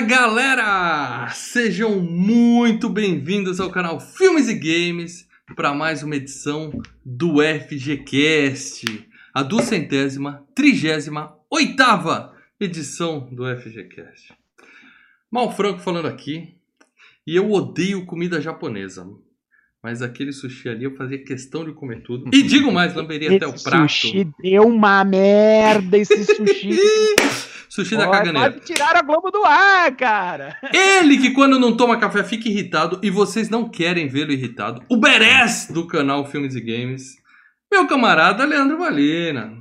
Galera! Sejam muito bem-vindos ao canal Filmes e Games para mais uma edição do FGCast, a duzentésima, trigésima, oitava edição do FGCast. Mal Franco falando aqui, e eu odeio comida japonesa. Mas aquele sushi ali eu fazia questão de comer tudo. E digo mais, lamberia até o prato. sushi deu uma merda, esse sushi. sushi da caganeira. Quase tiraram a Globo do ar, cara. Ele que quando não toma café fica irritado e vocês não querem vê-lo irritado. O Beres do canal Filmes e Games. Meu camarada Leandro Valina.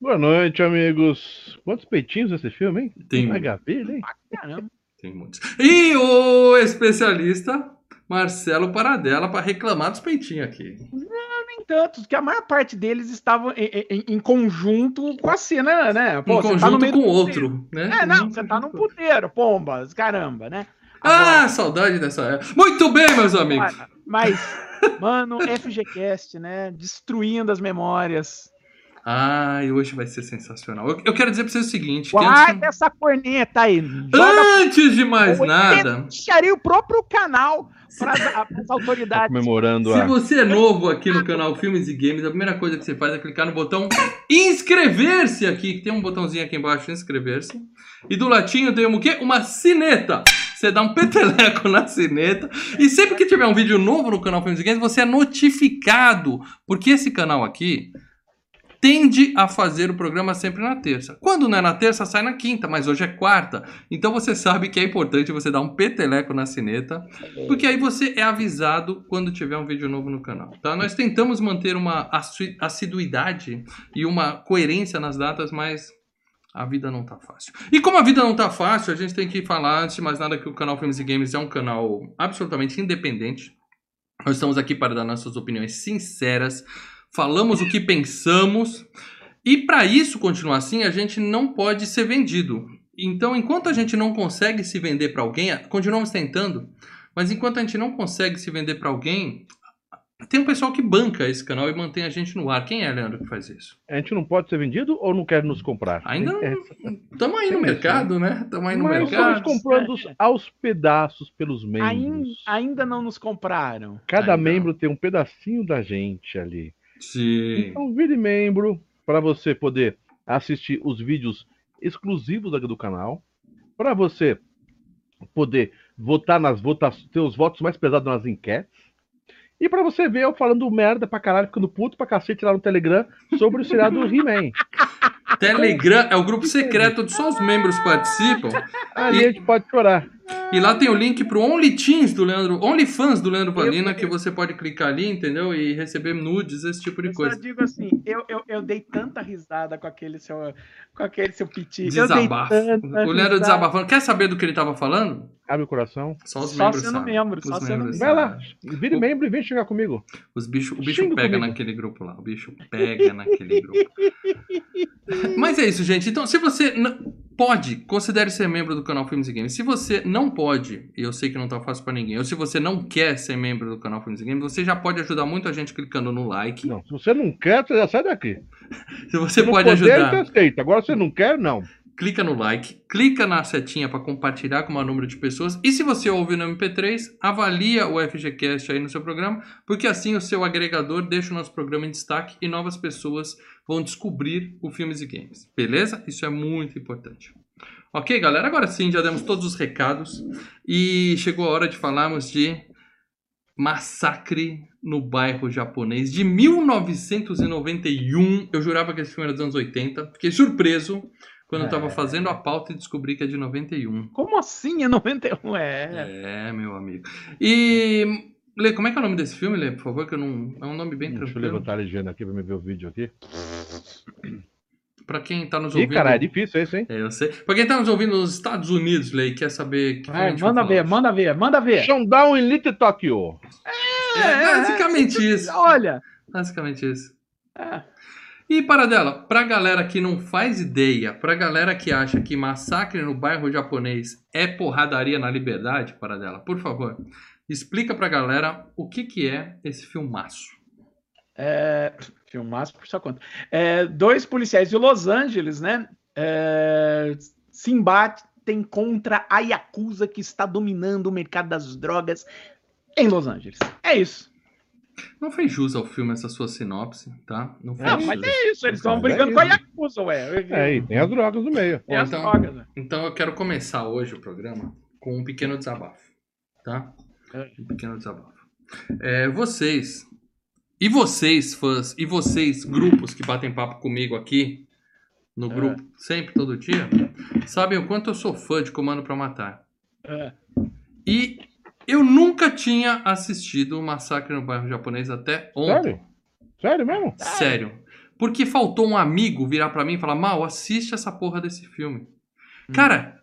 Boa noite, amigos. Quantos peitinhos esse filme, hein? Tem- HB, hein? Caramba. Tem muitos. E o especialista Marcelo Paradela para reclamar dos peitinhos aqui. Nem tantos, que a maior parte deles estavam em, em- em conjunto com a cena, né? em Pô, você tá conjunto meio com do outro, né? É, não, você tá num puteiro, pombas, caramba, né? Ah, saudade dessa época. Muito bem, meus amigos. Agora, mas, mano, FGCast, né? Destruindo as memórias. Ai, hoje vai ser sensacional. Eu, eu quero dizer pra vocês o seguinte: que antes, Guarda essa corneta aí. Antes de mais nada, Deixaria o próprio canal para as Tá autoridades. comemorando se a. você é novo aqui no canal Filmes e Games, a primeira coisa que você faz é clicar no botão inscrever-se aqui, que tem um botãozinho aqui embaixo, inscrever-se. E do latinho tem um quê? Uma sineta. Você dá um peteleco na sineta. E sempre que tiver um vídeo novo no canal Filmes e Games, você é notificado. Porque esse canal aqui tende a fazer o programa sempre na terça. Quando não é na terça, sai na quinta, mas hoje é quarta. Então você sabe que é importante você dar um peteleco na sineta, porque aí você é avisado quando tiver um vídeo novo no canal, tá? Nós tentamos manter uma assi- assiduidade e uma coerência nas datas, mas a vida não tá fácil. E como a vida não tá fácil, a gente tem que falar, antes de mais nada, que o canal Filmes e Games é um canal absolutamente independente. Nós estamos aqui para dar nossas opiniões sinceras, falamos o que pensamos, e para isso continuar assim, a gente não pode ser vendido. Então, enquanto a gente não consegue se vender para alguém, continuamos tentando, mas enquanto a gente não consegue se vender para alguém, tem um pessoal que banca esse canal e mantém a gente no ar. Quem é, Leandro, que faz isso? A gente não pode ser vendido ou não quer nos comprar? Ainda É, Estamos aí no mercado, né? Estamos aí no Mas mercado. estamos comprando aos pedaços pelos Ainda, membros. ainda não nos compraram. Cada Ainda. membro tem um pedacinho da gente ali. Sim. Então vire membro para você poder assistir os vídeos exclusivos da- do canal, para você poder votar nas votações, ter os votos mais pesados nas enquetes. E para você ver eu falando merda pra caralho, ficando puto pra cacete lá no Telegram sobre o seriado He-Man. Telegram é o grupo secreto onde só os membros participam. Ali E- a gente pode chorar. E lá tem o link pro OnlyTeens do Leandro, OnlyFans do Leandro Valina, que você pode clicar ali, entendeu? E receber nudes, esse tipo de Eu só coisa. digo assim, eu, eu, eu dei tanta risada com aquele seu, com aquele seu piti. Desabafo. Eu O Leandro risada. desabafando. Quer saber do que ele tava falando? Abre o coração. Só os Só membros sendo sabem. membro, Os só sendo Vai lá, vire O- membro e vem chegar comigo. Os bicho, o bicho Xinga pega comigo. naquele grupo lá. O bicho pega naquele grupo. Mas é isso, gente. Então, se você n- pode, considere ser membro do canal Filmes e Games. Se você não pode, e eu sei que não tá fácil pra ninguém, ou se você não quer ser membro do canal Filmes e Games, você já pode ajudar muito a gente clicando no like. Não, se você não quer, você já sai daqui. Se você Se não pode puder, ajudar. então aceita. Agora se você não quer, não. Clica no like, clica na setinha para compartilhar com o maior número de pessoas. E se você ouve no MP3, avalia o FGCast aí no seu programa, porque assim o seu agregador deixa o nosso programa em destaque e novas pessoas vão descobrir o Filmes e Games. Beleza? Isso é muito importante. Ok, galera? Agora sim, já demos todos os recados e chegou a hora de falarmos de Massacre no bairro japonês de 1991. Eu jurava que esse filme era dos anos 80. Fiquei surpreso quando eu tava fazendo a pauta e descobri que é de 91. Como assim é 91? É. É, meu amigo. E. Lê, como é que é o nome desse filme, Lê, por favor? Que eu não. É um nome bem Deixa eu tranquilo. levantar a legenda aqui pra me ver o vídeo aqui. Pra quem tá nos Ih, ouvindo. cara, é difícil esse, hein? É, eu sei. Pra quem tá nos ouvindo nos Estados Unidos, Lê, e quer saber. que manda ver, manda ver, manda ver. Showdown in Little Tokyo. É, basicamente isso. Olha. Basicamente isso. É. E para dela, pra galera que não faz ideia, pra galera que acha que massacre no bairro japonês é porradaria na liberdade, para dela, por favor, explica pra galera o que que é esse filmaço. É, filmaço por sua conta. É, dois policiais de Los Angeles, né? é, se embate, lutem contra a Yakuza que está dominando o mercado das drogas em Los Angeles. É isso. Não fez jus ao filme essa sua sinopse, tá? Não fez Não, mas é isso, eles estão é brigando com a. Yakuza, ué. É, e tem as drogas no meio. Tem as Então- drogas, né? Então eu quero começar hoje o programa com um pequeno desabafo, tá? É. Um pequeno desabafo. É, vocês, e vocês, fãs, e vocês, grupos que batem papo comigo aqui, no É. grupo, sempre, todo dia, sabem o quanto eu sou fã de Comando pra Matar. É. E eu nunca tinha assistido o Massacre no Bairro Japonês até ontem. Sério? Sério mesmo? Sério. Porque faltou um amigo virar pra mim e falar: Mal, assiste essa porra desse filme. Cara,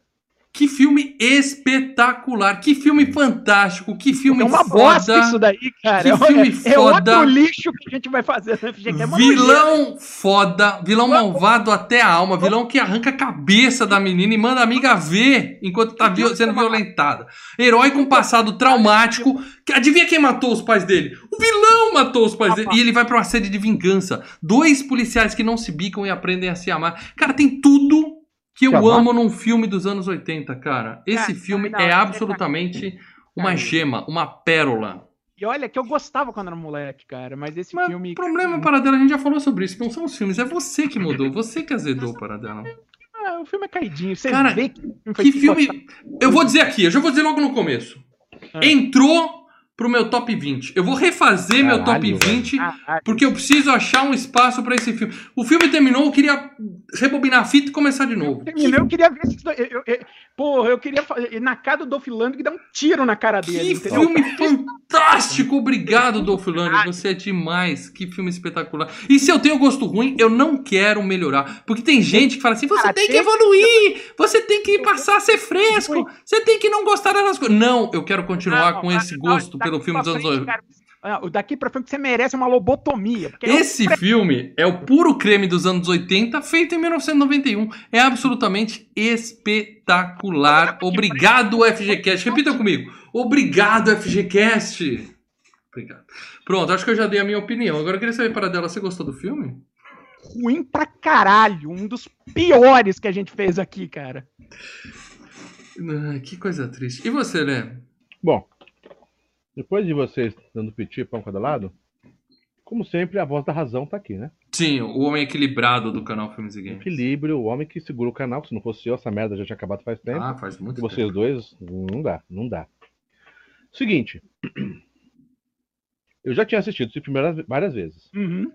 que filme espetacular. Que filme fantástico. Que filme É uma foda. bosta isso daí, cara. Que É- filme é, foda. outro lixo que a gente vai fazer FGQ. É. Vilão foda, vilão malvado até a alma, vilão que arranca a cabeça da menina e manda a amiga ver enquanto tá sendo violentada. Herói com passado traumático. Que- Adivinha quem matou os pais dele? O vilão matou os pais dele. E ele vai pra uma sede de vingança. Dois policiais que não se bicam e aprendem a se amar. Cara, tem tudo que eu amo num filme dos anos 80, cara. Esse Cara, filme não, é tá- absolutamente uma gema, uma pérola. E olha que eu gostava quando era moleque, cara. Mas esse Mas filme. o problema, Paradela, a gente já falou sobre isso. Não são os filmes, é você que mudou. Você que azedou, Paradela. Ah, o filme é caidinho. Você Cara, vê que, Que filme. Eu vou dizer aqui, eu já vou dizer logo no começo. Ah. Entrou pro meu top 20. Eu vou refazer meu top Caralho, velho. 20. Caralho. Porque eu preciso achar um espaço pra esse filme. O filme terminou, eu queria rebobinar a fita e começar de novo. Terminei, eu queria ver esses dois. Eu, eu, eu- porra, eu queria fa- ir na cara do Dolph Lundgren e dar um tiro na cara dele. Que entendeu? filme fantástico! Obrigado, Dolph Lundgren. Você é demais. Que filme espetacular. E se eu tenho gosto ruim, eu não quero melhorar. Porque tem gente que fala assim: você Cara, tem que evoluir, você tem que passar a ser fresco, você tem que não gostar dessas coisas. Não, eu quero continuar Não, com esse gosto pelo filme dos anos frente, 80. Ah, daqui pra frente você merece uma lobotomia. porque é Esse filme é o puro creme dos anos 80, feito em 1991. É absolutamente espetacular. Obrigado, FGCast. Repita comigo. Obrigado, FGCast. Obrigado. Pronto, acho que eu já dei a minha opinião. Agora eu queria saber, para dela, você gostou do filme? ruim pra caralho. Um dos piores que a gente fez aqui, cara. Ah, que coisa triste. E você, Lê? Bom, depois de vocês dando piti pra um cada lado, como sempre, a voz da razão tá aqui, né? Sim, o homem equilibrado do canal Filmes e Games. Equilíbrio, o homem que segura o canal, se não fosse eu, essa merda já tinha acabado faz tempo. Ah, faz muito E tempo. vocês dois, não dá, não dá. Seguinte. Eu já tinha assistido esse filme várias- vezes. Uhum.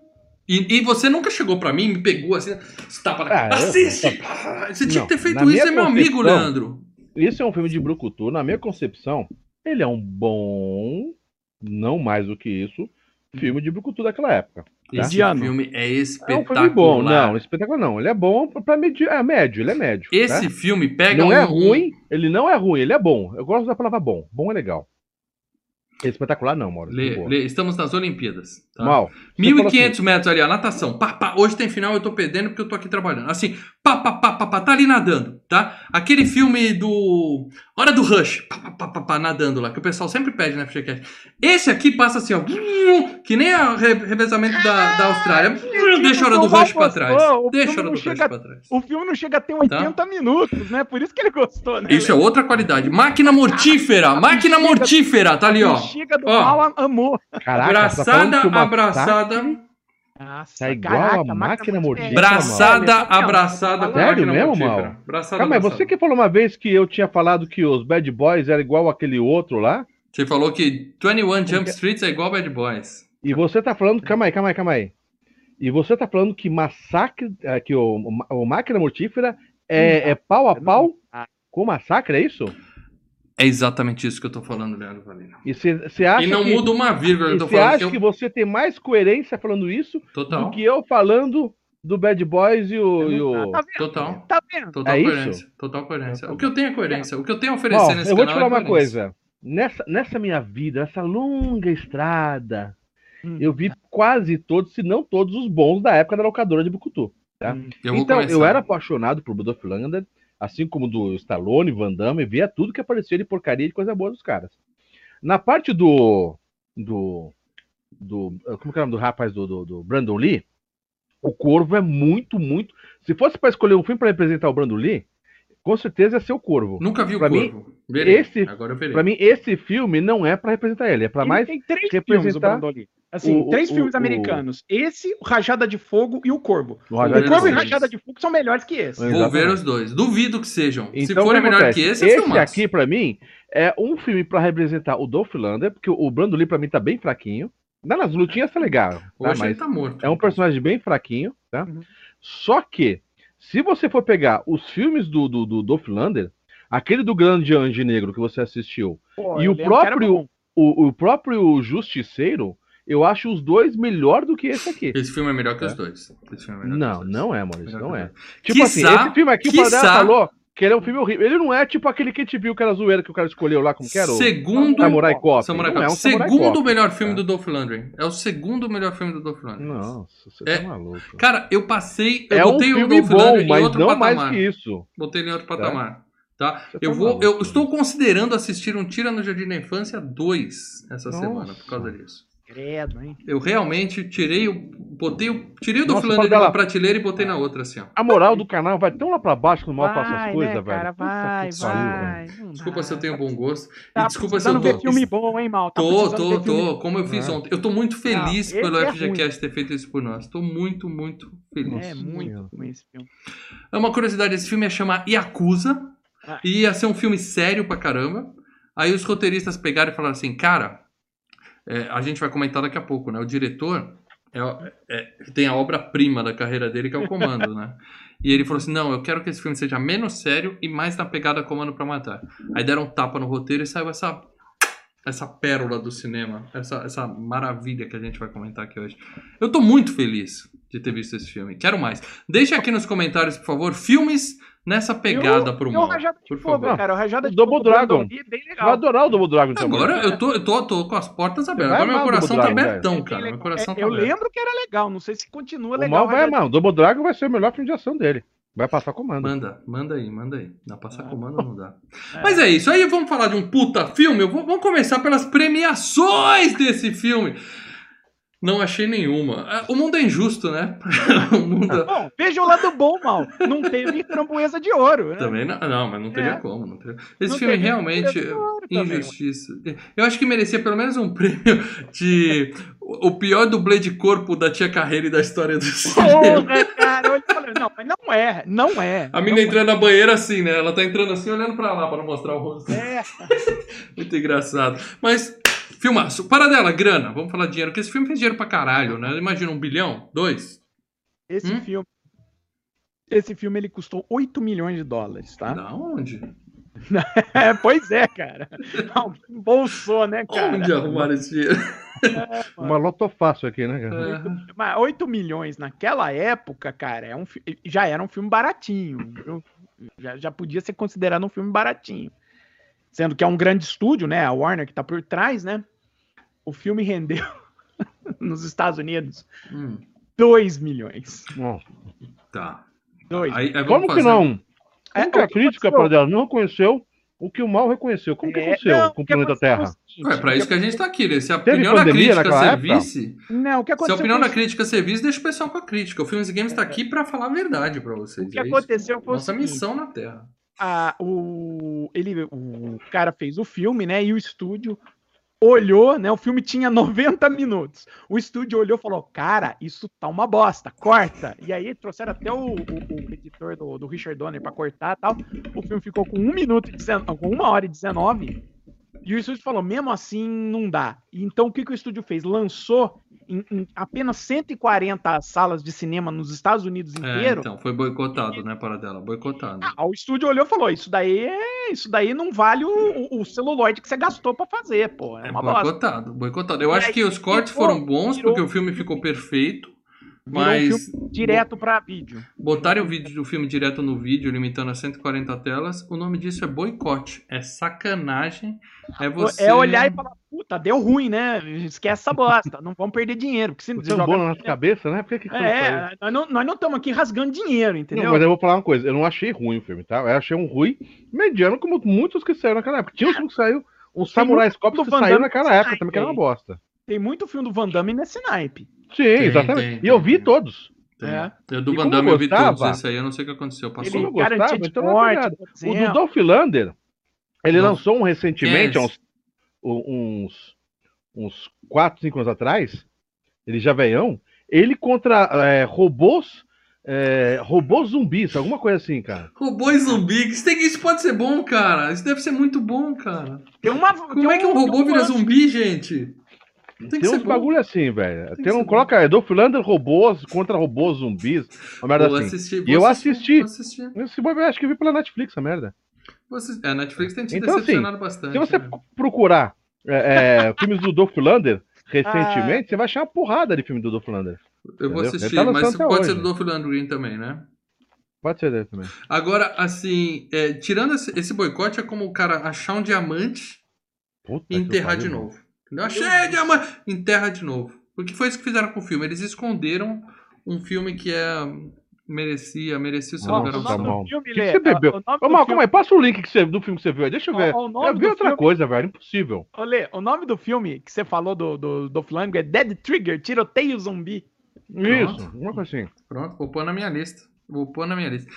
E, e você nunca chegou pra mim me pegou assim, estava na Ah, eu- Assiste! Ah, Você tinha Não, que ter feito isso, é meu amigo, Leandro. Esse é um filme de Brucutu, na minha concepção, ele é um bom, não mais do que isso, filme de Brucutu daquela época. Esse Indiano. filme é É um espetacular. filme bom, não, espetacular não. Ele é bom pra medir, é médio, ele é médio. Esse né? filme pega não um, é um- ruim, ele não é ruim, ele é bom. Eu gosto da palavra bom. Bom é legal. Espetacular não, Mauro. Lê, lê, estamos nas Olimpíadas. Tá? Mal. você 1.500 metros ali, a natação. Pá, pá, hoje tem final, eu tô perdendo porque eu tô aqui trabalhando. Assim, pá, pá, pá, pá, pá, tá ali nadando, tá? Aquele filme do. Hora do Rush, pá, pá, pá, pá, pá, nadando lá, que o pessoal sempre pede na FGCast. Esse aqui passa assim, ó, que nem o re- revezamento da, da Austrália. Deixa a hora do Rush pra trás. Deixa a hora do Rush pra trás. O filme não chega a ter 80 minutos, né? Por isso que ele gostou, né? Tá. Isso é outra qualidade. Máquina mortífera, máquina bexiga- mortífera, tá ali, ó. Bexiga do Ó. mal amor. Caraca, tá Abraçada, o massacre abraçada. Nossa, Tá igual a máquina mordida. Braçada, Olha, abraçada com Sério mesmo. Mal? Braçada, Calma abraçada. você que falou uma vez que eu tinha falado que os Bad Boys era igual aquele outro lá, Você falou que 21 Jump Streets é igual Bad Boys. e você tá falando. Calma aí, calma aí, calma aí. E você tá falando que massacre. é, que o, o Máquina Mortífera é, é pau a pau com o massacre, é isso? É exatamente isso que eu tô falando, Leandro Valina. E você acha E não que, muda uma vírgula, eu e você acha que eu... que você tem mais coerência falando isso Total, do que eu falando do Bad Boys e o. e o- Tá vendo? total, Tá vendo? total É isso? coerência. Total coerência. O que eu tenho é coerência. O que eu tenho a oferecer Bom, nesse eu vou te canal falar é uma coisa. Nessa, nessa minha vida, nessa longa estrada, Hum. eu vi quase todos, se não todos, os bons da época da locadora de Bucutu. tá? Hum. Eu vou então, eu era apaixonado por Rudolph Lander, assim como do Stallone, Van Damme, via tudo que aparecia de porcaria e de coisa boa dos caras. Na parte do. do. do como que é o nome do rapaz do, do, do Brandon Lee? O Corvo é muito, muito. Se fosse para escolher um filme para representar o Brandon Lee, com certeza ia ser o Corvo. Nunca vi o Pra mim, Corvo. Verei. esse- Agora eu verei. Pra mim, esse filme não é pra representar ele, é pra Ele mais tem três representar filmes, o Brandoli. Assim, o- três o- filmes o- americanos. Esse, o Rajada de Fogo e o Corvo. o O Rajada de Corvo e. Rajada de Fogo são melhores que esse. É. Vou ver Exatamente. os dois. Duvido que sejam. Se Então, forem o que melhor que esse, é esse filmaço. aqui, pra mim, é um filme pra representar o Dolph Lundgren, porque o Brando Lee, pra mim, tá bem fraquinho. Dá nas lutinhas tá legal, tá? Hoje ele mas tá morto. é um personagem bem fraquinho, tá? Uhum. Só que, se você for pegar os filmes do, do, do Dolph Lundgren, aquele do Grande Anjo Negro que você assistiu, Pô, E o próprio- o, o próprio Justiceiro, eu acho os dois melhor do que esse aqui. Esse filme é melhor que É. os dois. Esse filme é melhor que Não, dois. não é, Maurício, não é. dois. Tipo assim, esse filme aqui, o quiçá- Padrão falou que ele é um filme horrível. Ele não é tipo aquele que a gente viu que era zoeira que o cara escolheu lá, como que era? o Segundo. Samurai Cop. Samurai é um Cop. Samurai Segundo Cop. melhor filme É. do Dolph Lundgren. É o segundo melhor filme do Dolph Lundgren. Nossa, você É- tá maluco. Cara, eu passei. Eu é um botei o filme Dolph bom, Lundgren em mas outro não patamar. mais que isso. Botei ele em outro patamar. Tá? Você Eu tá vou. maluco. Eu estou considerando assistir um Tira no Jardim da Infância 2 essa Nossa. semana, por causa disso. Credo, hein? Eu realmente tirei o. Botei o. Tirei o Dolph Nossa, de uma prateleira e botei na outra, assim, ó. A moral do canal vai tão lá pra baixo quando o mal faça as Vai, coisas, né, velho. cara? Puta Vai, que pariu, velho. vai. Não Desculpa se eu tenho bom gosto. Tá e desculpa se eu tô. ver filme bom, hein, mal? Tá Tô, tô, tô. Como eu fiz É. ontem. Eu tô muito feliz Não, pelo é FGCast ter feito isso por nós. Tô muito, muito feliz. É muito ruim esse filme. É uma curiosidade, esse filme ia chamar Yakuza. Ah. E ia ser um filme sério pra caramba. Aí os roteiristas pegaram e falaram assim, cara, é, a gente vai comentar daqui a pouco, né? O diretor é- é- tem a obra-prima da carreira dele, que é o Comando, né? E ele falou assim, não, eu quero que esse filme seja menos sério e mais na pegada Comando pra Matar. Aí deram um tapa no roteiro e saiu essa... Essa pérola do cinema, essa, essa maravilha que a gente vai comentar aqui hoje. Eu tô muito feliz de ter visto esse filme. Quero mais. Deixe aqui nos comentários, por favor, filmes nessa pegada pro E o mal. Rajada de Por Fogo, favor. cara. O Rajada O de Double Fogo do Dragon. Lee, bem Vai legal. adorar o Double Dragon. Agora eu tô, eu tô, tô com as portas abertas. vai Agora meu coração Double tá Dragon, abertão, É cara. Meu coração É, tá eu aberto. lembro que era legal. Não sei se continua O legal. mal vai Rajada- amar. O Double Dragon vai ser o melhor filme de ação dele. Vai passar comando. Manda, manda aí, manda aí. Dá pra passar Ah. comando ou não dá? É. Mas é isso. Aí vamos falar de um puta filme. Eu vou- vamos começar pelas premiações desse filme. Não achei nenhuma. Ah, O mundo é injusto, né? o mundo. Bom, veja o lado bom, mal. Não teve framboesa de ouro. Né? Também não, não, mas não teria É. como. Não teria. Esse Não filme realmente. ouro também, Injustiça. Eu acho que merecia pelo menos um prêmio de o pior dublê de corpo da tia Carreira e da história do cinema. Porra, cara. Falei, não, mas não é. Não é. A mina não entrando na banheira assim, né? Ela tá entrando assim, olhando pra lá pra não mostrar o rosto. É. Muito engraçado. Mas, filmaço. Para dela, grana. Vamos falar de dinheiro, porque esse filme fez dinheiro pra caralho, né? Imagina um bilhão? Dois? Esse Hum? filme. Esse filme ele custou 8 milhões de dólares, tá? Da onde? É, pois é, cara. Alguém bolsou, né, cara? Onde arrumaram esse dinheiro? Uma loto fácil aqui, né, cara? É. Mas 8 milhões naquela época, cara, é um, já era um filme baratinho. Já, já podia ser considerado um filme baratinho. Sendo que é um grande estúdio, né? A Warner que tá por trás, né? O filme rendeu nos Estados Unidos Hum, 2 milhões. Não. tá. 2. Aí, aí Como que fazer- não? É, Como que a o que crítica, aconteceu? para dela, não reconheceu o que o mal reconheceu? Como que É, aconteceu não, com o que planeta aconteceu Terra? foi é pra isso que a gente tá aqui, né? Se a Teve opinião da crítica servisse. Não, o que Se a aconteceu opinião foi da crítica servisse, deixa o pessoal com a crítica. O Filmes e Games tá aqui pra falar a verdade pra vocês. O que é isso. aconteceu foi o Nossa seguinte. missão na Terra. A- o, ele, o cara fez o filme, né? E o estúdio olhou, né? O filme tinha 90 minutos. O estúdio olhou e falou: Cara, isso tá uma bosta, corta. E aí trouxeram até o, o- o editor do, do Richard Donner pra cortar tal. O filme ficou com 1 minuto e 19, com 1 hora e 19. E o estúdio falou: mesmo assim, não dá. E Então o que, que o estúdio fez? Lançou em, em apenas 140 salas de cinema nos Estados Unidos É, inteiro. então, foi boicotado, né, para dela? Boicotado. Ah, o estúdio olhou e falou: Isso daí é, isso daí não vale o, o, o celuloide que você gastou pra fazer, pô. É É uma bosta. boicotado, boicotado. Eu E acho aí, que os cortes foram bons virou porque o filme- ficou perfeito. Virou um Mas Direto pra vídeo. botarem o vídeo do filme direto no vídeo, limitando a 140 telas, o nome disso é boicote. É sacanagem. É você. É olhar e falar: Puta, deu ruim, né? Esquece essa bosta. não vamos perder dinheiro. Porque se você joga. na nossa cabeça, né? Por que que? É, nós não nós não estamos aqui rasgando dinheiro, entendeu? Não, mas eu vou falar uma coisa, eu não achei ruim o filme, tá? Eu achei um ruim mediano, como muitos que saíram naquela época. Tinha um filme que saiu, um Samurai Cop que saiu naquela época também, que era uma bosta. Tem muito filme do Van Damme nesse naipe. Sim, Tem, exatamente. tem, e eu tem, vi tem. todos. Tem. É. Eu do Van Damme eu eu vi todos. Esse aí eu não sei o que aconteceu. Passou. Ele gostava, garantia de então não é morte, por O do. Dolph Lander, ele Dolph- lançou um recentemente, é uns, uns, uns 4, 5 anos atrás, ele já veião, ele contra é, robôs, é, robôs zumbis, alguma coisa assim, cara. Robô e zumbi. Isso, tem- isso pode ser bom, cara. Isso deve ser muito bom, cara. Tem uma, Como é que um robô vira zumbi, gente? Tem que Tem ser uns bom. bagulho assim, velho. Tem ser um, bom. coloca Dolph Lander, robôs contra robôs zumbis, uma merda Vou assim. assistir, E eu vou assisti. Vou assistir. Esse eu acho que eu vi pela Netflix, essa merda. Vou assistir. É, a Netflix tem te Então, decepcionado bastante. Se você né? procurar é, é, filmes do Dolph Lander recentemente, você vai achar uma porrada de filme do Dolph Lander. Eu vou entendeu? assistir, Ele tá mas pode ser hoje. do Dolph Lundgren também, né? Pode ser dele também. Agora, assim, é, tirando esse, esse boicote, é como o cara achar um diamante Puta e enterrar de novo. Entendeu? Achei diamante! Enterra de novo. Porque foi isso que fizeram com o filme. Eles esconderam um filme que é. Merecia, merecia o seu lugar o ao mano. do filme, O que você bebeu? o nome Ô, filme- aí, passa o link que você, do filme que você viu aí, deixa eu ver. O nome eu vi outra filme- coisa, velho, impossível. Ô, Lê, o nome do filme que você falou do, do, do Flango é Dead Trigger, Tiroteio Zumbi. Isso, uma coisa assim. Pronto, vou pôr na minha lista. Vou pôr na minha lista.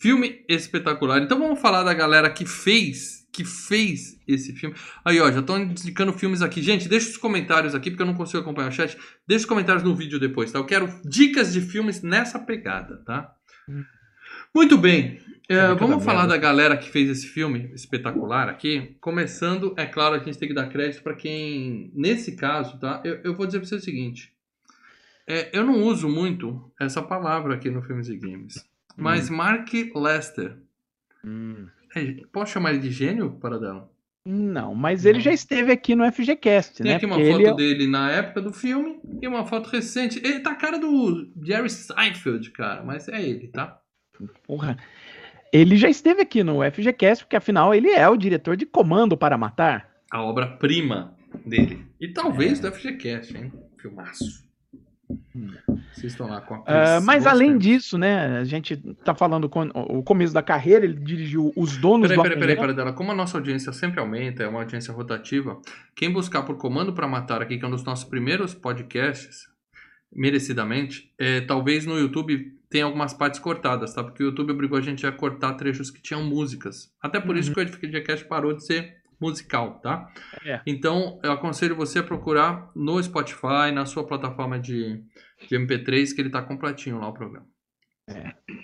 Filme espetacular. Então vamos falar da galera que fez, que fez esse filme. Aí, ó, já estão indicando filmes aqui. Gente, deixa os comentários aqui, porque eu não consigo acompanhar o chat. Deixa os comentários no vídeo depois, tá? Eu quero dicas de filmes nessa pegada, tá? Hum. Muito bem. É, É vamos da falar merda. da galera que fez esse filme espetacular aqui. Começando, é claro, a gente tem que dar crédito para quem, nesse caso, tá? Eu, eu vou dizer para você o seguinte. É, eu não uso muito essa palavra aqui no Filmes e Games. Mas Mark Lester. É, posso chamar ele de gênio, para dela? Não, mas ele Não. já esteve aqui no FGCast, Tem né? aqui uma Porque foto ele é- dele na época do filme e uma foto recente. Ele tá a cara do Jerry Seinfeld, cara, mas é ele, tá? Porra. Ele já esteve aqui no FGCast, porque afinal ele é o diretor de Comando para Matar. A obra-prima dele. E talvez É. do FGCast, hein? Filmaço. Vocês estão lá com a Chris mas além disso, né, a gente tá falando com o começo da carreira, ele dirigiu Os Donos Peraí, do peraí, peraí, peraí, dela. Como a nossa audiência sempre aumenta, é uma audiência rotativa, quem buscar por Comando para Matar aqui, que é um dos nossos primeiros podcasts, merecidamente, é, talvez no YouTube tenha algumas partes cortadas, tá? Porque o YouTube obrigou a gente a cortar trechos que tinham músicas. Até por isso que o FGCast parou de ser musical, tá? É. Então, eu aconselho você a procurar no Spotify, na sua plataforma de, de MP3, que ele tá completinho lá o programa.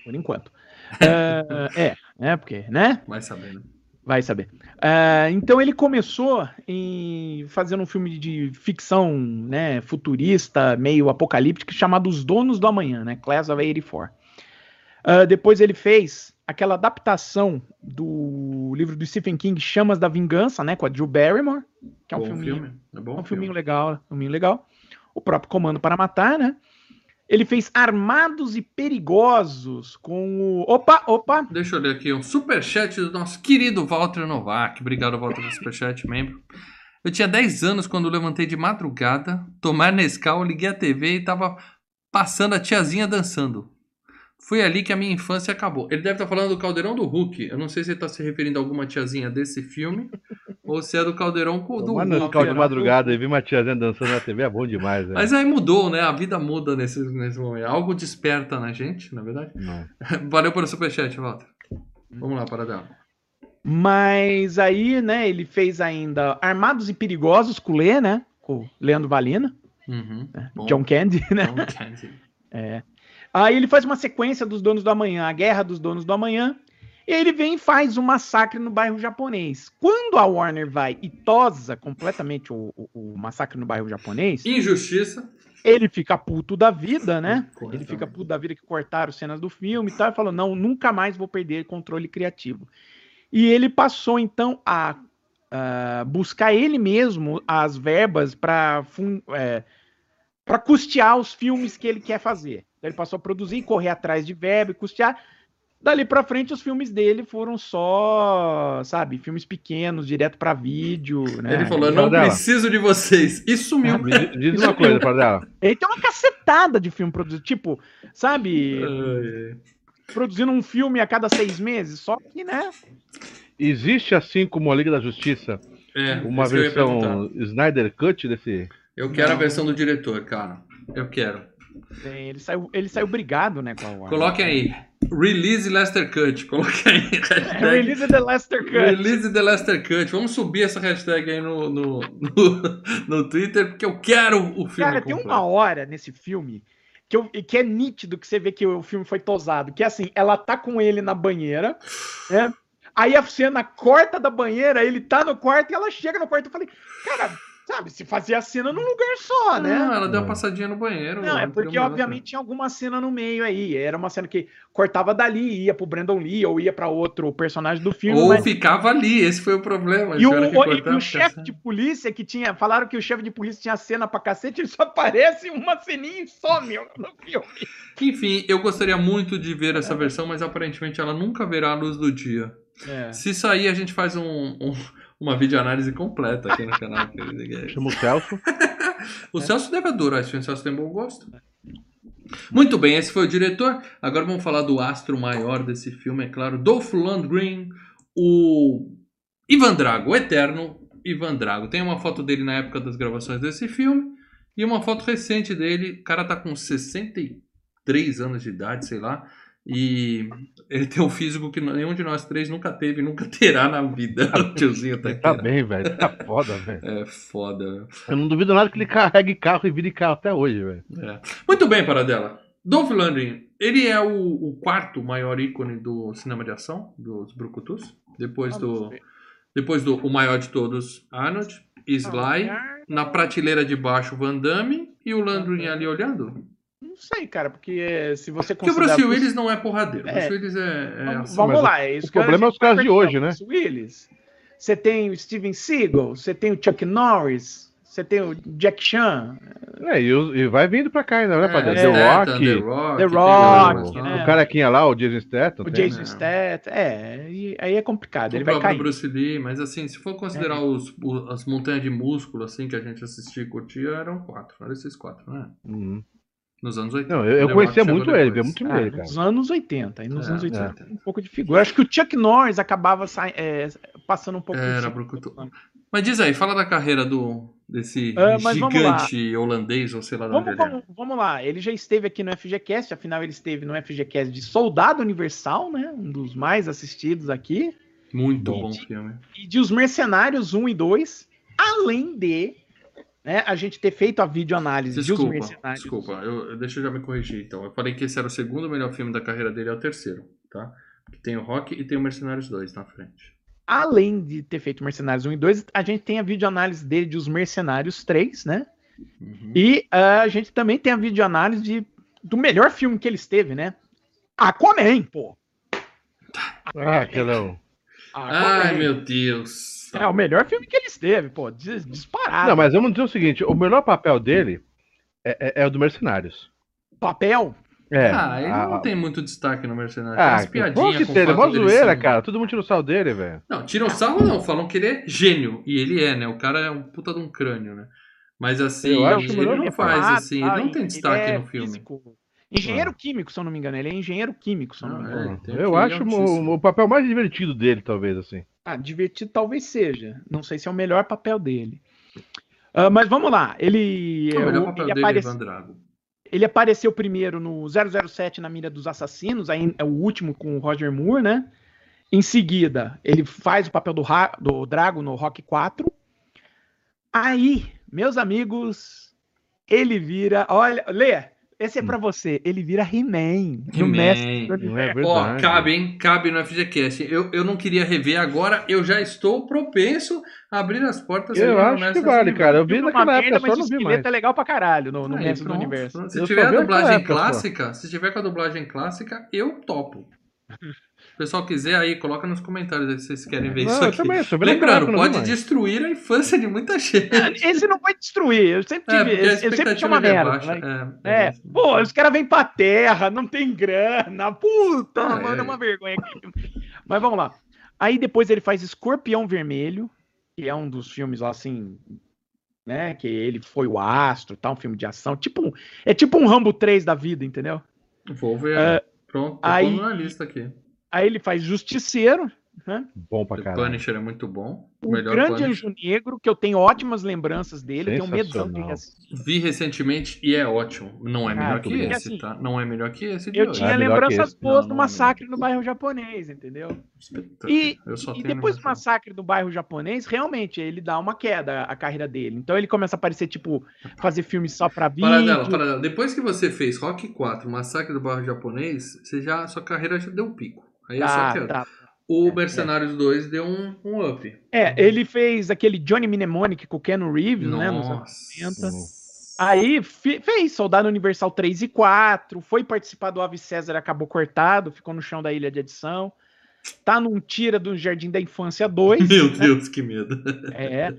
por enquanto. Ah, é, né, porque, né? Vai saber, né? Vai saber. Ah, então ele começou em fazendo um filme de ficção, né, futurista, meio apocalíptico, chamado Os Donos do Amanhã, né, Class of 84. Ah, depois ele fez aquela adaptação do livro do Stephen King, Chamas da Vingança, né, com a Drew Barrymore, que é um Bom filminho filme. É bom é um filme. filminho legal, um filminho legal. O próprio Comando para Matar, né? Ele fez Armados e Perigosos com o. Opa, opa! Deixa eu ler aqui um superchat do nosso querido Walter Novak. Obrigado, Walter, pelo superchat, membro. Eu tinha 10 anos quando levantei de madrugada, tomar Nescau, liguei a TV e tava passando a tiazinha dançando. Foi ali que a minha infância acabou. Ele deve estar falando do Caldeirão do Hulk. Eu não sei se ele está se referindo a alguma tiazinha desse filme ou se é do Caldeirão do Tomar no Hulk. caldo de madrugada e vi uma tiazinha dançando na TV é bom demais, velho. Mas aí mudou, né? A vida muda nesse, nesse momento. Algo desperta na gente, na verdade. Não. Valeu pelo superchat, Walter. Vamos lá, para dela. Mas aí, né, ele fez ainda Armados e Perigosos com o Lê, né? Com o Leandro Valina, Uhum. Bom. John Candy, né? John Candy. Aí ele faz uma sequência dos Donos do Amanhã, a Guerra dos Donos do Amanhã. E aí ele vem e faz um massacre no bairro japonês. Quando a Warner vai e tosa completamente o, o- o massacre no bairro japonês, Injustiça. ele fica puto da vida, né? Ele fica puto da vida que cortaram cenas do filme e tal. E falou: não, nunca mais vou perder controle criativo. E ele passou então a, a buscar ele mesmo as verbas para para custear os filmes que ele quer fazer. Então, ele passou a produzir, correr atrás de verba e custear. Dali pra frente, os filmes dele foram só, sabe, filmes pequenos, direto pra vídeo, né? Ele falou: não Dela. preciso de vocês. E sumiu. Me diz- uma coisa, Pardela. Ele tem uma cacetada de filme produzido, tipo, sabe, Ai, produzindo um filme a cada seis meses, só que, né? Existe, assim como a Liga da Justiça, É, uma eu versão. Snyder Cut desse. Eu quero a Não. versão do diretor, cara. Eu quero. Tem, ele, saiu, ele saiu brigado, né, com a Warner. Coloquem aí. Release Lester Cut. Coloquem aí. Hashtag Release the Lester Cut. Release the Lester Cut. Vamos subir essa hashtag aí no, no, no, no Twitter, porque eu quero o filme. Cara, tem completo. uma hora nesse filme que, eu, que é nítido que você vê que o filme foi tosado. Que é assim, ela tá com ele na banheira, né? Aí a cena corta da banheira, ele tá no quarto e ela chega no quarto. Eu falei, cara, sabe, se fazia a cena num lugar só, né? Não, ela deu uma passadinha no banheiro. Não, é porque obviamente tinha alguma cena no meio aí. Era uma cena que cortava dali, ia pro Brandon Lee ou ia pra outro personagem do filme. Ou mas- ficava ali, esse foi o problema. E o, o- e o chefe de polícia que tinha. Falaram que o chefe de polícia tinha cena pra cacete, ele só aparece uma ceninha e some no filme. Enfim, eu gostaria muito de ver É. essa versão, mas aparentemente ela nunca verá a luz do dia. Se sair, a gente faz um, um- uma videoanálise completa aqui no canal. Chama o Celso. O Celso deve adorar esse filme, o Celso tem bom gosto. Muito bem, esse foi o diretor. Agora vamos falar do astro maior desse filme, é claro, Dolph Lundgren, o Ivan Drago, o eterno Ivan Drago. Tem uma foto dele na época das gravações desse filme e uma foto recente dele. O cara tá com 63 anos de idade, sei lá. E ele tem um físico que nenhum de nós três nunca teve e nunca terá na vida. O tiozinho tá aqui. Tá bem, velho. Tá foda, velho. É foda. Eu não duvido nada que ele carregue carro e vire carro até hoje, velho. É. Muito bem, Paradela. Dolph Lundgren, ele é o, o quarto maior ícone do cinema de ação, dos Brucutus. Depois do, depois do o maior de todos, Arnold, Sly. Na prateleira de baixo, Van Damme. E o Lundgren ali olhando. Não sei, cara, porque se você Porque o considerar- Bruce Willis não é porradeiro. O É. Bruce Willis é, é Vamos, ação. vamos lá, é isso o problema é os caras vai de hoje, né? Bruce Willis. Você tem o Steven Seagal, você tem o Chuck Norris, você tem o Jack Chan, É, e, os- e vai vindo pra cá ainda, né, É, The Rock, The Rock. The Rock, o- né? o carequinha lá, o Jason Statham. o tem, Jason né? Statham. É, e aí é complicado, ele o vai próprio cair. Bruce Lee, mas assim, se for considerar É. os, o- as montanhas de músculo assim que a gente assistia e curtia, eram quatro. Eram esses quatro, né? Uhum. Nos anos 80. Não, eu, eu The conhecia muito ele, via muito Ah, ele, cara. nos anos 80, e nos É, anos 80 é. tem um pouco de figura. Eu acho que o Chuck Norris acabava é, passando um pouco por Era brucutu. Mas diz aí, fala da carreira do desse Ah, gigante holandês, ou sei lá de Vamos, é. vamos, vamos lá, ele já esteve aqui no FGCast, afinal ele esteve no FGCast de Soldado Universal, né? Um dos mais assistidos aqui. Muito Bom. bom filme. E de Os Mercenários 1 e 2, além de né, a gente ter feito a videoanálise de Os Desculpa, Mercenários. desculpa. Eu, eu- deixa eu já me corrigir então. Eu falei que esse era o segundo melhor filme da carreira dele, é o terceiro, tá? Que tem o Rock e tem o Mercenários 2 na frente. Além de ter feito Mercenários 1 e 2, a gente tem a videoanálise dele de Os Mercenários 3, né? Uhum. E ah, a gente também tem a videoanálise de, do melhor filme que ele esteve, né? Aquaman, pô. Ah, aquela. Ai, meu Deus. É o melhor filme que ele esteve, pô. dis- Disparado. Não, mas vamos dizer o seguinte: o melhor papel dele é, é- é o do Mercenários. Papel. É. ah, ele a- não tem muito destaque no Mercenários. Ah, Tem piadinhas que com o ele é zoeira, cara. Todo mundo tira o sal dele, velho. Não, tiram sarro não, falam que ele é gênio. E ele é, né? O cara é um puta de um crânio, né? Mas assim, Eu acho ele melhor não não faz assim, tá? ele não tem Ele destaque é no filme. físico. Engenheiro químico, se eu não me engano. Ele é engenheiro químico, se eu não me Ah, engano. é. tem eu acho altíssimo. o, o papel mais divertido dele, talvez, assim. Ah, divertido talvez seja. Não sei se é o melhor papel dele. Ah, mas vamos lá. Ele, O melhor o- papel ele, dele é aparece- Ivan Drago. ele apareceu primeiro no 007 na mira dos assassinos, aí é o último com o Roger Moore, né? Em seguida, ele faz o papel do, do Drago no Rock 4. Aí, meus amigos, ele vira. Olha, Lê, esse é pra você. Ele vira He-Man. no He-Man. É. Ó, cabe, hein? Cabe no FGCast. Eu, eu não queria rever agora, eu já estou propenso a abrir as portas. Eu acho que Mestre vale, cara. Eu vi uma naquela merda, época, mas só o não vi mais. é legal pra caralho no, no do pronto. Universo. Se Eu tiver a dublagem época, clássica, se tiver com a dublagem clássica, eu topo. Se o pessoal quiser aí, coloca nos comentários aí se vocês querem ver isso Não, eu aqui. também, Lembrando, pode mais. destruir a infância de muita gente. Esse não vai destruir. Eu sempre É, tive. a eu sempre tinha uma é merda. baixa. né? É, É, pô, os caras vêm pra terra, não tem grana, puta, Ah, mano, é. é uma vergonha. Mas vamos lá. Aí depois ele faz Escorpião Vermelho, que é um dos filmes lá assim, né, que ele foi o astro, tá, um filme de ação, tipo, um- é tipo um Rambo 3 da vida, entendeu? Vou ver. É, Pronto, tô aí- na lista aqui. Aí ele faz Justiceiro, né? Bom pra caralho. Punisher é muito bom. O Melhor Grande Punisher. Anjo Negro, que eu tenho ótimas lembranças dele, tenho medo de reassistir. Vi recentemente e é ótimo. Não é Ah, melhor muito que esse, Assim, tá? Não é melhor que esse de Eu hoje. tinha É lembranças boas do é massacre no bairro japonês, entendeu? E, e depois do massacre do bairro japonês, realmente, ele dá uma queda a carreira dele. Então ele começa a aparecer, tipo, fazer filmes só pra vídeo. Paradela, paradela. Depois que você fez Rock 4, Massacre do Bairro Japonês, você já, sua carreira já deu um pico. Aí é só Tá, tá. O Mercenários 2 deu um, um up. É, ele fez aquele Johnny Mnemonic com o Keanu Reeves, né? Nos anos Nossa. 80. Aí fe- fez Soldado Universal 3 e 4, foi participar do Ave César, acabou cortado, ficou no chão da ilha de edição. Tá num tira do Jardim da Infância 2. Meu Deus, que medo. É.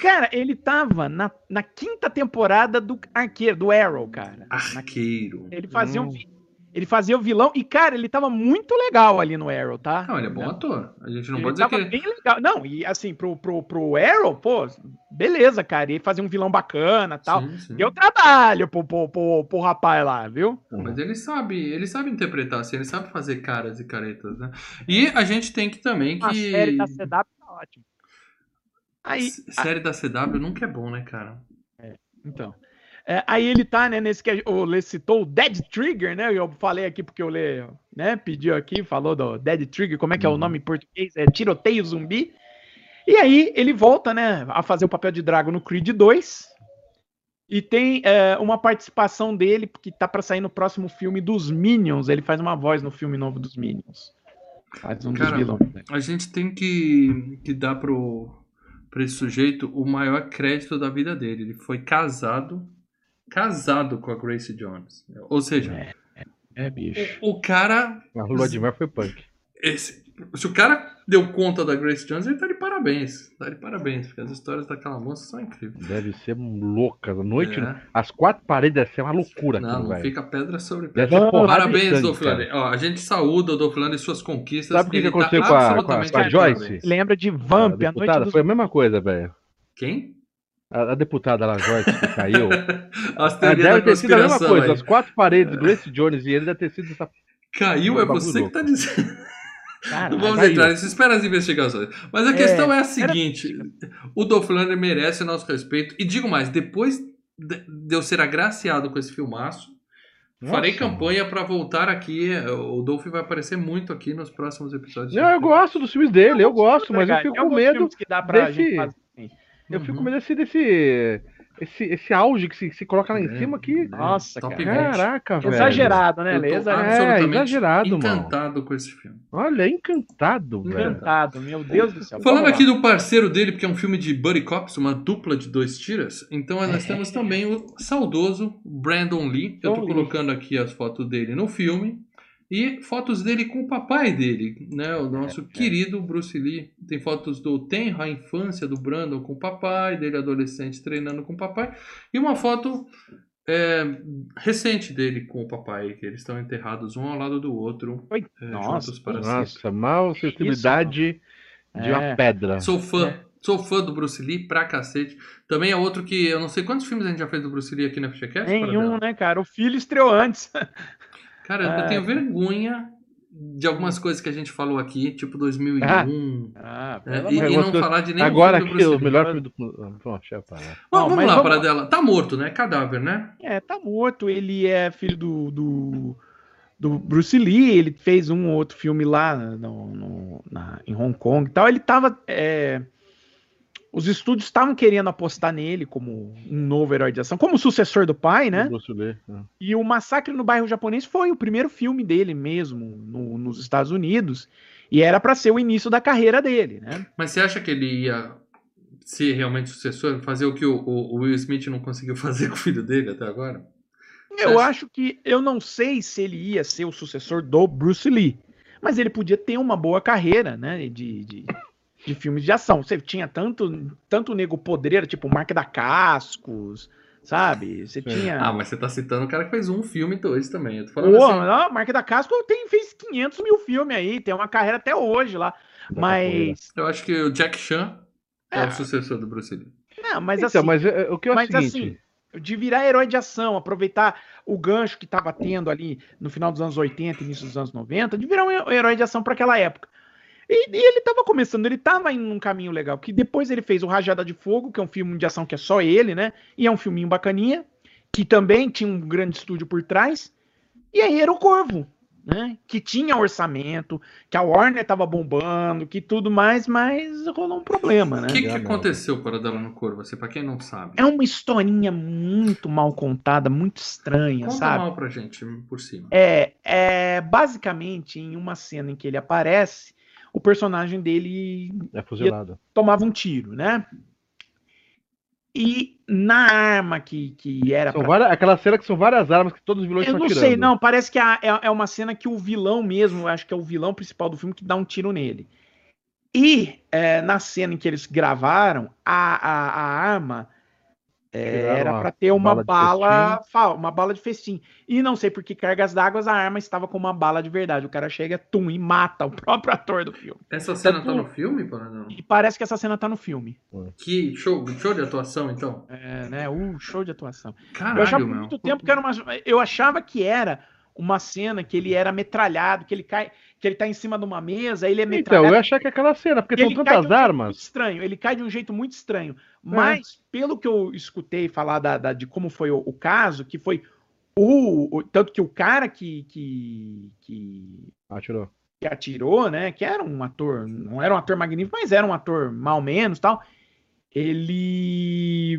Cara, ele tava na, na quinta temporada do Arqueiro, do Arrow, cara. Na- Arqueiro. ele fazia um Hum. vi- ele fazia o vilão e cara, ele tava muito legal ali no Arrow, tá? Não, ele é bom ator. A gente não ele pode dizer tava que ele... bem legal. Não, e assim, pro, pro, pro Arrow, pô, beleza, cara. Ele fazia um vilão bacana tal. Sim, sim. Deu trabalho pro, pro, pro, pro rapaz lá, viu? Mas ele sabe, ele sabe interpretar, assim, ele sabe fazer caras e caretas, né? E a gente tem que também que... A série da CW tá ótima. Aí, Série da CW nunca é bom, né, cara? Então. É, aí ele tá, né, nesse que o Lê citou, o Dead Trigger, né? Eu falei aqui porque o Lê, né, pediu aqui, falou do Dead Trigger, como é que é o nome em português? É tiroteio zumbi. E aí ele volta, né, a fazer o papel de Drago no Creed 2. E tem é, uma participação dele que tá pra sair no próximo filme dos Minions. Ele faz uma voz no filme novo dos Minions. Faz um Cara, dos vilões. né? A gente tem que, que dar pro, pra esse sujeito o maior crédito da vida dele. Ele foi casado, casado com a Grace Jones. Ou seja, É, bicho. o, o cara. A lua de mel foi punk. esse- se o cara deu conta da Grace Jones, ele tá de parabéns. Tá de parabéns, porque as histórias daquela moça são incríveis. Deve ser louca. À noite, É. as quatro paredes deve ser uma loucura Não, aquilo, não velho. fica pedra sobre pedra. de Parabéns. Ó, a gente saúda o Dolphilani e suas conquistas. Sabe o que, que Ele tá aconteceu com, a, com, a, absolutamente com a Joyce? Lembra de A Vamp, a, noite deputada? dos Foi a mesma coisa, velho. Quem? A, a deputada lá, Joyce, que caiu. As teorias da deve ter sido a mesma coisa. aí. As quatro paredes, Grace Jones e ele deve ter sido essa. Caiu, é Bagulho você que louco. tá dizendo. Caralho. Não vamos caiu. entrar nisso, espera as investigações. Mas a É, questão é a era- seguinte: o Dolph Lundgren merece o nosso respeito. E digo mais, depois de eu ser agraciado com esse filmaço, farei Nossa, campanha pra voltar aqui. O Dolph vai aparecer muito aqui nos próximos episódios. Não, eu gosto dos filmes dele, eu gosto, mas eu fico com medo. que dá pra desse- gente fazer. Eu Uhum. fico com medo desse, desse esse, esse auge que se, se coloca lá em É, cima aqui. Nossa, Top cara. 20. Caraca, velho. Exagerado, né, Lê? Exagerado. É, absolutamente exagerado, mano. encantado com esse filme. Olha, encantado, velho. Encantado, meu Deus do céu. Falando aqui do parceiro dele, porque é um filme de Buddy Cops, uma dupla de dois tiras, então nós temos também o saudoso Brandon Lee. Eu tô colocando aqui as fotos dele no filme. E fotos dele com o papai dele, né? O nosso querido Bruce Lee. Tem fotos do tenro, a infância do Brandon com o papai, dele adolescente treinando com o papai. E uma foto é, recente dele com o papai, que eles estão enterrados um ao lado do outro. Oi. é, Nossa, juntos para sempre. Nossa, mal sensibilidade de uma É. pedra. Sou fã. É. Sou fã do Bruce Lee pra cacete. Também é outro que eu não sei quantos filmes a gente já fez do Bruce Lee aqui na FGCast. Nenhum, né, cara? O filho estreou antes. Cara, eu Ah, tenho vergonha de algumas coisas que a gente falou aqui, tipo 2001. Ah, né? pelo E, e não falar de nenhum Agora filme do aqui, Bruce o Lee. melhor filme do. Bom, deixa eu parar. Vamos, Não, vamos mas lá, vamos- Paradela. Tá morto, né? Cadáver, né? É, tá morto. Ele é filho do, do, do Bruce Lee. Ele fez um ou outro filme lá no, no- na- em Hong Kong e tal. Ele tava. é, os estúdios estavam querendo apostar nele como um novo herói de ação, como sucessor do pai, né? Bruce Lee, né? E o Massacre no Bairro Japonês foi o primeiro filme dele mesmo no- nos Estados Unidos. E era pra ser o início da carreira dele, né? Mas você acha que ele ia ser realmente sucessor? Fazer o que o, o- o Will Smith não conseguiu fazer com o filho dele até agora? Eu acha- acho que eu não sei se ele ia ser o sucessor do Bruce Lee, mas ele podia ter uma boa carreira, né? De, de, de filmes de ação. Você tinha tanto, tanto nego podreiro, tipo Marca da Cascos, sabe? Você tinha. Ah, mas você tá citando o cara que fez um filme e dois também. Eu tô falando Pô, assim. não, Marca da Casco tem, fez 500 mil filmes aí, tem uma carreira até hoje lá. Mas. Eu acho que o Jack Chan é, É. o sucessor do Bruce Lee. Não, mas então, assim. mas é, é, o que é o mas seguinte. assim, de virar herói de ação, aproveitar o gancho que estava tendo ali no final dos anos 80, início dos anos 90, de virar um herói de ação para aquela época. E, e ele tava começando, ele tava indo num caminho legal, que depois ele fez o Rajada de Fogo, que é um filme de ação que é só ele, né? E é um filminho bacaninha, que também tinha um grande estúdio por trás. E aí era o Corvo, né? Que tinha orçamento, que a Warner tava bombando, que tudo mais, mas rolou um problema, né? O que, que aconteceu para dela no Corvo? Assim, pra quem não sabe. É uma historinha muito mal contada, muito estranha, Conta sabe? mal pra gente, por cima. É, é basicamente em uma cena em que ele aparece, o personagem dele É fuzilado. tomava um tiro, né? E na arma que, que era São pra- várias, aquela cena que são várias armas que todos os vilões Eu estão não sei, não, parece que é, é uma cena que o vilão mesmo, acho que é o vilão principal do filme que dá um tiro nele. E é, na cena em que eles gravaram, a, a, a arma era a para ter uma bala de bala, uma bala de festim. E não sei por que cargas d'água a arma estava com uma bala de verdade. O cara chega, tum, e mata o próprio ator do filme. Essa cena tá Tanto- no filme? E parece que essa cena tá no filme. Que show, show de atuação, então? É, né? Uh, show de atuação. Caralho, eu achava por muito tempo que era uma. Eu achava que era uma cena que ele era metralhado, que ele cai, que ele tá em cima de uma mesa, ele é Então, metralhado. eu ia achar que é aquela cena, porque são um tantas jeito armas. estranho, ele cai de um jeito muito estranho. Mas, pelo que eu escutei falar da, da- de como foi o, o caso, que foi o, o- Tanto que o cara que, que, que, Ah, tirou. que atirou, né? Que era um ator, não era um ator magnífico, mas era um ator mal menos tal. Ele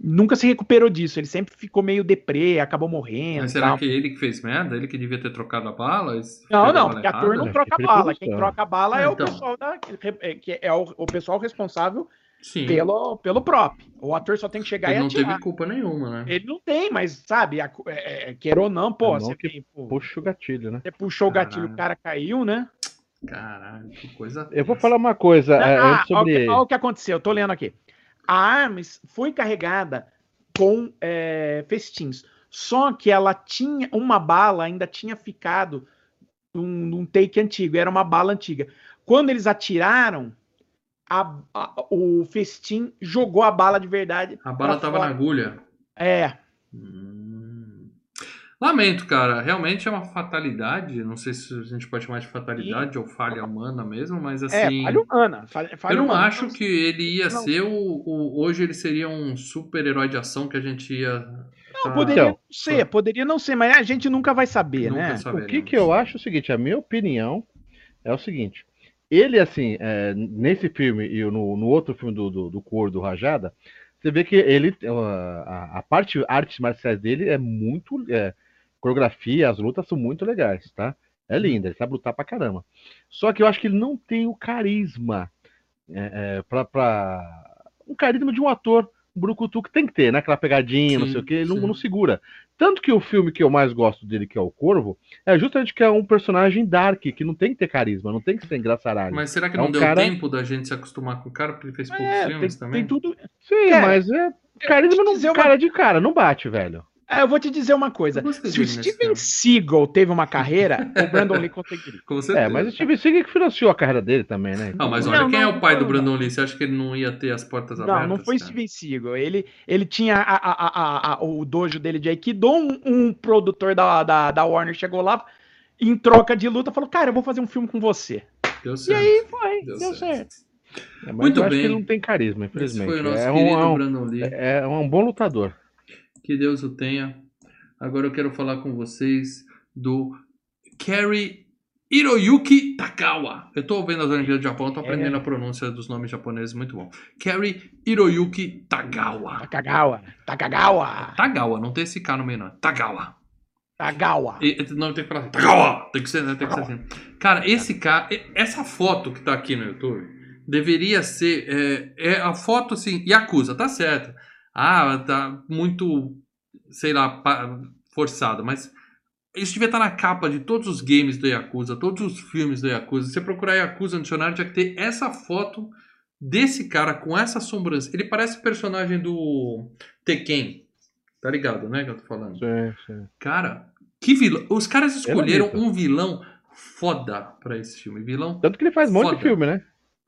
nunca se recuperou disso. Ele sempre ficou meio deprê, acabou morrendo. Mas será tal. que ele que fez merda? Ele que devia ter trocado a bala? Não, a não, porque ator não troca Que bala. Quem troca bala Ah, é o então. pessoal da, que é o, o pessoal responsável Sim. pelo, pelo prop. O ator só tem que chegar Ele e não atirar. teve culpa nenhuma, né? Ele não tem, mas sabe, a, é, é, quer ou não, pô, É, não você, que tem, pô, Puxa o gatilho, né? você puxou o gatilho, Caralho. o cara caiu, né? Caralho, que coisa. Eu vou falar uma coisa é, Ah, antes sobre. olha o que- olha o que aconteceu, eu tô lendo aqui. A Arms foi carregada com é, festins, só que ela tinha, uma bala ainda tinha ficado num, num take antigo, era uma bala antiga. Quando eles atiraram, a- a- o festim jogou a bala de verdade. A bala pra tava na agulha. É, Hum. Lamento, cara. Realmente é uma fatalidade. Não sei se a gente pode chamar de fatalidade ou falha humana mesmo, mas é, assim. falha humana. Falha, falha eu não humana. acho que ele ia Não. ser o, o- Hoje ele seria um super-herói de ação que a gente ia. Não, tá- poderia Então, não ser, poderia não ser, mas a gente nunca vai saber, Nunca né? O saberemos. que, que eu acho é o seguinte, a minha opinião é o seguinte. Ele, assim, é, nesse filme e no, no outro filme do, do, do Cor, do Rajada, você vê que ele, a, a parte artes marciais dele é muito. é, coreografia, as lutas são muito legais, tá? É linda, ele sabe lutar pra caramba. Só que eu acho que ele não tem o carisma é, é, pra, pra- um carisma de um ator brucutu que tem que ter, né? Aquela pegadinha, não Sim, sei o que, ele não, não segura. Tanto que o filme que eu mais gosto dele, que é o Corvo, é justamente que é um personagem dark, que não tem que ter carisma, não tem que ser engraçaralho. Mas será que É não um deu cara- tempo da gente se acostumar com o cara? Porque ele fez poucos É, tem, filmes também. tem tudo. Sim, Cara, mas é. Carisma não. uma- Cara de cara, não bate, velho. Ah, eu vou te dizer uma coisa. Se o Steven. Seagal teve uma carreira, o Brandon Lee conseguiria. Com certeza. É, mas o Steve Seagal que financiou a carreira dele também, né? Ah, mas Não, olha, quem não, é o pai não, do não. Brandon Lee? Você acha que ele não ia ter as portas abertas? Não, não foi cara? Steven Seagal. Ele, ele tinha a- a- a- a- a- o dojo dele de Aikido, um, um produtor da, da, da Warner chegou lá, em troca de luta, falou, cara, eu vou fazer um filme com você. Deu E certo. aí foi, Deu deu, certo. certo. É, mas Muito eu acho bem. que ele não tem carisma, Esse infelizmente. foi o nosso é, um, é, um, Brandon Lee. é um bom lutador. Que Deus o tenha. Agora eu quero falar com vocês do Kerry Hiroyuki Takawa. Eu tô vendo as Olimpíadas do Japão, tô aprendendo É. a pronúncia dos nomes japoneses, muito bom. Kerry Hiroyuki Tagawa. Takagawa, Takagawa, Tagawa, não tem esse K no meio, não. Tagawa. Tagawa. E- não, tem que falar assim. Tagawa! Tem que ser, né? Tem que ser assim. Cara, esse cara, e- essa foto que tá aqui no YouTube deveria ser. É, é a foto assim. Yakuza, tá certo. Ah, tá muito. Sei lá, forçado, mas. Isso devia estar na capa de todos os games do Yakuza, todos os filmes do Yakuza. Se você procurar Yakuza no dicionário, tinha que ter essa foto desse cara com essa sobrancelha. Ele parece o personagem do Tekken. Tá ligado, né? Que eu tô falando. Sim, sim. Cara, que vilão. Os caras escolheram bonito. um vilão foda pra esse filme. Vilão. Tanto que ele faz um monte Foda. de filme, né?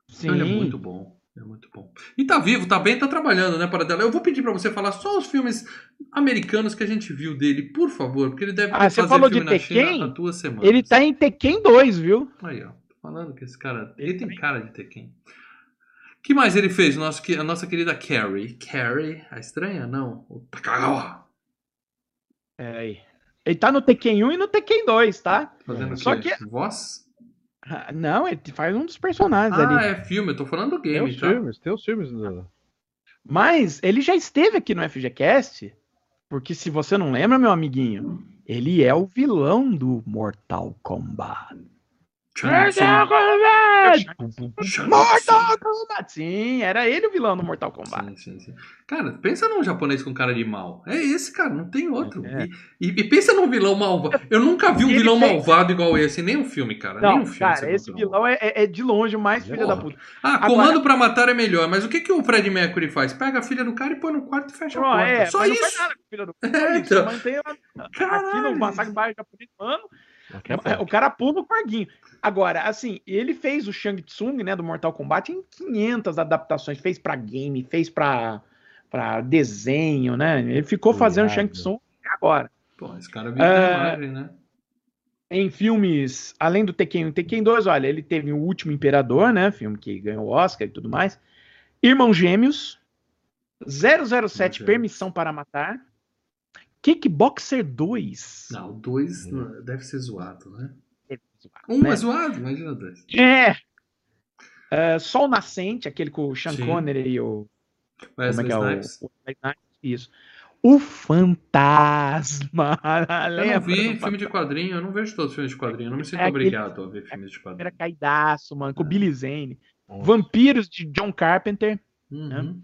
Sim. Ele é muito bom. É muito bom. E tá vivo, tá bem, tá trabalhando, né, Paradela? Eu vou pedir pra você falar só os filmes americanos que a gente viu dele, por favor, porque ele deve Ah, você fazer falou filme de na China Tekken? há duas semanas. Ele tá em Tekken 2, viu? Aí, ó. Tô falando que esse cara. Ele tem cara de Tekken. que mais ele fez? Nosso, que- a nossa querida Carrie. Carrie, a estranha? Não. O Takagawa. Peraí. Ele tá no Tekken 1 e no Tekken 2, tá? Fazendo o Só quê? que- Voz? Ah, Não, ele faz um dos personagens Ah, ali. é filme. Eu tô falando do Tem game, os tá? filmes, tem os filmes. do- Mas ele já esteve aqui no FGCast, porque se você não lembra, meu amiguinho, ele é o vilão do Mortal Kombat. Tsung. Shang Mortal Kombat! Sim, era ele o vilão do Mortal Kombat. Sim, sim, sim. Cara, pensa num japonês com cara de mal. É esse, cara, não tem outro. É. E, e- e pensa num vilão malvado. Eu nunca vi um vilão fez- malvado igual esse, nem um filme, cara. nem Não, um filme. cara, esse viu vilão é, é- é de longe o mais filho da puta. Ah, Agora- comando pra matar é melhor, mas o que, que o Fred Mercury faz? Pega a filha do cara e põe no quarto e fecha a Não, porta. é, Só mas não faz isso. nada com o filho do É, Só isso, então. mantém lá- Aqui Caralho. no Massacre Bairro Japonês, mano, é o cara pula o corguinho. Agora, assim, ele fez o Shang Tsung, né, do Mortal Kombat em 500 adaptações. Fez pra game, fez pra, pra desenho, né? Ele ficou fazendo Irado. Shang Tsung agora. Pô, esse cara vive É. imagem, né? Em filmes, além do Tekken 1 e Tekken 2, olha, ele teve o Último Imperador, né? Filme que ganhou o Oscar e tudo mais. Irmãos Gêmeos. 007 Gêmeos. Permissão para Matar. Kickboxer 2. Não, o dois Hum. não- deve ser zoado, né? Um Né? é zoado, imagina dois. É. É, Sol Nascente, aquele com o Sean Sim. Connery e o. Como é Wesley que é o. O Wesley Isso. O Fantasma. Eu não vi filme de quadrinho, eu não vejo todos os filmes de quadrinho. Eu não me sinto É aquele- obrigado a ver filmes de quadrinho. Caidaço, mano, com o Billy Zane. Nossa. Vampiros de John Carpenter. Uhum.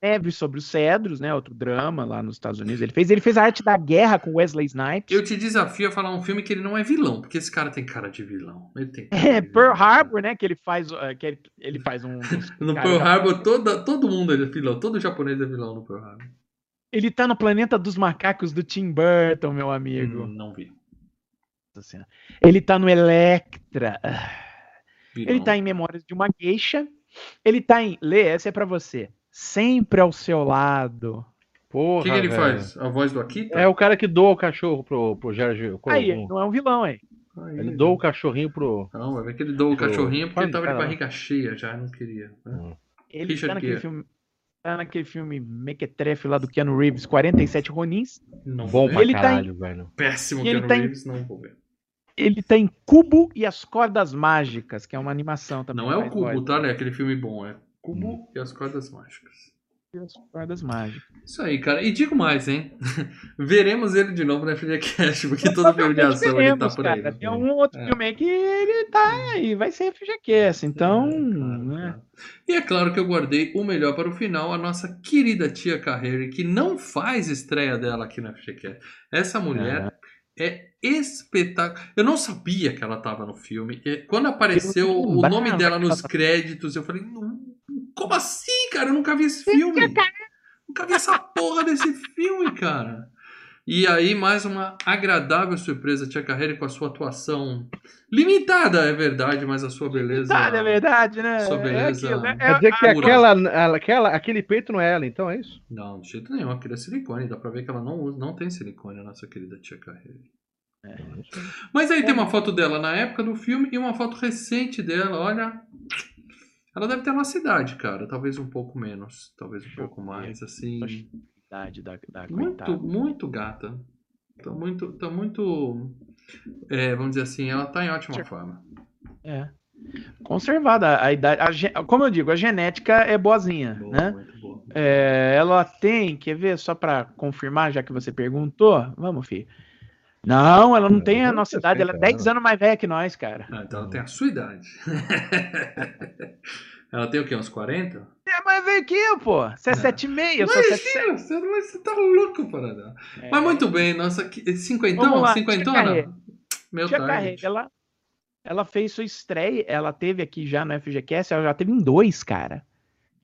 Neve sobre os Cedros, né? Outro drama lá nos Estados Unidos. Ele fez, ele fez a arte da guerra com Wesley Snipes. Eu te desafio a falar um filme que ele não é vilão, porque esse cara tem cara de vilão. Ele tem É, Pearl. Harbor, né? Que ele faz, uh, que ele, ele faz um. No Pearl Harbor, toda, todo mundo é vilão. Todo japonês é vilão no Pearl Harbor. Ele tá no planeta dos macacos do Tim Burton, meu amigo. Hum, não vi. Ele tá no Electra. Ele tá em Memórias de uma Geisha. Ele tá em. Lê, essa é pra você. Sempre ao seu lado. O Porra, que, que ele velho. faz? A voz do Akita? É o cara que doa o cachorro pro, pro Jorge. pro- Aí, não é um vilão, aí. Aí, ele doa o cachorrinho pro. Não, vai ver que ele doou o cachorrinho porque ele tava de barriga cheia já, não queria. né? Ele Richard tá naquele Gere. filme. Tá naquele filme Mequetrefe lá do Keanu Reeves, 47 Ronins. Não Bom vou pra ver. Ele tá caralho, velho. Péssimo ele Keanu tá em- Reeves, não vou ver. Ele tá em Cubo e as Cordas Mágicas, que é uma animação também. Não é o Cubo, voz tá? Né? Aquele filme bom, é Cubo Hum. e as Cordas Mágicas. das Cordas Mágicas. Isso aí, cara. E digo mais, hein? Veremos ele de novo na FGCast, porque todo filme de ação ele tá por aí. cara. né? Tem um outro É. filme aí que ele tá aí, vai ser FGCast, então, É, claro, né? claro. E é claro que eu guardei o melhor para o final, a nossa querida tia Carreira, que não faz estreia dela aqui na FGCast. Essa mulher é espetacular. Eu não sabia que ela estava no filme. E Quando apareceu o nome dela nos créditos, eu falei, "Não, como assim, cara? Eu nunca vi esse filme. Nunca vi essa porra desse filme, cara. E aí, mais uma agradável surpresa, Tia Carreira, com a sua atuação limitada, é verdade, mas a sua beleza. Tá, é verdade, né? Sua beleza- É aquilo, né? Quer dizer que aquela, aquela, aquele peito não é ela, então é isso? Não, de jeito nenhum, aquele é silicone. Dá pra ver que ela não, usa, não tem silicone, a nossa querida Tia Carreira. Mas aí tem uma foto dela na época do filme e uma foto recente dela, olha. Ela deve ter a nossa idade, cara. Talvez um pouco menos. Talvez um pouco ver. mais, assim. Idade da, da Muito, muito gata. Tá muito. Tá muito é, vamos dizer assim, ela tá em ótima Sim. forma. É. Conservada a idade. a como eu digo, a genética é boazinha, Boa, né? muito boa. É, ela tem, quer ver, só pra confirmar, já que você perguntou? Vamos, filho. Não, ela não Eu tem a nossa idade, ela é cara. 10 anos mais velha que nós, cara. Ah, então ela tem a sua idade. ela tem o quê? Uns 40? É mais velho que eu, pô. Você é 7,5, eu sou 7,7. Imagina, você, tá louco, Paradá. É. Mas muito bem, nossa, que- cinquentão? Cinquentona? Meu Tia. Carreira, ela, ela fez sua estreia, ela teve aqui já no FGCast, ela já teve em dois, cara.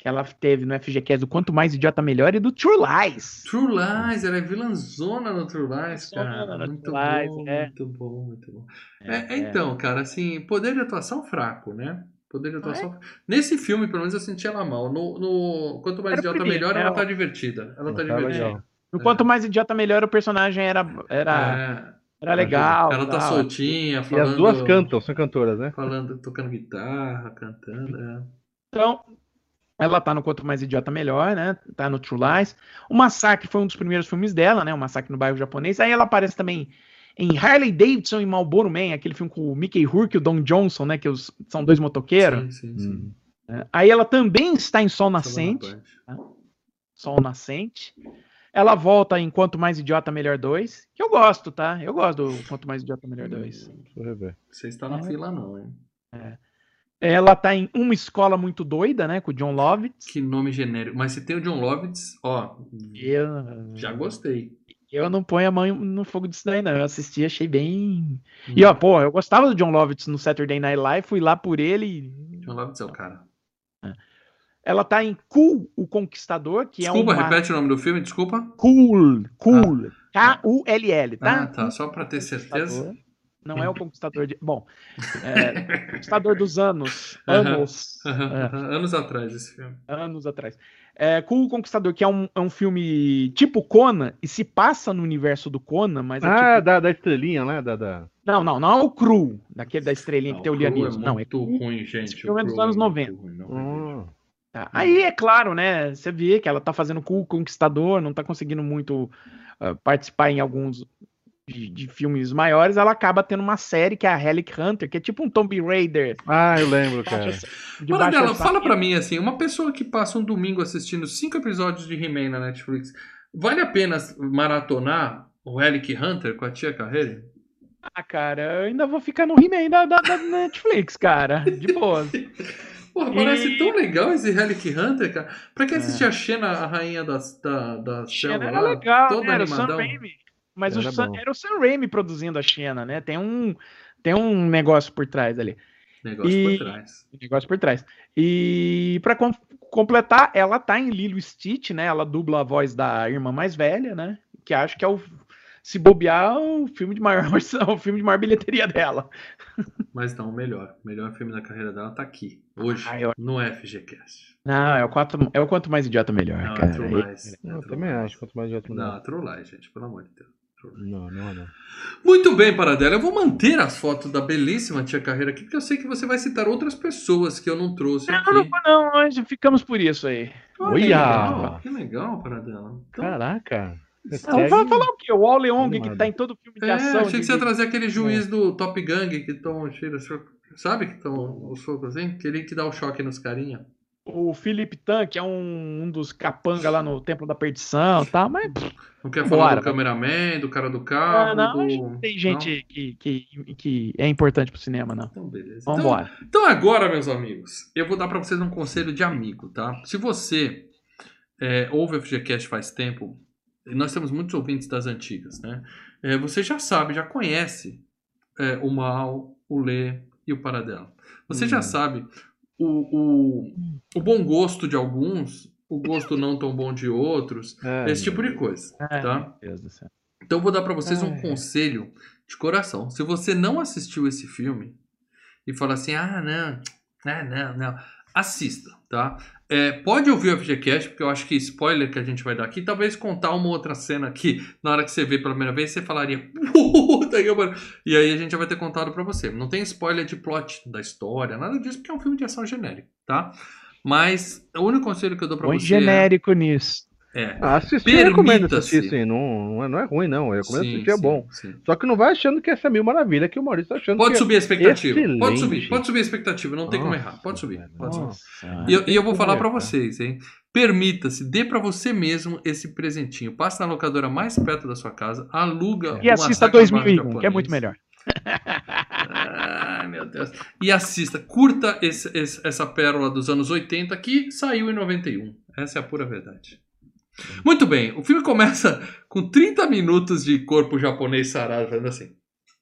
Que ela teve no FGCast do Quanto Mais Idiota Melhor e do True Lies. True Lies, ela é vilãzona no True Lies, cara. Muito True Lies, bom, é. muito bom, muito bom. É, é, então, cara, assim, poder de atuação fraco, né? Poder de atuação. Nesse filme, pelo menos, eu senti ela mal. No, no Quanto Mais Era o Idiota primeiro, Melhor, né? ela tá divertida. Ela tá Tá divertida. legal. No Quanto Mais Idiota Melhor, o personagem era, era É, Era legal. Ela tá tal. soltinha, E falando. as duas cantam, são cantoras, né? Falando, tocando guitarra, cantando. é. Então, ela tá no Quanto Mais Idiota Melhor, né? Tá no True Lies. O Massacre foi um dos primeiros filmes dela, né? O Massacre no Bairro Japonês. Aí ela aparece também em Harley Davidson e Marlboro Man, aquele filme com o Mickey Rourke e o Don Johnson, né? Que os- são dois motoqueiros. Sim, sim, sim. Hum. né? Aí ela também está em Sol Nascente. Bonaparte. Sol Nascente. Ela volta em Quanto Mais Idiota Melhor 2, que eu gosto, tá? Eu gosto do Quanto Mais Idiota Melhor 2. Deixa eu rever. Você está na É. fila, não, hein? Ela tá em Uma Escola Muito Doida, né? Com o John Lovitz. Que nome genérico. Mas se tem o John Lovitz, ó, Eu, já gostei. eu não ponho a mão no fogo disso daí, não. Eu assisti, achei bem. E ó, pô, eu gostava do John Lovitz no Saturday Night Live, fui lá por ele. John Lovitz é o cara. Ela tá em Cool, o Conquistador, que Desculpa, é uma... repete o nome do filme, desculpa. Cool, Cool, K-U-L-L, tá? Ah, tá. Só pra ter certeza. Não é o Conquistador de... Bom, é, Conquistador dos Anos, anos, é, Anos atrás esse filme. anos atrás. É, Cool Conquistador, que é um, é um filme tipo Conan, e se passa no universo do Conan, mas é Ah, tipo... da, da estrelinha, né? Da, da... Não, não, não é o Cru, daquele da estrelinha que tem o Lianismo. É não, é muito ruim, gente. Esse filme é dos anos muito 90. ruim, não Hum. Tá. Aí é claro, né? Você vê que ela tá fazendo Cool Conquistador, não tá conseguindo muito ah, participar em alguns de, de filmes maiores. Ela acaba tendo uma série que é a Relic Hunter, que é tipo um Tomb Raider. Ah, eu lembro, cara. De dela, orçamento. fala pra mim assim, uma pessoa que passa um domingo assistindo cinco episódios de He-Man na Netflix, vale a pena maratonar o Relic Hunter com a tia Carreira? Ah, cara, eu ainda vou ficar no He-Man da, da, da Netflix, cara. De boa. Porra, parece E- tão legal esse Relic Hunter, cara. Pra quem assistir a Xena, a rainha da, da, da Xena selva era lá, legal, toda né? Era o Sam animadão. Raimi. Mas o Era Sam- bom. era o Sam Raimi produzindo a Xena, né? Tem um, tem um negócio por trás ali. Negócio E- por trás. Negócio por trás. E pra com- completar, ela tá em Lilo Stitch, né? Ela dubla a voz da irmã mais velha, né? Que acho que é o se bobear o filme de maior o filme de maior bilheteria dela. Mas não, o melhor. O melhor filme da carreira dela tá aqui. Hoje, Ah, eu- no FGCast. Não, é o quanto, é o quanto mais idiota melhor, Não, é cara. True Lies. É Eu True também Lies. acho, quanto mais de outro Não, True Lies, gente, pelo amor de Deus. Não, não, não. Muito bem, Paradela. Eu vou manter as fotos da belíssima tia Carreira aqui, porque eu sei que você vai citar outras pessoas que eu não trouxe Não, aqui. não, não, nós ficamos por isso aí. Olha, que legal, Que legal, Paradela. Então, Caraca. Não, vai falar o quê? O All Leong, que tá em todo filme de é, ação. achei que de- você ia trazer aquele juiz do Top Gang que toma tira, soco- sabe que toma o soco assim? Aquele que dá o choque nos carinha. O Philip Tan, que é um, um dos capanga lá no Templo da Perdição, tá? Mas Não quer falar Bora. do cameraman, do cara do carro, Ah, não, do... não tem gente que, que, que é importante pro cinema, não. Então, beleza. Então, Vambora. Então agora, meus amigos, eu vou dar pra vocês um conselho de amigo, tá? Se você é, ouve o FGCast faz tempo, e nós temos muitos ouvintes das antigas, né? É, você já sabe, já conhece é, o Mal, o Lê e o Paradela. Você já Hum. sabe o, o, o bom gosto de alguns, o gosto não tão bom de outros, É, esse tipo de coisa, Ai, tá? Então eu vou dar pra vocês um Ai. conselho de coração. Se você não assistiu esse filme e fala assim, ah, não, ah, não, não, assista, tá? É, pode ouvir o FGCast, porque eu acho que spoiler que a gente vai dar aqui, talvez contar uma outra cena aqui, na hora que você vê pela primeira vez, você falaria, puta que pariu. E aí a gente já vai ter contado pra você. Não tem spoiler de plot da história, nada disso, porque é um filme de ação genérico, tá? Mas o único conselho que eu dou pra Põe você genérico nisso. É... é Ah, assistir, eu recomendo assistir, sim. Não, não, é, não é ruim, não. Eu recomendo sim, assistir, é sim, bom. sim. Só que não vai achando que essa é mil maravilha que o Maurício tá achando Pode que subir a expectativa. Pode subir, pode subir a expectativa, não tem como Nossa, errar. Pode subir, pode subir. Nossa. E eu, e eu vou falar como pra errar. vocês, hein? Permita-se, dê pra você mesmo esse presentinho. Passa na locadora mais perto da sua casa, aluga E o assista Massacre no Bairro 2001, que é muito melhor. Ai, meu Deus. E assista, curta esse- esse- essa pérola dos anos 80 que saiu em 91. Essa é a pura verdade. Muito bem, o filme começa com 30 minutos de corpo japonês sarado, fazendo assim.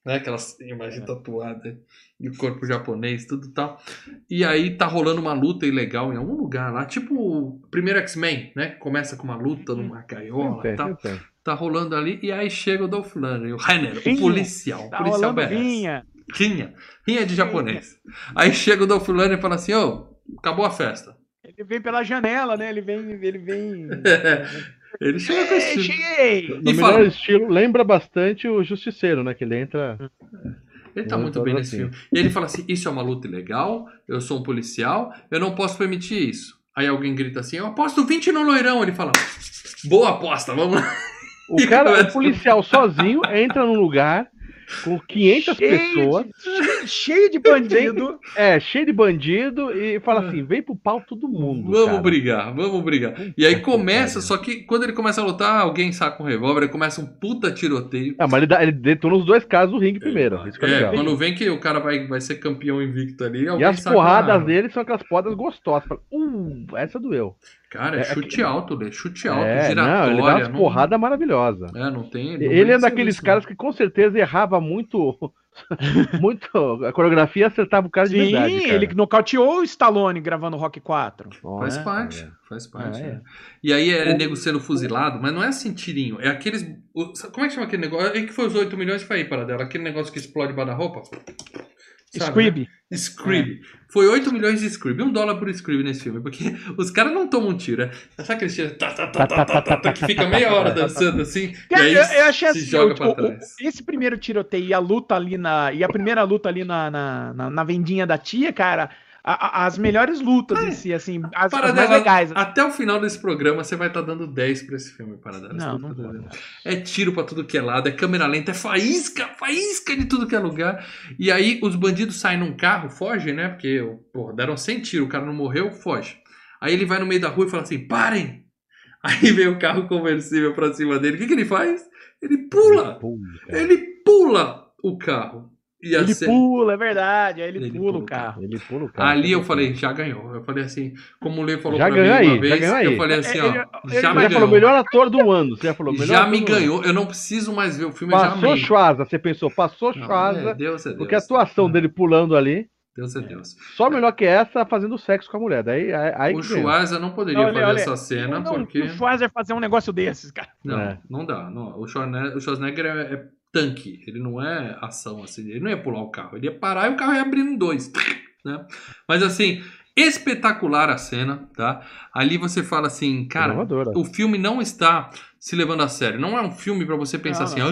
Né? Aquelas imagens tatuadas de corpo japonês, tudo tal. E aí tá rolando uma luta ilegal em algum lugar lá, tipo o primeiro X-Men, né? Começa com uma luta numa gaiola e tal. tem. Tá rolando ali, e aí chega o Dolph Lundgren, o Renner, o Rinha. policial. O Tá policial rolando merece. vinha. Rinha. Rinha de japonês. Aí chega o Dolph Lundgren e fala assim, ô, acabou a festa. Ele vem pela janela, né? Ele vem. Ele vem. Ele chega com esse cheguei! No E melhor fala- estilo, lembra bastante o Justiceiro, né? Que ele entra. Ele tá Muito bem nesse assim. filme. E ele fala assim: Isso é uma luta ilegal, eu sou um policial, eu não posso permitir isso. Aí alguém grita assim: Eu aposto 20 no loirão. Ele fala: Boa aposta, vamos lá. O E cara, o policial sozinho, entra num lugar com 500 Cheio pessoas, de- cheio, de bandido. é, cheio de bandido, e fala assim: vem pro pau todo mundo. Vamos cara. brigar, vamos brigar. E aí começa, só que quando ele começa a lutar, alguém saca um revólver, começa um puta tiroteio. Ah, mas ele, dá, ele detona os dois casos do ringue primeiro. Isso que é, É, legal. quando vem que o cara vai, vai ser campeão invicto ali, E as porradas dele são aquelas porradas gostosas. Fala, uh, essa doeu. Cara, é, É, chute alto, Lê, chute alto, É, giratória. não, ele dá umas não- porradas maravilhosas. É, não tem. não Ele é daqueles serviço, caras que com certeza errava muito. muito. A coreografia acertava o cara de Sim, verdade. cara. ele que nocauteou o Stallone gravando Rock 4. não. Faz Nossa, parte, é. faz parte. É. né? E aí é nego sendo fuzilado, mas não é assim tirinho. É aqueles. como é que chama aquele negócio? É que foi os 8 milhões que foi aí para dela. Aquele negócio que explode debaixo da roupa. Sabe, Scrib. né? Scrib. Foi 8 milhões de Scrib. Um dólar por Scrib nesse filme. Porque os caras não tomam tiro. É sabe aqueles tiros tá, tá, tá, tá, tá, tá, tá, que fica meia hora dançando assim. E aí eu, eu achei se assim, joga pra o- trás. esse primeiro tiroteio e a luta ali na. E a primeira luta ali na, na, na, na vendinha da tia, cara, a- as melhores lutas em si, assim, as, as mais legais. Até o final desse programa você vai estar dando 10 pra esse filme, Paradela. Não, não tá pode. É tiro pra tudo que é lado, é câmera lenta, é faísca, faísca de tudo que é lugar. E aí os bandidos saem num carro, fogem, né? Porque porra, deram 100 tiros, o cara não morreu, foge. Aí ele vai no meio da rua e fala assim: parem! Aí vem o carro conversível pra cima dele. O que, que ele faz? Ele pula! Pô, cara. Ele pula o carro. E Ele cena- pula, é verdade. Aí ele, Ele pula pula o carro. Ele pula o cara. Ali eu falei, já ganhou. Eu falei assim, como o Lê falou Já pra mim aí, uma já vez, aí. eu falei assim, ó, Ele- ele- já ele me já ganhou. falou melhor ator do ano. Você já falou melhor já ator me do ano. ganhou. Eu não preciso mais ver o filme, eu já Passou amei. Schwarza, você pensou, passou Não, Schwarza. é, Deus é Deus. Porque a atuação dele pulando ali, Deus é Deus. só melhor que essa, fazendo sexo com a mulher. Daí, aí, aí o. Schwarza não poderia Olha, fazer olha, essa cena não, porque... o Schwarzer fazer um negócio desses, cara. Não, É. não dá. Não. O, Schwarzenegger, o Schwarzenegger é, é tanque. Ele não é ação assim. Ele não ia pular o carro. Ele ia parar e o carro ia abrir em dois. Né? Mas assim, espetacular a cena, tá? Ali você fala assim, cara, Inovadora. o filme não está se levando a sério. Não é um filme pra você pensar Não, assim, não. ah,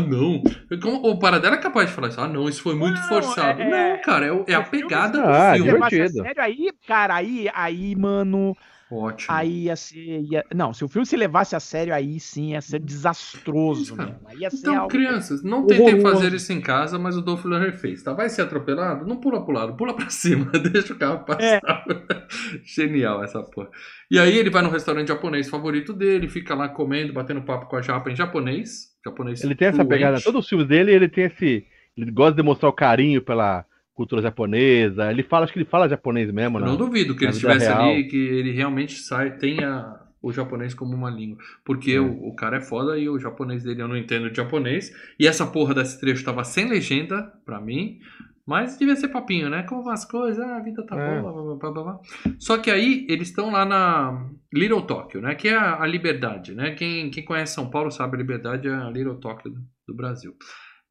não. Como, o Paradela é capaz de falar isso, ah, não, isso foi muito Não, forçado. é- não, cara, é, é a o filme- pegada Ah, do Se filme. divertido. sério, aí, cara, aí, aí, mano, Ótimo. aí ia ser. ia- Não, se o filme se levasse a sério, aí sim ia ser desastroso, mesmo. Aí ia ser Então, algo- crianças, não tentem horroroso. fazer isso em casa, mas o Dolph Lundgren fez, tá? Vai ser atropelado? Não pula pro lado, pula pra cima, deixa o carro É. passar. Genial essa porra. E aí ele vai no restaurante japonês favorito dele, fica lá comendo, batendo papo com a japa em japonês. japonês Ele tem essa fluente. pegada. Todos os filmes dele, ele tem esse. Ele gosta de demonstrar o carinho pela cultura japonesa. Ele fala, acho que ele fala japonês mesmo, né? não duvido que ele estivesse real. ali, que ele realmente sai, tenha o japonês como uma língua. Porque É. o, o cara é foda e o japonês dele eu não entendo de japonês. E essa porra desse trecho tava sem legenda pra mim. Mas devia ser papinho, né? Como as coisas, ah, a vida tá É. boa, blá, blá, blá. Só que aí eles estão lá na Little Tokyo, né? Que é a, a liberdade, né? Quem, quem conhece São Paulo sabe a liberdade é a Little Tokyo do, do Brasil.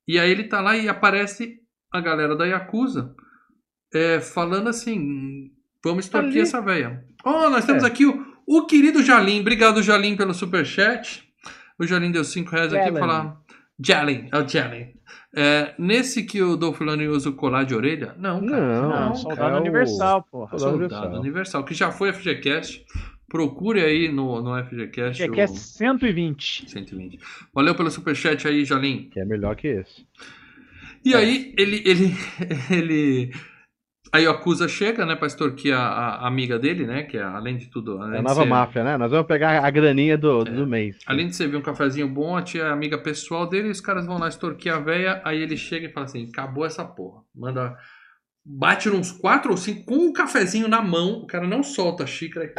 E aí ele tá lá e aparece a galera da Yakuza é, falando assim: vamos extorquir Ali. essa véia. Oh, nós temos É. aqui o, o querido Jalim. Obrigado, Jalim, pelo superchat. O Jalim deu 5 reais aqui pra falar. Jalim, é o Jalim. É, nesse que o Dolph Lundgren usa o colar de orelha? Não, cara. Não, Não, Soldado é o- Universal, porra. Soldado Soldado Universal. Universal, que já foi FGCast. Procure aí no, no FGCast. É o 120. 120. Valeu pelo superchat aí, Jalim. Que é melhor que esse. E É. aí, ele, ele, ele. Aí o Acusa chega, né, pra extorquir a, a amiga dele, né? Que é, além de tudo. É Além a de nova ser- máfia, né? Nós vamos pegar a graninha do, É. do mês. Além de servir um cafezinho bom, a tia é amiga pessoal dele, e os caras vão lá extorquir a véia, aí ele chega e fala assim: acabou essa porra. Manda. Bate nos quatro ou cinco com um cafezinho na mão, o cara não solta a xícara e.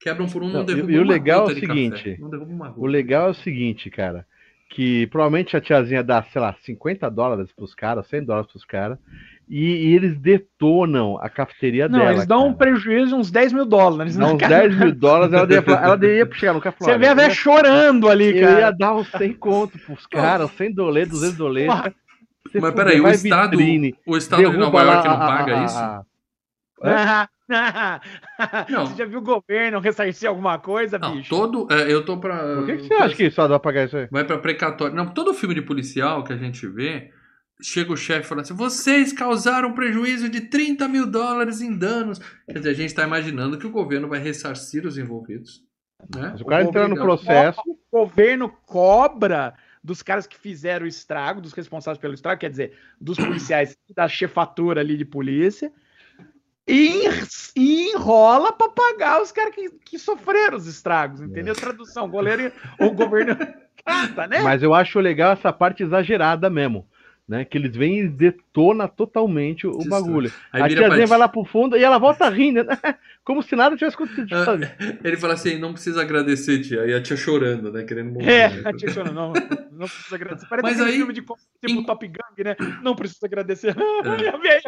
Quebra um por um, não, Não, derruba e o legal é o seguinte, café. Não derruba uma O legal é o seguinte, cara. Que provavelmente a tiazinha dá, sei lá, 50 dólares pros caras, 100 dólares pros caras. E, e eles detonam a cafeteria Não, dela. eles dão um cara. prejuízo de uns 10 mil dólares. Né, uns cara? 10 mil dólares, ela falar- ela devia chegar no café e falar, Você vê a "Olha, velha chorando ali, Eu ia cara. dar uns 100 conto pros caras, 100 dolê, 200 dolê. Mas peraí, o Estado, vitrine, o estado de Nova lá York não a- a- paga a- isso? a- Aham. Não. Você já viu o governo ressarcir alguma coisa, Não, bicho? todo. é, eu tô pra. Por que, que você acha que só dá pra pagar isso aí? Vai pra precatório. Não, todo filme de policial que a gente vê, chega o chefe falando assim: vocês causaram prejuízo de 30 mil dólares em danos. Quer dizer, a gente tá imaginando que o governo vai ressarcir os envolvidos. Né? Se o cara O entrar no governo- processo, O governo cobra dos caras que fizeram o estrago, dos responsáveis pelo estrago, quer dizer, dos policiais da chefatura ali de polícia, e, enrola pra pagar os caras que, que sofreram os estragos, entendeu? Tradução, o goleiro, o governo cata, né? mas eu acho legal essa parte exagerada mesmo. Né, que eles vêm e detona totalmente o Destrói. bagulho. Aí a tiazinha vai lá pro fundo e ela volta rindo, né? como se nada tivesse acontecido. Ah? Ele fala assim: não precisa agradecer, tia. E a tia chorando, né? Querendo morrer. É, né? a tia chorando, não, não precisa agradecer. Parece Mas aí- filme de tipo em- Top Gang, né? Não precisa agradecer. É.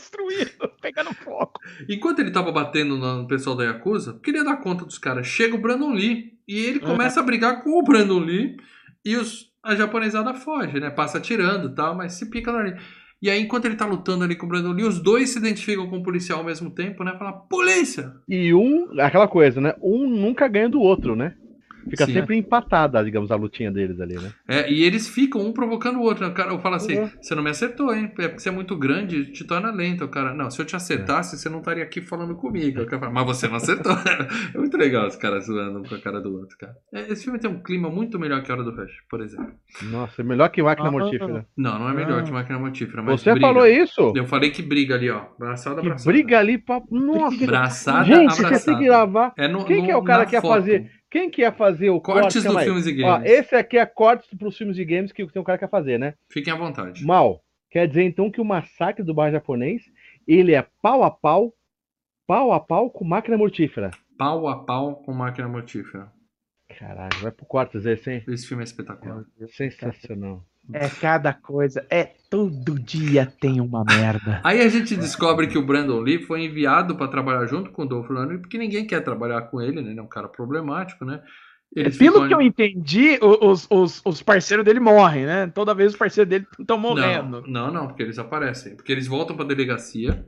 Destruído, pegando fogo. Enquanto ele tava batendo no pessoal da Yakuza, queria dar conta dos caras. Chega o Brandon Lee e ele começa a brigar com o Brandon Lee e os, a japonesada foge, né? Passa atirando e tal, mas se pica ali. E aí, enquanto ele tá lutando ali com o Brandon Lee, os dois se identificam com o policial ao mesmo tempo, né? Fala, polícia! E um, aquela coisa, né? Um nunca ganha do outro, né? Fica Sim. sempre empatada, digamos, a lutinha deles ali, né? É, e eles ficam um provocando o outro. né? O cara fala assim: Uhum. você não me acertou, hein? É porque você é muito grande, te torna lento. O cara, não, se eu te acertasse, você não estaria aqui falando comigo. Fala, mas você não acertou. é muito legal os caras zoando um com a cara do outro, cara. É, Esse filme tem um clima muito melhor que a Hora do Rush, por exemplo. Nossa, é melhor que máquina Ah, mortífera. Não, não é melhor Ah. que Máquina Mortífera, mas Você briga. falou isso? Eu falei que briga ali, ó. Braçada, Que braçada. briga ali pra. Nossa! Braçada, Gente, você abraçada. tem que gravar. É no, Quem no- que é o cara que ia foto. fazer? Quem que ia fazer o Cortes corte? do filmes e Ó, games. esse aqui é cortes pros filmes de games que tem um cara que quer fazer, né? Fiquem à vontade. Mal. Quer dizer então que o massacre do bar japonês, ele é pau a pau, pau a pau com máquina mortífera. Pau a pau com Máquina Mortífera. Caralho, vai pro cortes esse, hein? Esse filme é espetacular. Sensacional. É cada coisa. É todo dia tem uma merda. Aí a gente descobre que o Brandon Lee foi enviado para trabalhar junto com o Dolph Lundgren, porque ninguém quer trabalhar com ele, né? Ele é um cara problemático, né? Eles Pelo ficam- que eu entendi, os, os, os parceiros dele morrem, né? Toda vez os parceiros dele estão morrendo. Não, não, não, porque eles aparecem. Porque eles voltam pra delegacia.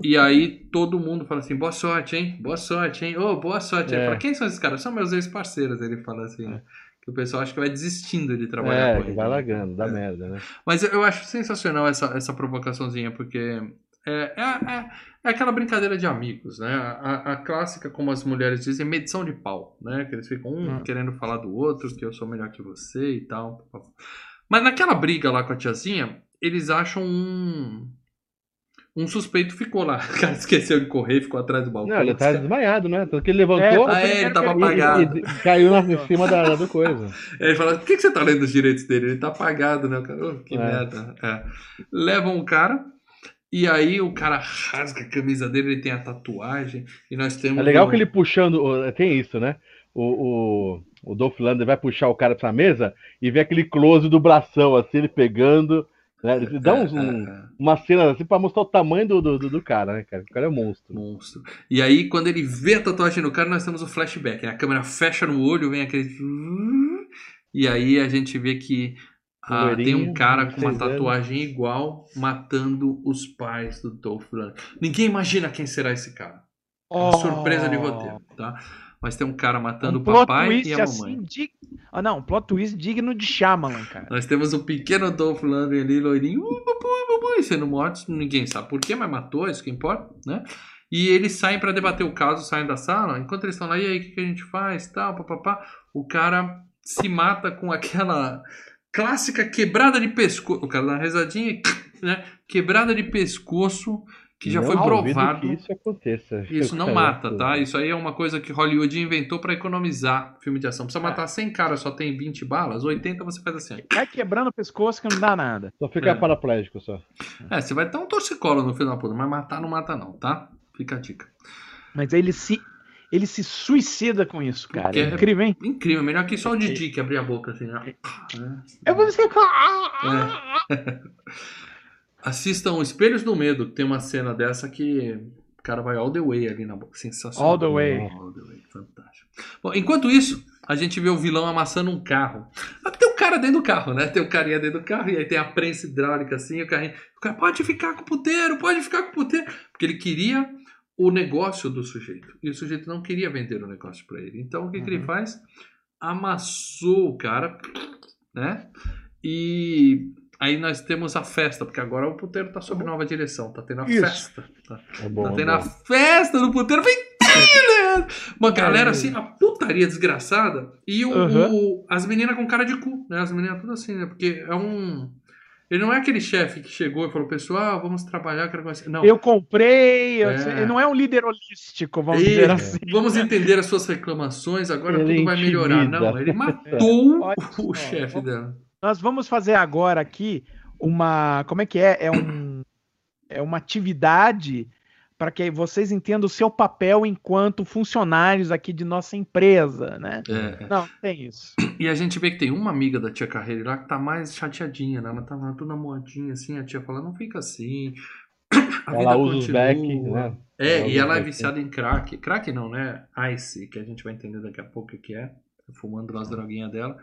E aí todo mundo fala assim: boa sorte, hein? Boa sorte, hein? Ô, boa sorte. É. quem são esses caras? São meus ex-parceiros. Ele fala assim, né? O pessoal acha que vai desistindo de trabalhar É, ele. vai né? largando, dá É. merda, né? Mas eu- eu acho sensacional essa, essa provocaçãozinha, porque é, é, é, é aquela brincadeira de amigos, né? A, a clássica, como as mulheres dizem, medição de pau, né? Que eles ficam um Hum. querendo falar do outro, que eu sou melhor que você e tal. Mas naquela briga lá com a tiazinha, eles acham um. Um suspeito ficou lá. O cara esqueceu de correr, ficou atrás do balcão. Não, ele tá desmaiado, né? Tanto que ele levantou Ah, é, ele tava e- e- apagado. e caiu na, em cima da, do coisa. Ele fala, por que, que você tá lendo os direitos dele? Ele tá apagado, né? O cara, "Oh, que É. merda. É. Levam o cara, e aí o cara rasga a camisa dele, ele tem a tatuagem, e nós temos. É legal o- que ele puxando. o- Tem isso, né? O, o, o Dolph Lundgren vai puxar o cara pra mesa e vê aquele close do bração, assim, ele pegando. Né? Ele dá uns, É, um, é, é, uma cena assim pra mostrar o tamanho do, do, do cara, né, cara? O cara é um monstro. monstro. E aí, quando ele vê a tatuagem no cara, nós temos o flashback. né? A câmera fecha no olho, vem aquele. E aí a gente vê que ah, Loirinho, tem um cara com uma 26 anos. tatuagem igual matando os pais do Dolph Lundgren. Ninguém imagina quem será esse cara. É uma surpresa de roteiro, tá? Mas tem um cara matando Um o papai e a mamãe. assim, di... ah, não, um plot twist digno de Shyamalan, cara. Nós temos o pequeno Dolph Lundgren ali, loirinho, uh, sendo mortos, ninguém sabe por quê, mas matou, isso que importa, né? E eles saem pra debater o caso, saem da sala, enquanto eles estão lá, e aí, o que, que a gente faz, tal, papapá, o cara se mata com aquela clássica quebrada de pescoço, o cara dá uma rezadinha, né? Quebrada de pescoço, que já Não foi provado. Que isso aconteça. Isso não mata, tá? Isso aí é uma coisa que Hollywood inventou pra economizar filme de ação. Precisa matar 100 caras, só tem 20 balas, 80 você faz assim. ó. Vai quebrando o pescoço que não dá nada. Só fica É. paraplégico só. É, você vai ter um torcicolo no filho da puta, mas matar não mata não, tá? Fica a dica. Mas ele se ele se suicida com isso, cara. Porque É é- incrível, hein? Incrível, melhor que só o Didi que abria a boca assim, né? Eu vou ser É. Assistam Espelhos do Medo, que tem uma cena dessa que o cara vai all the way ali na boca. Sensacional. All the way. All the way, fantástico. Bom, enquanto isso, a gente vê o vilão amassando um carro. Ah, Tem o cara dentro do carro, né? Tem o carinha dentro do carro e aí tem a prensa hidráulica assim, o carrinho. O cara pode ficar com o puteiro, pode ficar com o puteiro. Porque ele queria o negócio do sujeito. E o sujeito não queria vender o negócio para ele. Então o que, que ele Uhum. faz? Amassou o cara, né? E aí nós temos a festa, porque agora o puteiro tá sob nova direção, tá tendo a Isso. festa. Tá, É bom, tá é tendo bom. a festa do puteiro, vem Leandro! Uma galera assim, a putaria desgraçada. E o, Uhum. o- as meninas com cara de cu, né? As meninas tudo assim, né? Porque é um. Ele não é aquele chefe que chegou e falou, pessoal, vamos trabalhar, quero conhecer. Não. Eu comprei, eu- É. ele não é um líder holístico, vamos Ele- dizer assim. Vamos entender as suas reclamações, agora Ele tudo vai melhorar. intimida. Não, ele matou Olha o chefe dela. Nós vamos fazer agora aqui uma. Como é que é? É, um, é uma atividade para que vocês entendam o seu papel enquanto funcionários aqui de nossa empresa, né? É. Não, tem isso. E a gente vê que tem uma amiga da tia Carreira lá que tá mais chateadinha, né? Ela tá lá toda moadinha, assim, a tia fala, não fica assim. A Ela vida usa os continua." back, né? É, Ela e ela é back. viciada em crack. Crack não, né? Ice, que a gente vai entender daqui a pouco o que é. Fumando as droguinhas dela.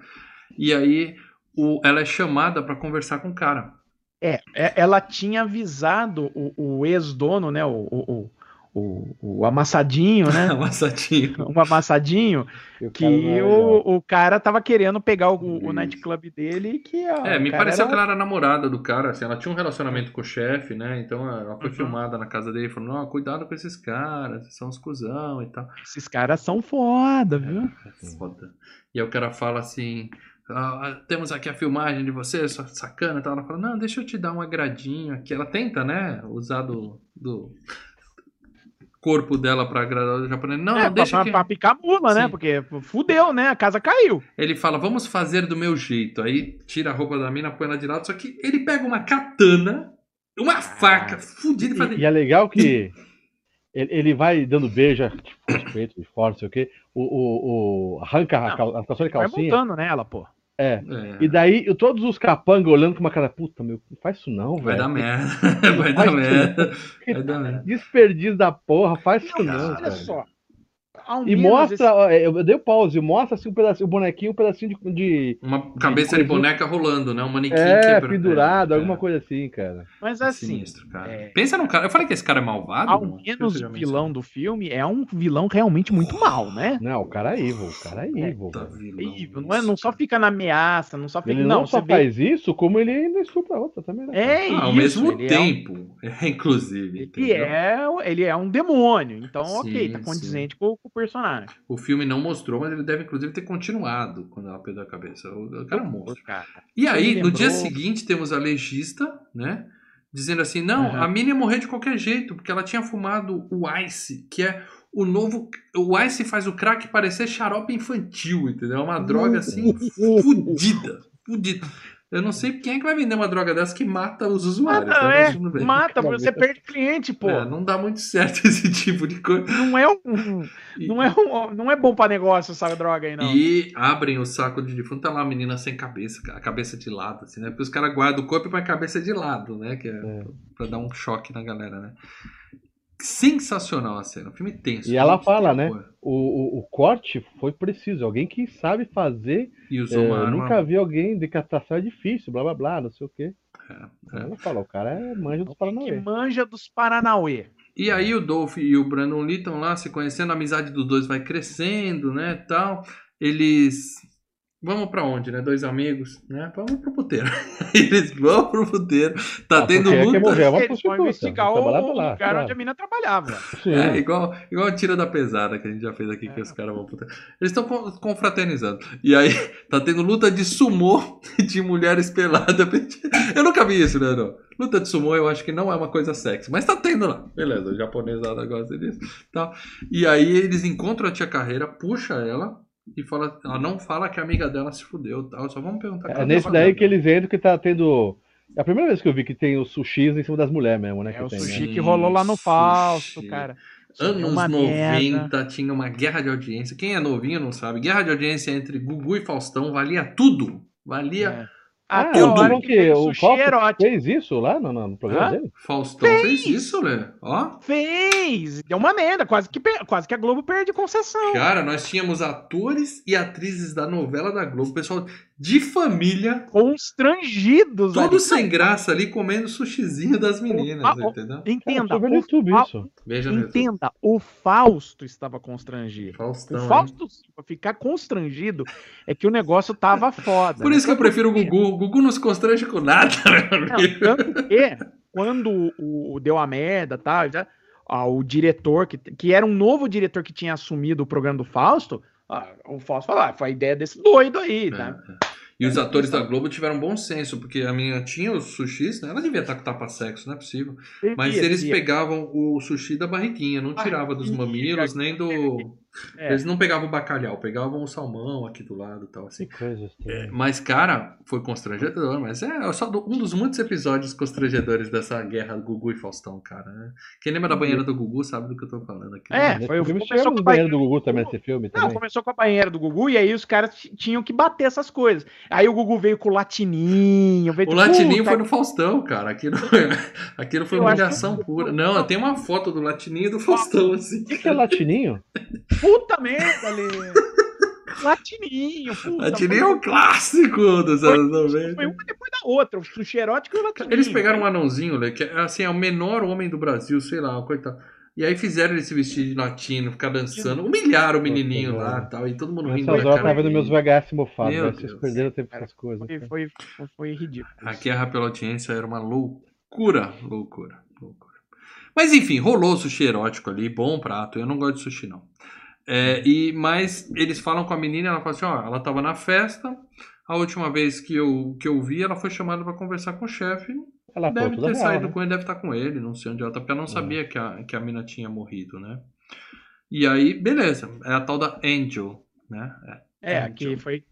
E aí, o, ela é chamada pra conversar com o cara. É, é, ela tinha avisado o, o ex-dono, né? O, o, o, o- o amassadinho, né? Amassadinho. Um amassadinho, E o que é o, o cara tava querendo pegar o, o nightclub dele e que. ó, É, me pareceu era- que ela era namorada do cara, assim, ela tinha um relacionamento com o chefe, né? Então ela foi Uhum. filmada na casa dele, falando, não, cuidado com esses caras, são uns cuzão e tal. Esses caras são foda, viu? É foda. E aí o cara fala assim, "Ah, temos aqui a filmagem de você, sua sacana e tal. Ela fala, não, deixa eu te dar um agradinho aqui. Ela tenta, né, usar do, do corpo dela pra agradar o japonês. Não, é, deixa pra, que... pra picar mula, né? Sim. Porque fudeu, né? A casa caiu. Ele fala, vamos fazer do meu jeito. Aí tira a roupa da mina, põe ela de lado. Só que ele pega uma katana, uma faca, fudida e faz... E, é legal que ele, vai dando beijo tipo, nos peitos, de fora, não sei o quê. O, o, o- arranca a, cal, a de Vai calcinha. montando nela, pô. É. É, E daí eu- todos os capangas olhando com uma cara, puta, meu, não faz isso não, vai velho. dar merda. vai dar merda. Vai dar merda. Desperdício da porra, faz isso não, Olha só. Ao E menos mostra, ó, é, eu dei o pause, mostra assim um pedacinho, o bonequinho, um pedacinho de. de Uma cabeça de coisa- boneca rolando, né? Um manequim é, quebra- pendurado, é, alguma é. coisa assim, cara. esse- Mas assim, Sinistro, cara. é- Pensa no cara. Eu falei que esse cara é malvado. ao não? Que menos o vilão do filme é um vilão realmente muito mal, né? Não, o cara é evil, o cara é evil. Terrível, não, é, não só fica na ameaça, não só fica. Ele não, só você vê- faz isso, como ele ainda estupra a outra também, né? É. Ah, ao isso, mesmo ele tempo, é, inclusive. É um, ele, entendeu? é, ele é um demônio, então Sim, ok, tá sim. condizente com, com o personagem. O filme não mostrou, mas ele deve inclusive ter continuado quando ela perdeu a cabeça. O, cara é um monstro. Cara. E aí, no dia seguinte, temos a legista, né? Dizendo assim: não, Uhum. a mina ia morrer de qualquer jeito, porque ela tinha fumado o Ice, que é o novo. O Ice faz o crack parecer xarope infantil, entendeu? É uma droga assim, fudida. Fudida. Eu não sei quem é que vai vender uma droga dessa que mata os usuários. Mata, tá? é, mata, você perde cliente, pô. É, não dá muito certo esse tipo de coisa. Não é um, E- não é um, não é bom pra negócio essa droga aí, não. E abrem o saco de defunto, tá lá a menina sem cabeça, a cabeça de lado, assim, né? Porque os caras guardam o corpo e põem a cabeça de lado, né? Que é, É. pra dar um choque na galera, né? Sensacional a cena, o filme tenso. E ela fala, né? O, o, o corte foi preciso. Alguém que sabe fazer. E É, usou uma eu arma. nunca vi alguém decapitação é difícil, blá blá blá, não sei o quê. É, é. Ela fala, o cara é manja dos que Paranauê. manja dos Paranauê. E aí o Dolph e o Brandon Lee estão lá se conhecendo, a amizade dos dois vai crescendo, né, tal. Eles vamos pra onde, né? Dois amigos, né? Vamos pro puteiro. Eles vão pro puteiro. Tá Ah, tendo é que luta. é uma Eles vão investigar o lá, lugar claro. onde a mina trabalhava. Sim. É, igual, igual a tira da pesada que a gente já fez aqui, que É. os caras vão puta. Eles estão confraternizando. E aí, tá tendo luta de sumô de mulheres peladas. Eu nunca vi isso, né, não? Luta de sumô eu acho que não é uma coisa sexy, mas tá tendo lá. Beleza, o japonesada gosta disso. Tal. E aí eles encontram a tia Carreira, puxa ela e fala, ela não fala que a amiga dela se fudeu tal. Só vamos perguntar. É nesse daí que eles entram que tá tendo. É a primeira vez que eu vi que tem os sushis em cima das mulheres mesmo, né? É que o tem, sushi né? que rolou lá no Sushi. Fausto, cara. Anos É uma 90 merda. tinha uma guerra de audiência. Quem é novinho não sabe. Guerra de audiência entre Gugu e Faustão valia tudo. Valia. Ah, Até a tudo. hora que o sushi Fausto erótico. fez isso lá no, no programa Hã? dele? Faustão fez, Fez. isso, né? Ó. Fez! Deu uma merda, quase que, quase que a Globo perde concessão. Cara, nós tínhamos atores e atrizes da novela da Globo. O pessoal de família, Constrangidos. todos sem graça ali, comendo sushizinho das meninas, ó, entendeu? Entenda, Cara, o YouTube Fa- isso. Veja no YouTube. entenda, o Fausto estava constrangido. Faustão, O? Fausto Silva ficar constrangido é que o negócio tava foda. Por né? isso que eu prefiro o Gugu. O Gugu não se constrange com nada, meu Não, amigo. tanto que, quando o, o deu a merda tal, já, ah, o diretor, que, que era um novo diretor que tinha assumido o programa do Fausto, ah, o Fausto falou, ah, foi a ideia desse doido aí, tá? É, é. E os atores da Globo tiveram bom senso, porque a minha tinha os sushis, né? Ela devia estar com tapa-sexo, não é possível. Mas eles pegavam o sushi da barriguinha, não tirava dos mamilos, nem do. É. Eles não pegavam o bacalhau, pegavam o salmão aqui do lado e tal, assim. Que coisa estranha. Mas, cara, foi constrangedor, mas é só do- um dos muitos episódios constrangedores dessa guerra Gugu e Faustão, cara. né? Quem lembra da banheira do Gugu sabe do que eu tô falando aqui. É, Nesse foi o- filme começou com no a banheiro do banheira Gugu também nesse filme Não, também. começou com a banheira do Gugu e aí os caras tinham que bater essas coisas. Aí o Gugu veio com o latininho. Veio O latininho Puta foi no Faustão, cara. Aquilo, aquilo foi humilhação que- pura. Não, tem uma foto do latininho e do Faustão, assim. O que, que é latininho? Puta merda, Lê. Latininho, puta. Latininho é um clássico dos anos 90. Foi uma depois da outra, o sushi erótico e o latininho. Eles pegaram um anãozinho, Lê, que é, assim, é o menor homem do Brasil, sei lá, coitado. E aí fizeram ele se vestir de latino, ficar dançando, humilharam o menininho lá e tal, e todo mundo rindo Nessas da horas tava vendo meus VHS mofados. Meu velho. Vocês perderam tempo com essas coisas. Foi, foi, foi, foi ridículo. A guerra pela audiência era uma loucura, loucura, loucura. Mas enfim, rolou sushi erótico ali, bom prato. Eu não gosto de sushi, não. É, e, mas eles falam com a menina, ela fala assim, ó, ela tava na festa, a última vez que eu, que eu vi, ela foi chamada para conversar com o chefe, Ela deve ter real, saído né? com ele, deve estar com ele, não sei onde ela tá, porque ela não sabia que a, que a mina tinha morrido, né? E aí, beleza, é a tal da Angel, né? É. É, aqui foi.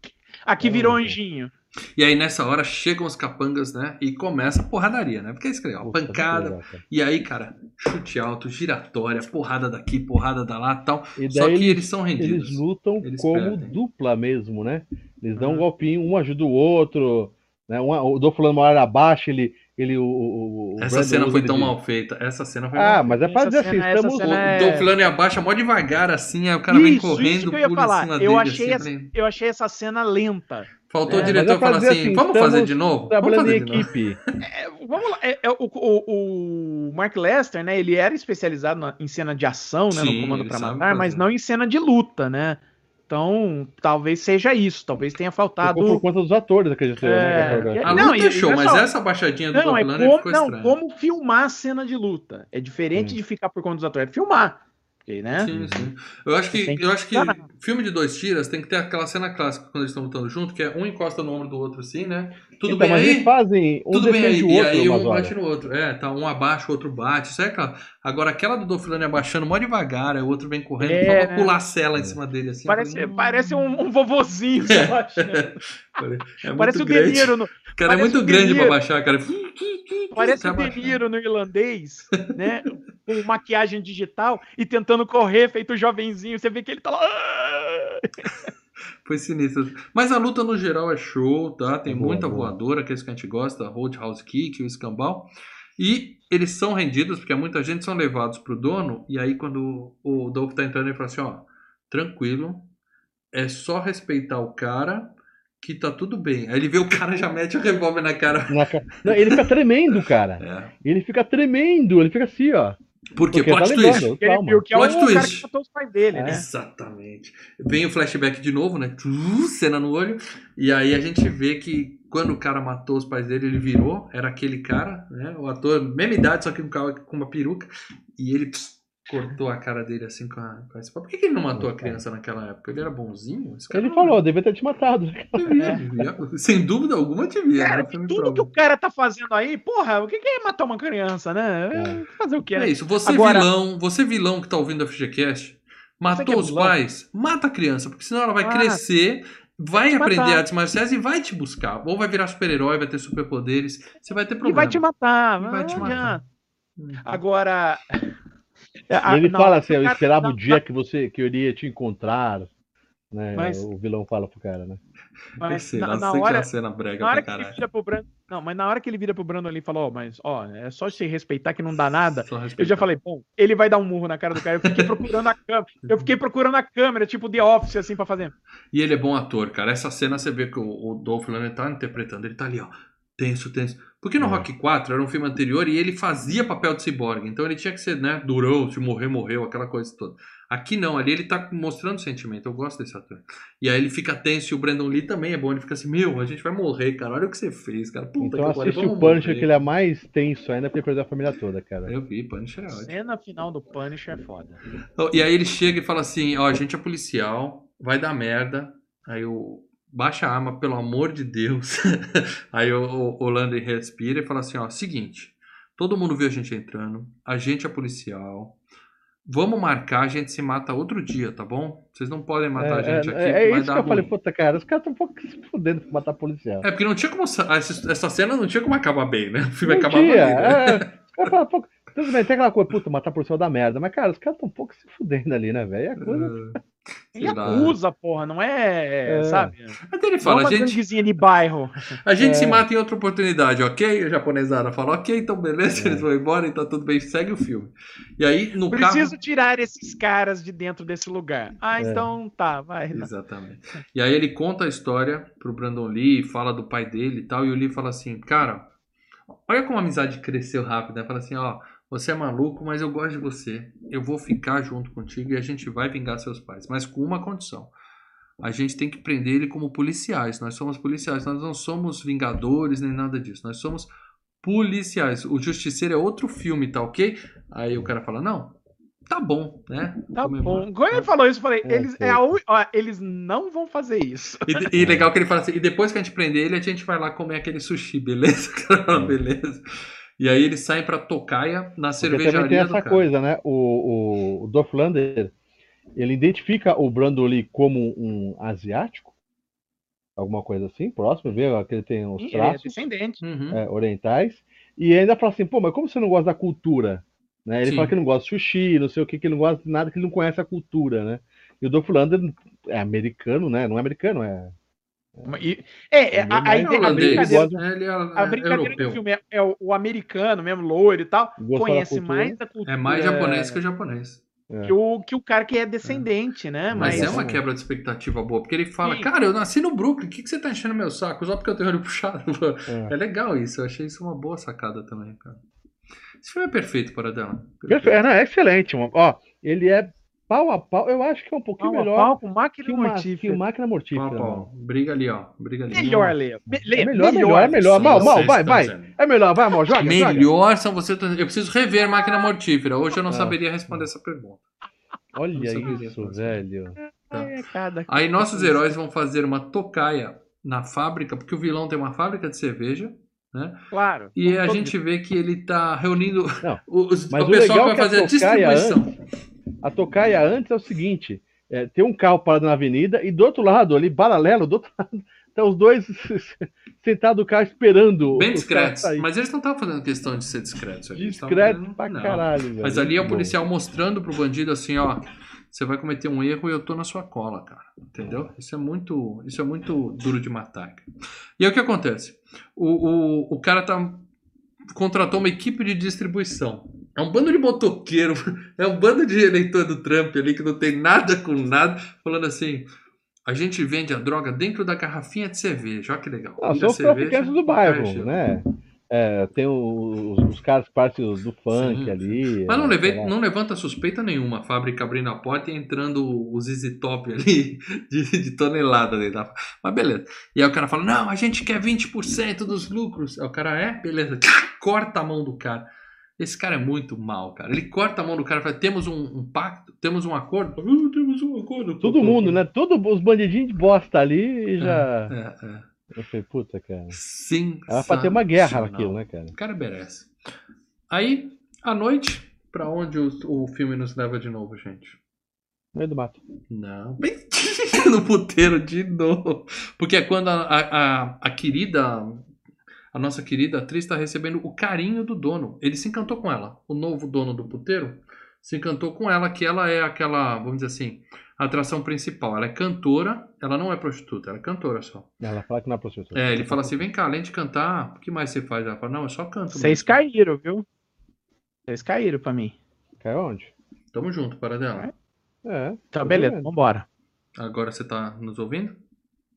Aqui virou anjinho. E aí, nessa hora, chegam os capangas, né? E começa a porradaria, né? Porque é isso que é legal, pancada. E aí, cara, chute alto, giratória, porrada daqui, porrada da lá tal. E Só que eles, eles são rendidos. eles lutam Eles como perdem. dupla mesmo, né? Eles dão um Uhum. golpinho, um ajuda o outro. Né? Um, o Dolph Lundgren uma hora abaixo, ele. ele o, o, o Essa Brandon cena foi tão de- mal feita. Essa cena foi Ah, mal mas é pra dizer assim, estamos. cena é- O Dolph Lundgren abaixa mó devagar, assim, aí o cara vem Isso, correndo, isso que eu ia pula falar. Eu dele, achei, assim, essa, eu achei essa cena lenta. Faltou É, o diretor falar assim, assim, vamos fazer de novo? Vamos Trabalhando fazer em de novo. equipe. É, vamos lá, é, é, o, o- o Mark Lester, né? Ele era especializado na- em cena de ação, né? Sim, no Comando sabe Matar, mas não em cena de luta, né? Então, talvez seja isso. Talvez tenha faltado. Ficou por conta dos atores, acredito eu, É, né? é é- A Não, luta é show, e mas pessoal- essa baixadinha do Não, é como, ficou não, estranha. como filmar a cena de luta. É diferente Hum. de ficar por conta dos atores. É filmar. Porque, né? Sim, sim. Eu acho que, eu acho que filme de dois tiras tem que ter aquela cena clássica quando eles estão lutando junto, que é um encosta no ombro do outro assim, né? Tudo Então, bem mas aí? eles fazem. Um Tudo bem aí. E aí um bate no outro. É, tá um abaixa, o outro bate. Isso é claro. Agora aquela do Dolph Lundgren abaixando mó devagar, aí o outro vem correndo, É, só pra né? pular a cela em cima dele assim. Parece, falei, parece um, um vovozinho, você acha? É muito Parece o grande. De Niro no, O cara é parece muito o De grande pra Niro. baixar, cara. Parece o De baixando. Niro no irlandês, né? Com maquiagem digital e tentando correr, feito jovenzinho. Você vê que ele tá lá. "Ah!" Foi sinistro. Mas a luta no geral é show, tá? Tem É boa, muita boa. voadora, que é isso que a gente gosta, Roadhouse Kick, o escambau. E eles são rendidos, porque muita gente são levados pro dono, e aí quando o Dolph tá entrando, ele fala assim, ó, tranquilo, é só respeitar o cara que tá tudo bem. Aí ele vê o cara já mete o revólver na cara. Na ca- Não, ele fica tremendo, cara. É. Ele fica tremendo, ele fica assim, ó. Porque, Porque plot tá twist. ligado. Ele viu que é o Plot cara twist. que matou os pais dele, É. né? Exatamente. Vem o flashback de novo, né? Cena no olho. E aí a gente vê que quando o cara matou os pais dele, ele virou, era aquele cara, né? O ator, mesma idade, só que um cara com uma peruca. E ele pss, cortou a cara dele assim com a, com a espada. Por que, que ele não matou a criança naquela época? Ele era bonzinho? Esse cara Ele não- falou, devia ter te matado. Devia, devia. Sem dúvida alguma, devia. Cara, né? Tudo que prova. o cara tá fazendo aí, porra, o que que é matar uma criança, né? É. Fazer o quê? É né? isso, você Agora- vilão, você vilão que tá ouvindo a FGCast, matou que é os vilão? pais, mata a criança, porque senão ela vai Ah, crescer, vai te aprender matar. artes marciais e vai te buscar. Ou vai virar super-herói, vai ter superpoderes, você vai ter E problema. vai te matar. E vai te não matar. Hum. Agora. E ele não, fala assim, eu esperava não, o dia que você que eu iria te encontrar. Né? Mas- O vilão fala pro cara, né? Mas sei na, na é hora, cena brega na hora que ele vira pro Brandon. Não, mas na hora que ele vira pro Brandon ali e fala, ó, mas ó, é só você respeitar que não dá nada. Eu já falei, bom, ele vai dar um murro na cara do cara. Eu fiquei procurando a câmera. Eu fiquei procurando a câmera, tipo The Office, assim, pra fazer. E ele é bom ator, cara. Essa cena você vê que o, o Dolph Lundgren tá interpretando. Ele tá ali, ó. Tenso, tenso. Porque no É. Rock 4 era um filme anterior e ele fazia papel de ciborgue. Então ele tinha que ser, né, durão, se morrer, morreu, aquela coisa toda. Aqui não, ali ele tá mostrando sentimento. Eu gosto desse ator. E aí ele fica tenso e o Brandon Lee também é bom. Ele fica assim, meu, a gente vai morrer, cara. Olha o que você fez, cara. Puta Então que pariu, assiste o Punisher, morrer. que ele é mais tenso ainda, porque perdeu a família toda, cara. Eu vi, Punisher é ótimo. Cena final do Punisher é foda. Então, E aí ele chega e fala assim, ó, a gente é policial, vai dar merda. Aí o baixa a arma, pelo amor de Deus. aí o, o, o Landry respira e fala assim, ó, seguinte, todo mundo viu a gente entrando, a gente é policial. Vamos marcar, a gente se mata outro dia, tá bom? Vocês não podem matar a É, gente é, aqui, é vai isso que eu falei, ruim. puta, cara, os caras estão um pouco se fudendo pra matar policial. É, porque não tinha como. sa- Essa, essa cena não tinha como acabar bem, né? O filme Não acabava tinha, ali, né? é, os caras falam, pô, tudo bem, tem aquela coisa, puta, matar policial dá merda, mas, cara, os caras estão um pouco se fudendo ali, né, velho? É a coisa. Ele acusa, porra, não é, É. sabe? Até ele Não fala, uma a gente, de bairro. a gente É. se mata em outra oportunidade, ok? A japonesada fala, ok, então beleza, É. eles vão embora e tá tudo bem, segue o filme. E aí, no Preciso carro... tirar esses caras de dentro desse lugar. Ah, É. então tá, vai. Exatamente. E aí ele conta a história pro Brandon Lee, fala do pai dele e tal, e o Lee fala assim, cara, olha como a amizade cresceu rápido, né? Fala assim, ó, você é maluco, mas eu gosto de você. Eu vou ficar junto contigo e a gente vai vingar seus pais, mas com uma condição. A gente tem que prender ele como policiais. Nós somos policiais, nós não somos vingadores nem nada disso. Nós somos policiais. O Justiceiro é outro filme, tá ok? Aí o cara fala, não, tá bom, né? Tá Comemora. bom. Quando ele falou isso, eu falei, É, eles, sei. é a u- ó, eles não vão fazer isso. E, e legal que ele fala assim, e depois que a gente prender ele, a gente vai lá comer aquele sushi, beleza? É. beleza. E aí eles saem pra Tocaia na Porque também tem cervejaria do essa cara. coisa, né? O, o, o ele identifica o Brandon Lee como um asiático, alguma coisa assim, próximo, vê que ele tem os Sim, é traços descendente. Uhum. é, orientais, e ainda fala assim, pô, mas como você não gosta da cultura? Né? Ele Sim. fala que não gosta de sushi, não sei o que, que ele não gosta de nada, que ele não conhece a cultura, né? E o Dolph Lundgren é americano, né? Não é americano, é... E- é, é, a, a, É ide- a brincadeira, é, a é brincadeira do filme é, é o, americano mesmo, loiro e tal, conhece mais da cultura É mais japonês que o japonês. que o, que o cara que é descendente, né? Mas, Mas, é uma quebra de expectativa boa, porque ele fala, Sim. cara, eu nasci no Brooklyn, o que, que você tá enchendo meu saco? Só porque eu tenho olho puxado. É. É legal isso, eu achei isso uma boa sacada também, cara. Esse filme é perfeito para dela. Perfeito, não, é excelente, mano. Ó, ele é pau a pau, eu acho que é um pouquinho pau a melhor pau com máquina que, uma, que mortífera. o Máquina Mortífera. Pau, pau. Briga ali, ó. Briga ali. Melhor, Lê. É melhor, melhor, é melhor. Mal, mal, vai, que vai. dizendo. É melhor, vai, mal, joga, joga. Melhor são vocês. Eu preciso rever máquina mortífera. Hoje eu não Ah. saberia responder essa pergunta. Olha isso, velho. Ai, é cada- Aí nossos heróis vão fazer uma tocaia na fábrica, porque o vilão tem uma fábrica de cerveja, né? Claro. E a gente vê que ele tá reunindo Não, os, o pessoal legal que vai é que fazer a distribuição. A tocaia antes é o seguinte: é, tem um carro parado na avenida e do outro lado, ali, paralelo, do outro lado, estão os dois sentados no carro esperando. Bem os discretos. Mas eles não estavam fazendo questão de ser discretos. estavam Discreto querendo- pra não. caralho, velho. Mas ali é o policial mostrando pro bandido assim, ó, você vai cometer um erro e eu tô na sua cola, cara. Entendeu? Isso é muito, isso é muito duro de matar. cara. E aí o que acontece? O, o, o cara tá contratou uma equipe de distribuição. É um bando de motoqueiro, é um bando de eleitor do Trump ali que não tem nada com nada, falando assim: a gente vende a droga dentro da garrafinha de cerveja. Olha que legal. Vira são os traficantes do bairro, né? É, tem os, os caras que parecem os do funk Sim. ali. Mas não, é, levei- não levanta suspeita nenhuma. A fábrica abrindo a porta e entrando os Easy Top ali de, de tonelada dentro da Mas beleza. E aí o cara fala: Não, a gente quer 20% dos lucros. Aí o cara é, beleza. Corta a mão do cara. Esse cara é muito mal, cara. Ele corta a mão do cara e fala: Temos um, um pacto, temos um acordo. "Ah, temos um acordo. Todo mundo, né? Todos os bandidinhos de bosta ali e já. É, é. Eu falei, puta, cara. Sim. Era pra ter uma guerra naquilo, né, cara? O cara merece. Aí, à noite, pra onde o, o filme nos leva de novo, gente? No meio do mato. Não, bem no puteiro de novo. Porque é quando a, a, a, a querida, a nossa querida atriz está recebendo o carinho do dono. Ele se encantou com ela. O novo dono do puteiro se encantou com ela, que ela é aquela, vamos dizer assim, a atração principal. Ela é cantora, ela não é prostituta, ela é cantora só. Ela fala que não é prostituta. É, ele fala assim: vem cá, além de cantar, o que mais você faz? Ela fala: não, eu só canto. Vocês mesmo." caíram, viu? Vocês caíram pra mim. Cai onde? Tamo junto, para dela. É. Então, Tô beleza, vendo. vambora. Agora você tá nos ouvindo?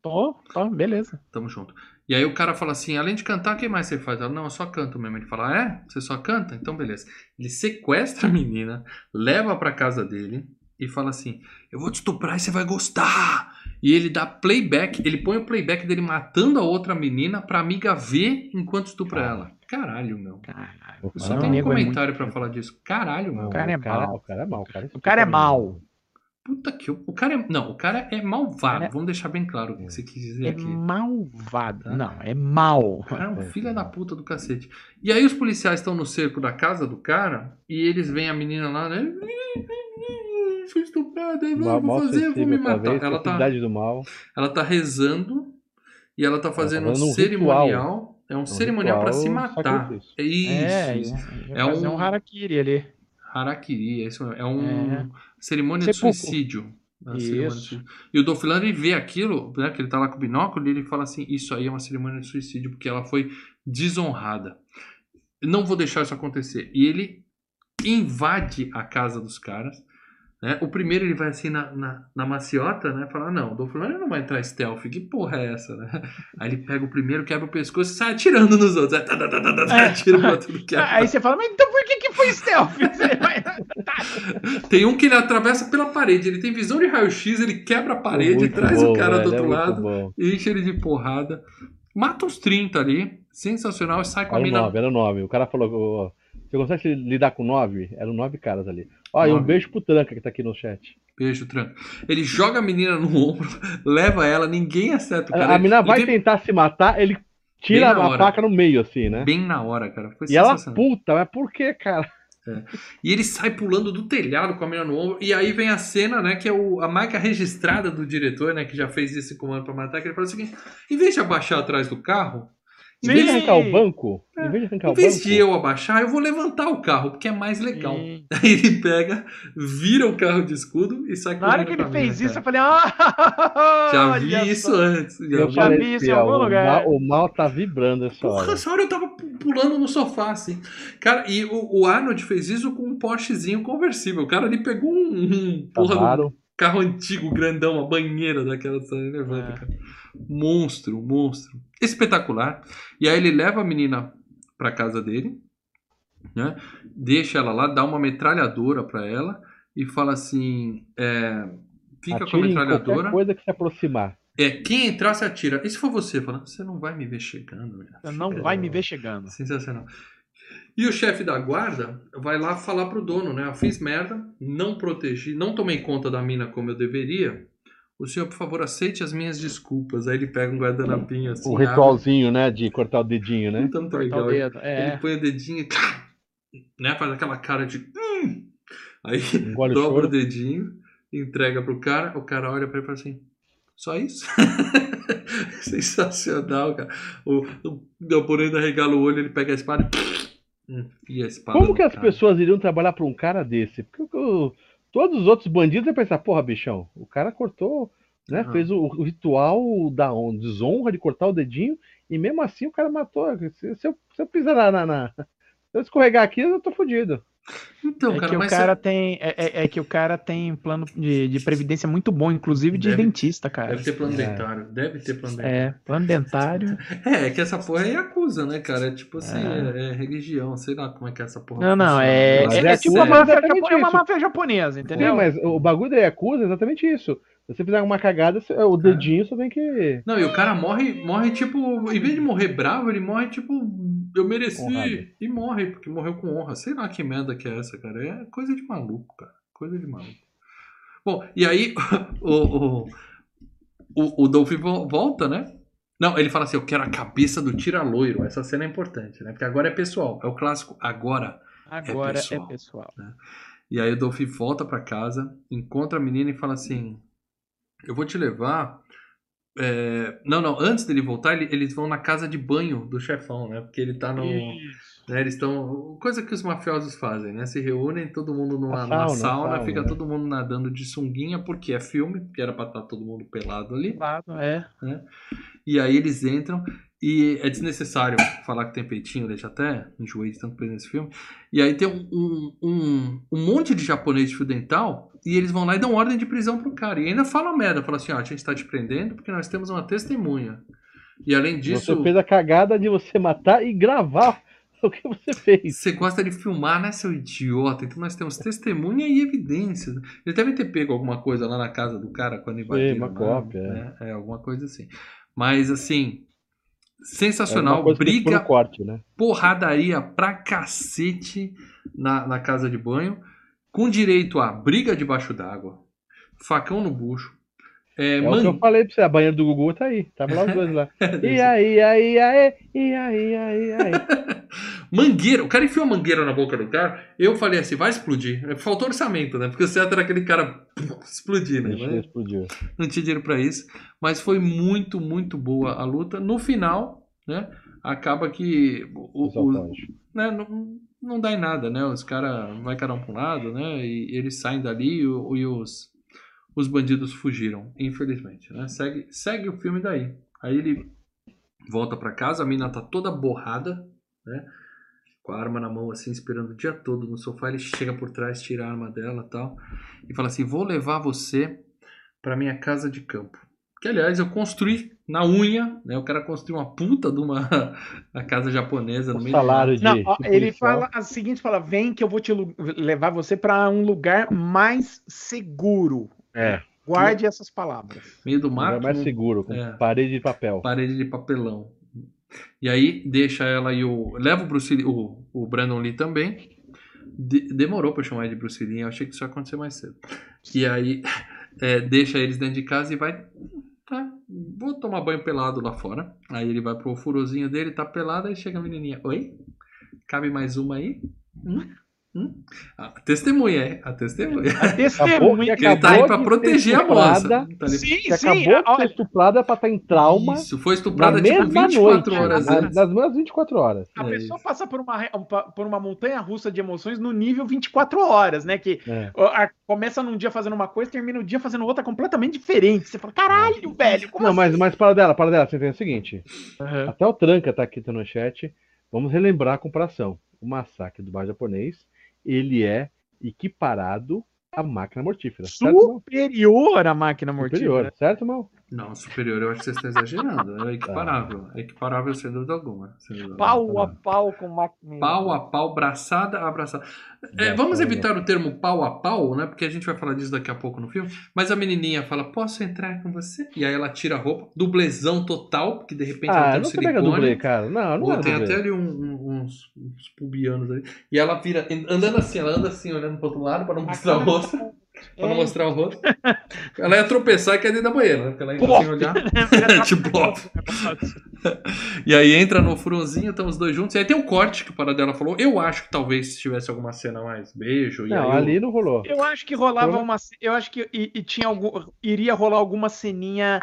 Tô, tô, beleza. Tamo junto. E aí o cara fala assim, além de cantar, o que mais você faz? Ela, não, eu só canto mesmo. Ele fala, ah, é? Você só canta? Então beleza. Ele sequestra a menina, leva pra casa dele e fala assim, eu vou te estuprar e você vai gostar. E ele dá playback, ele põe o playback dele matando a outra menina pra amiga ver enquanto estupra ela. Caralho, meu. Caralho. Só tem um é comentário pra falar disso. Caralho, meu. Não, O cara é cara, mau. o cara é mau. O cara é, O cara é mau. Puta que... O cara é... Não, o cara é malvado. Cara- Vamos deixar bem claro o que você quis dizer É aqui. malvado. Tá. Não, é mal. O cara é um É. filho da puta do cacete. E aí os policiais estão no cerco da casa do cara e eles veem a menina lá, né? Fui estuprada, vou mal fazer, vou me matar. talvez, Ela tá, do mal. ela tá rezando e ela tá fazendo um fazendo um cerimonial. É um cerimonial pra se ritual matar. É isso. É, é, É um- um harakiri ali. Harakiri, é isso mesmo. É um É. cerimônia de suicídio. Cerimônia de suicídio. E o Dolph Lundgren vê aquilo, né, que ele tá lá com o binóculo, e ele fala assim, isso aí é uma cerimônia de suicídio, porque ela foi desonrada. Não vou deixar isso acontecer. E ele invade a casa dos caras. Né? O primeiro ele vai assim na, na, na maciota, né? Falar, não, o Dolph Lundgren não vai entrar stealth, que porra é essa, né? Aí ele pega o primeiro, quebra o pescoço e sai atirando nos outros. Aí, tá, tá, tá, tá, tá, É. atira pra tudo que é Aí você fala, mas então por que, que foi stealth? Tem um que ele atravessa pela parede, ele tem visão de raio-x, ele quebra a parede, Muito traz bom, o cara do velho, é outro muito lado, bom. enche ele de porrada, mata uns 30 ali, sensacional, e sai com a Era o mina. 9, era o 9. O cara falou, você consegue lidar com 9? Eram 9 caras ali. E um beijo pro Tranca que tá aqui no chat. Beijo, tranco. Ele joga a menina no ombro, leva ela, ninguém acerta o cara. A, a menina vai vem tentar se matar, ele tira a faca no meio, assim, né? bem na hora, cara. Foi E ela puta, mas por que, cara? E ele sai pulando do telhado com a menina no ombro. E aí vem a cena, né? Que é o- a marca registrada do diretor, né? Que já fez esse comando pra matar. Que ele fala o seguinte: em vez de abaixar atrás do carro, Em vez de arrancar o banco, em vez de arrancar em o vez banco, de eu abaixar, eu vou levantar o carro, porque é mais legal. Sim. Aí ele pega, vira o carro de escudo e sai Na hora que ele fez isso, eu falei, ah! Já vi isso só. antes. Já eu vi. já vi isso em ó, algum o lugar. mal, o mal tá vibrando essa Porra, hora. essa hora eu tava pu- pulando no sofá, assim. Cara, e o, o Arnold fez isso com um Porschezinho conversível. O cara ali pegou um, um porra. Carro antigo, grandão, uma banheira daquela que levanta, É. cara. Monstro, monstro. Espetacular. E aí ele leva a menina pra casa dele, né? Deixa ela lá, dá uma metralhadora pra ela e fala assim: é, fica com a Atire metralhadora. coisa que se aproximar. É, quem entrar se atira. E se for você, falando, você não vai me ver chegando, minha Você não vai me ver chegando. Sensacional. E o chefe da guarda vai lá falar pro dono, né? Eu fiz merda, não protegi, não tomei conta da mina como eu deveria. O senhor, por favor, aceite as minhas desculpas. Aí ele pega um guardanapinho assim. O abre. ritualzinho, né? De cortar o dedinho, né? Tanto Cortar legal. o dedo. Ele É. põe o dedinho e né? faz aquela cara de. "Hum". Aí Engole o dobra o choro. dedinho, entrega pro cara, o cara olha pra ele e fala assim: só isso? Sensacional, cara. O, o japonês arregala o olho, ele pega a espada e enfia a espada. Como no que as cara. pessoas iriam trabalhar pra um cara desse? Porque o- todos os outros bandidos iam pensar, porra, bichão, o cara cortou, né? Ah. Fez o, o ritual da desonra de cortar o dedinho e mesmo assim o cara matou. Se, se eu, se eu pisar na, na- na- Se eu escorregar aqui, eu tô fodido. Então, é cara, que o cara tem. É, é- é que o cara tem plano de, de previdência muito bom, inclusive de Deve- dentista, cara. deve ter plano É. dentário. Deve ter plano dentário. É, plano dentário. É, é que essa porra é Yakuza, né, cara? É tipo assim, É. é, é religião, sei lá como é que é essa porra. Não, não, é, é, é é tipo tudo a máfia, é uma isso. máfia japonesa, entendeu? Sim, mas o bagulho da Yakuza é exatamente isso. Se você fizer uma cagada, o dedinho só tem que. Não, e o cara morre, morre tipo, em vez de morrer bravo, ele morre tipo, eu mereci Honrado. e morre, porque morreu com honra. Sei lá que merda que é essa, cara. É coisa de maluco, cara. Coisa de maluco. Bom, e aí o, o, o, o Dolphin volta, né? Não, ele fala assim, eu quero a cabeça do tira-loiro. Essa cena é importante, né? Porque agora é pessoal. É o clássico agora. Agora é pessoal. pessoal. E aí o Dolphin volta pra casa, encontra a menina e fala assim: Eu vou te levar é, não, não, antes dele voltar, ele- eles vão na casa de banho do chefão, né? Porque ele tá no. Né, eles estão. Coisa que os mafiosos fazem, né? Se reúnem, todo mundo numa, sauna, sauna, sauna, fica né? todo mundo nadando de sunguinha, porque é filme, porque era pra estar todo mundo pelado ali. Lado, é. E aí eles entram e é desnecessário falar que tem peitinho, deixa até enjoei de tanto peso nesse filme. E aí tem um, um, um, um monte de japonês de fio dental e eles vão lá e dão ordem de prisão pro cara. E ainda falam merda, falam assim, ó, a gente tá te prendendo porque nós temos uma testemunha. E além disso, Você fez a cagada de você matar e gravar o que você fez. você gosta de filmar, né, seu idiota? Então nós temos testemunha e evidências. Eles devem ter pego alguma coisa lá na casa do cara quando invadiram. uma né? cópia, é. né? É, alguma coisa assim. Mas assim, É sensacional, ficou briga corte, né? porradaria pra cacete na, na casa de banho, com direito a briga debaixo d'água, facão no bucho, é, É, o que man- eu falei pra você, a banheira do Gugu tá aí. Tava lá os dois lá. E aí, aí, aí, e aí, aí, aí. mangueira. O cara enfiou a mangueira na boca do cara. Eu falei assim, vai explodir. Faltou orçamento, né? Porque o certo era aquele cara explodir, né? Mas explodiu. não tinha dinheiro pra isso. Mas foi muito, muito boa a luta. No final, né? Acaba que o- o- Pessoal pode. né, não, não dá em nada, né? Os caras vai cada um pra um lado, né? E, eles saem dali e, e os, os bandidos fugiram, infelizmente, né? Segue, segue o filme daí. Aí ele volta pra casa, a mina tá toda borrada, né? Com a arma na mão, assim, esperando o dia todo no sofá. Ele chega por trás, tira a arma dela tal. E fala assim: Vou levar você pra minha casa de campo. Que, aliás, eu construí na unha, né? O cara construiu uma puta de uma a casa japonesa no O meio do salário de. Não, ó, ele fala a seguinte, fala, vem que eu vou te levar você pra um lugar mais seguro. É, Guarde essas palavras. meio do um lugar mato, mais num- seguro, com É. parede de papel. parede de papelão. E aí deixa ela e o. Leva o Bruce Lee, o, o Brandon Lee também. De- demorou pra eu chamar ele de Bruce Lee, eu achei que isso ia acontecer mais cedo. E aí é, deixa eles dentro de casa e vai. Vou tomar banho pelado lá fora. Aí ele vai pro furozinho dele, tá pelado, aí chega a menininha. Oi? Cabe mais uma aí? Hum? Hum? A testemunha, é? A testemunha. A testemunha. que Que ele tá aí pra de proteger a moça. estuprada. Tá Sim, Que sim. acabou de ser Olha, estuprada pra estar em trauma Isso, foi estuprada tipo mesma 24 noite. horas antes. nas mesmas 24 horas. a É pessoa isso. passa por uma, um por uma montanha russa de emoções no nível 24 horas, né? Que É. a- começa num dia fazendo uma coisa, termina o dia fazendo outra completamente diferente. Você fala, caralho, velho, como Não, assim? mas, mas para dela, para dela, você entende o seguinte. Aham. Até o Tranca tá aqui tá no chat. Vamos relembrar a comparação. O massacre do bar japonês, ele é equiparado à máquina mortífera. Superior à máquina mortífera. Superior, certo, mal? Não, superior eu acho que você está exagerando. É equiparável. É equiparável sem dúvida alguma. Sem dúvida alguma. Pau a pau com máquina. Pau a pau, braçada a braçada. É, vamos evitar o termo pau a pau, né? Porque a gente vai falar disso daqui a pouco no filme. Mas a menininha fala: Posso entrar com você? E aí ela tira a roupa, dublezão total, porque de repente ela Ah, tem um não você pega dublê, silicone. cara. Não, não Ou é tem dublê. até ali um- um- uns, uns pubianos ali. E ela vira, andando assim, ela anda assim, olhando pro outro lado pra não mostrar o rosto. Pra não É. mostrar o rosto. Ela ia tropeçar e cair dentro da banheira, né? Porque ela ia Pô. assim olhar. tipo, E aí entra no furonzinho, estão os dois juntos. E aí tem um corte que o Paradela falou. Eu acho que talvez se tivesse alguma cena mais beijo. e Não, aí ali o- não rolou. Eu acho que rolava Rolou? uma. Eu acho que e, e tinha algum, iria rolar alguma ceninha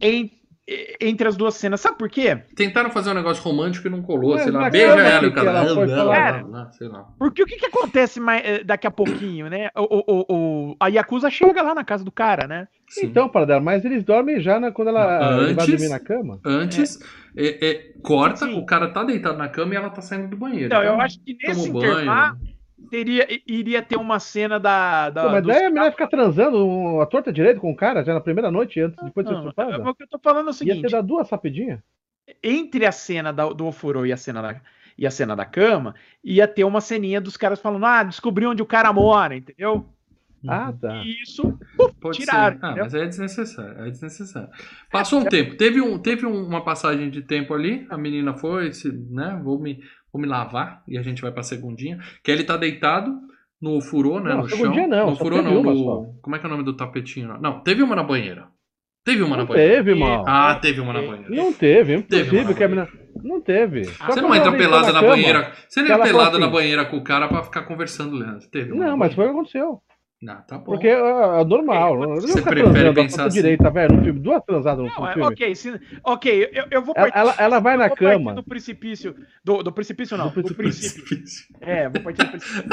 em- entre as duas cenas. Sabe por quê? Tentaram fazer um negócio romântico e não colou. Mas sei lá, beija ela e o cara. ela foi "Ah, falar. não, não", sei lá. Porque o que, que acontece mais, eh, daqui a pouquinho, né? O, o, o, a Yakuza chega lá na casa do cara, né? Sim. Então, para dela, mas eles dormem já na- quando ela ele vai antes- dormir na cama? Antes, é, é, corta, Sim. o cara tá deitado na cama e ela tá saindo do banheiro. Então, eu acho que nesse um banho. Teria, iria ter uma cena da. da Pô, mas daí a mulher fica transando um, a torta direito com o cara já na primeira noite, antes, depois de ser Não, estuprada. o que eu tô falando é o Ia seguinte: ter dado duas rapidinhas? entre a cena da- do ofurô e a cena da, e a cena da cama, ia ter uma ceninha dos caras falando, ah, descobri onde o cara mora, entendeu? Ah, tá. E isso, Pode tiraram. Ah, mas é desnecessário, é desnecessário. Passou um tempo, teve, um, teve um- uma passagem de tempo ali, a menina foi, se, né, vou me, vou me lavar, e a gente vai pra segundinha, que ele tá deitado no furô, né, Não, no chão. não, no furô não, no... Como é que é o nome do tapetinho? lá? Não, teve uma na banheira. Teve uma na Não banheira. teve, mal. Ah, teve uma na banheira. Não teve, Teve impossível que a. Não teve. Só Você não entra pelada na, cama. banheira. Você não falou pelada na assim- banheira com o cara pra ficar conversando, Leandro. Teve uma Não, na mas foi banheira. o que aconteceu. Não, tá bom. Porque é, é normal. Não você prefere pensar assim? direita, velho, no filme. Duas transadas no Não, é, filme. ok, se- ok, eu, eu vou Ela, partir, ela, ela vai eu na vou partir cama. do precipício. Do, do precipício, não. Do Do, precipício. princípio. É, vou partir do princípio.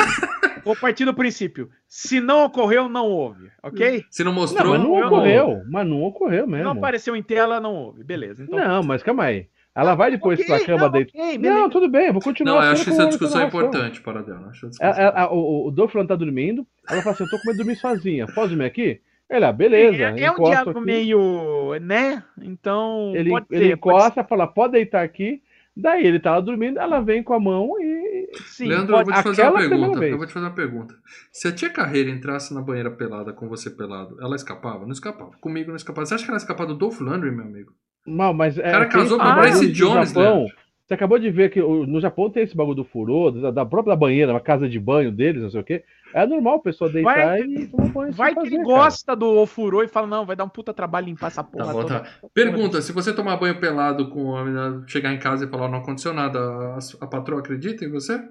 vou partir do princípio. Se não ocorreu, não houve, ok? Se não Não, mostrou. mas não eu- ocorreu. Mas não ocorreu Se mesmo. não apareceu em tela, não houve. Beleza. Então, Não, mas calma aí. Ela vai depois Ok, pra cama não, deitar. ok, beleza. Não, tudo bem, eu vou continuar. Não, eu acho essa discussão é narração. importante para dela. Ela- ela- o, o Dolph tá dormindo, ela fala assim: Eu tô com medo de dormir sozinha. Posso dormir aqui? Ele, ah, beleza. é, é um encosta diálogo aqui. meio, né? Então, Ele, pode ele ser, pode encosta, fala: Pode deitar aqui. Daí ele tá lá dormindo, ela vem com a mão e. sim, Leandro, pode- eu vou te fazer uma aquela primeira pergunta. Eu vou te fazer uma pergunta. Se a tia Carreira entrasse na banheira pelada com você pelado, ela escapava? Não escapava. Comigo não escapava. Você acha que ela ia escapar do Dolph Lundgren, meu amigo? Mal, mas é, cara tem casou com o do Jones, Japão. Leandro. Você acabou de ver que o- no Japão tem esse bagulho do furor, da, da própria banheira, uma casa de banho deles, não sei o quê. É normal a pessoa deitar Vai- e tomar banho. Vai que fazer, ele cara. gosta do ofurô e fala, não, vai dar um puta trabalho limpar essa porra Tá bom, toda. tá. Pergunta: se você tomar banho pelado com o homem, né, chegar em casa e falar não aconteceu nada, a, a patroa acredita em você?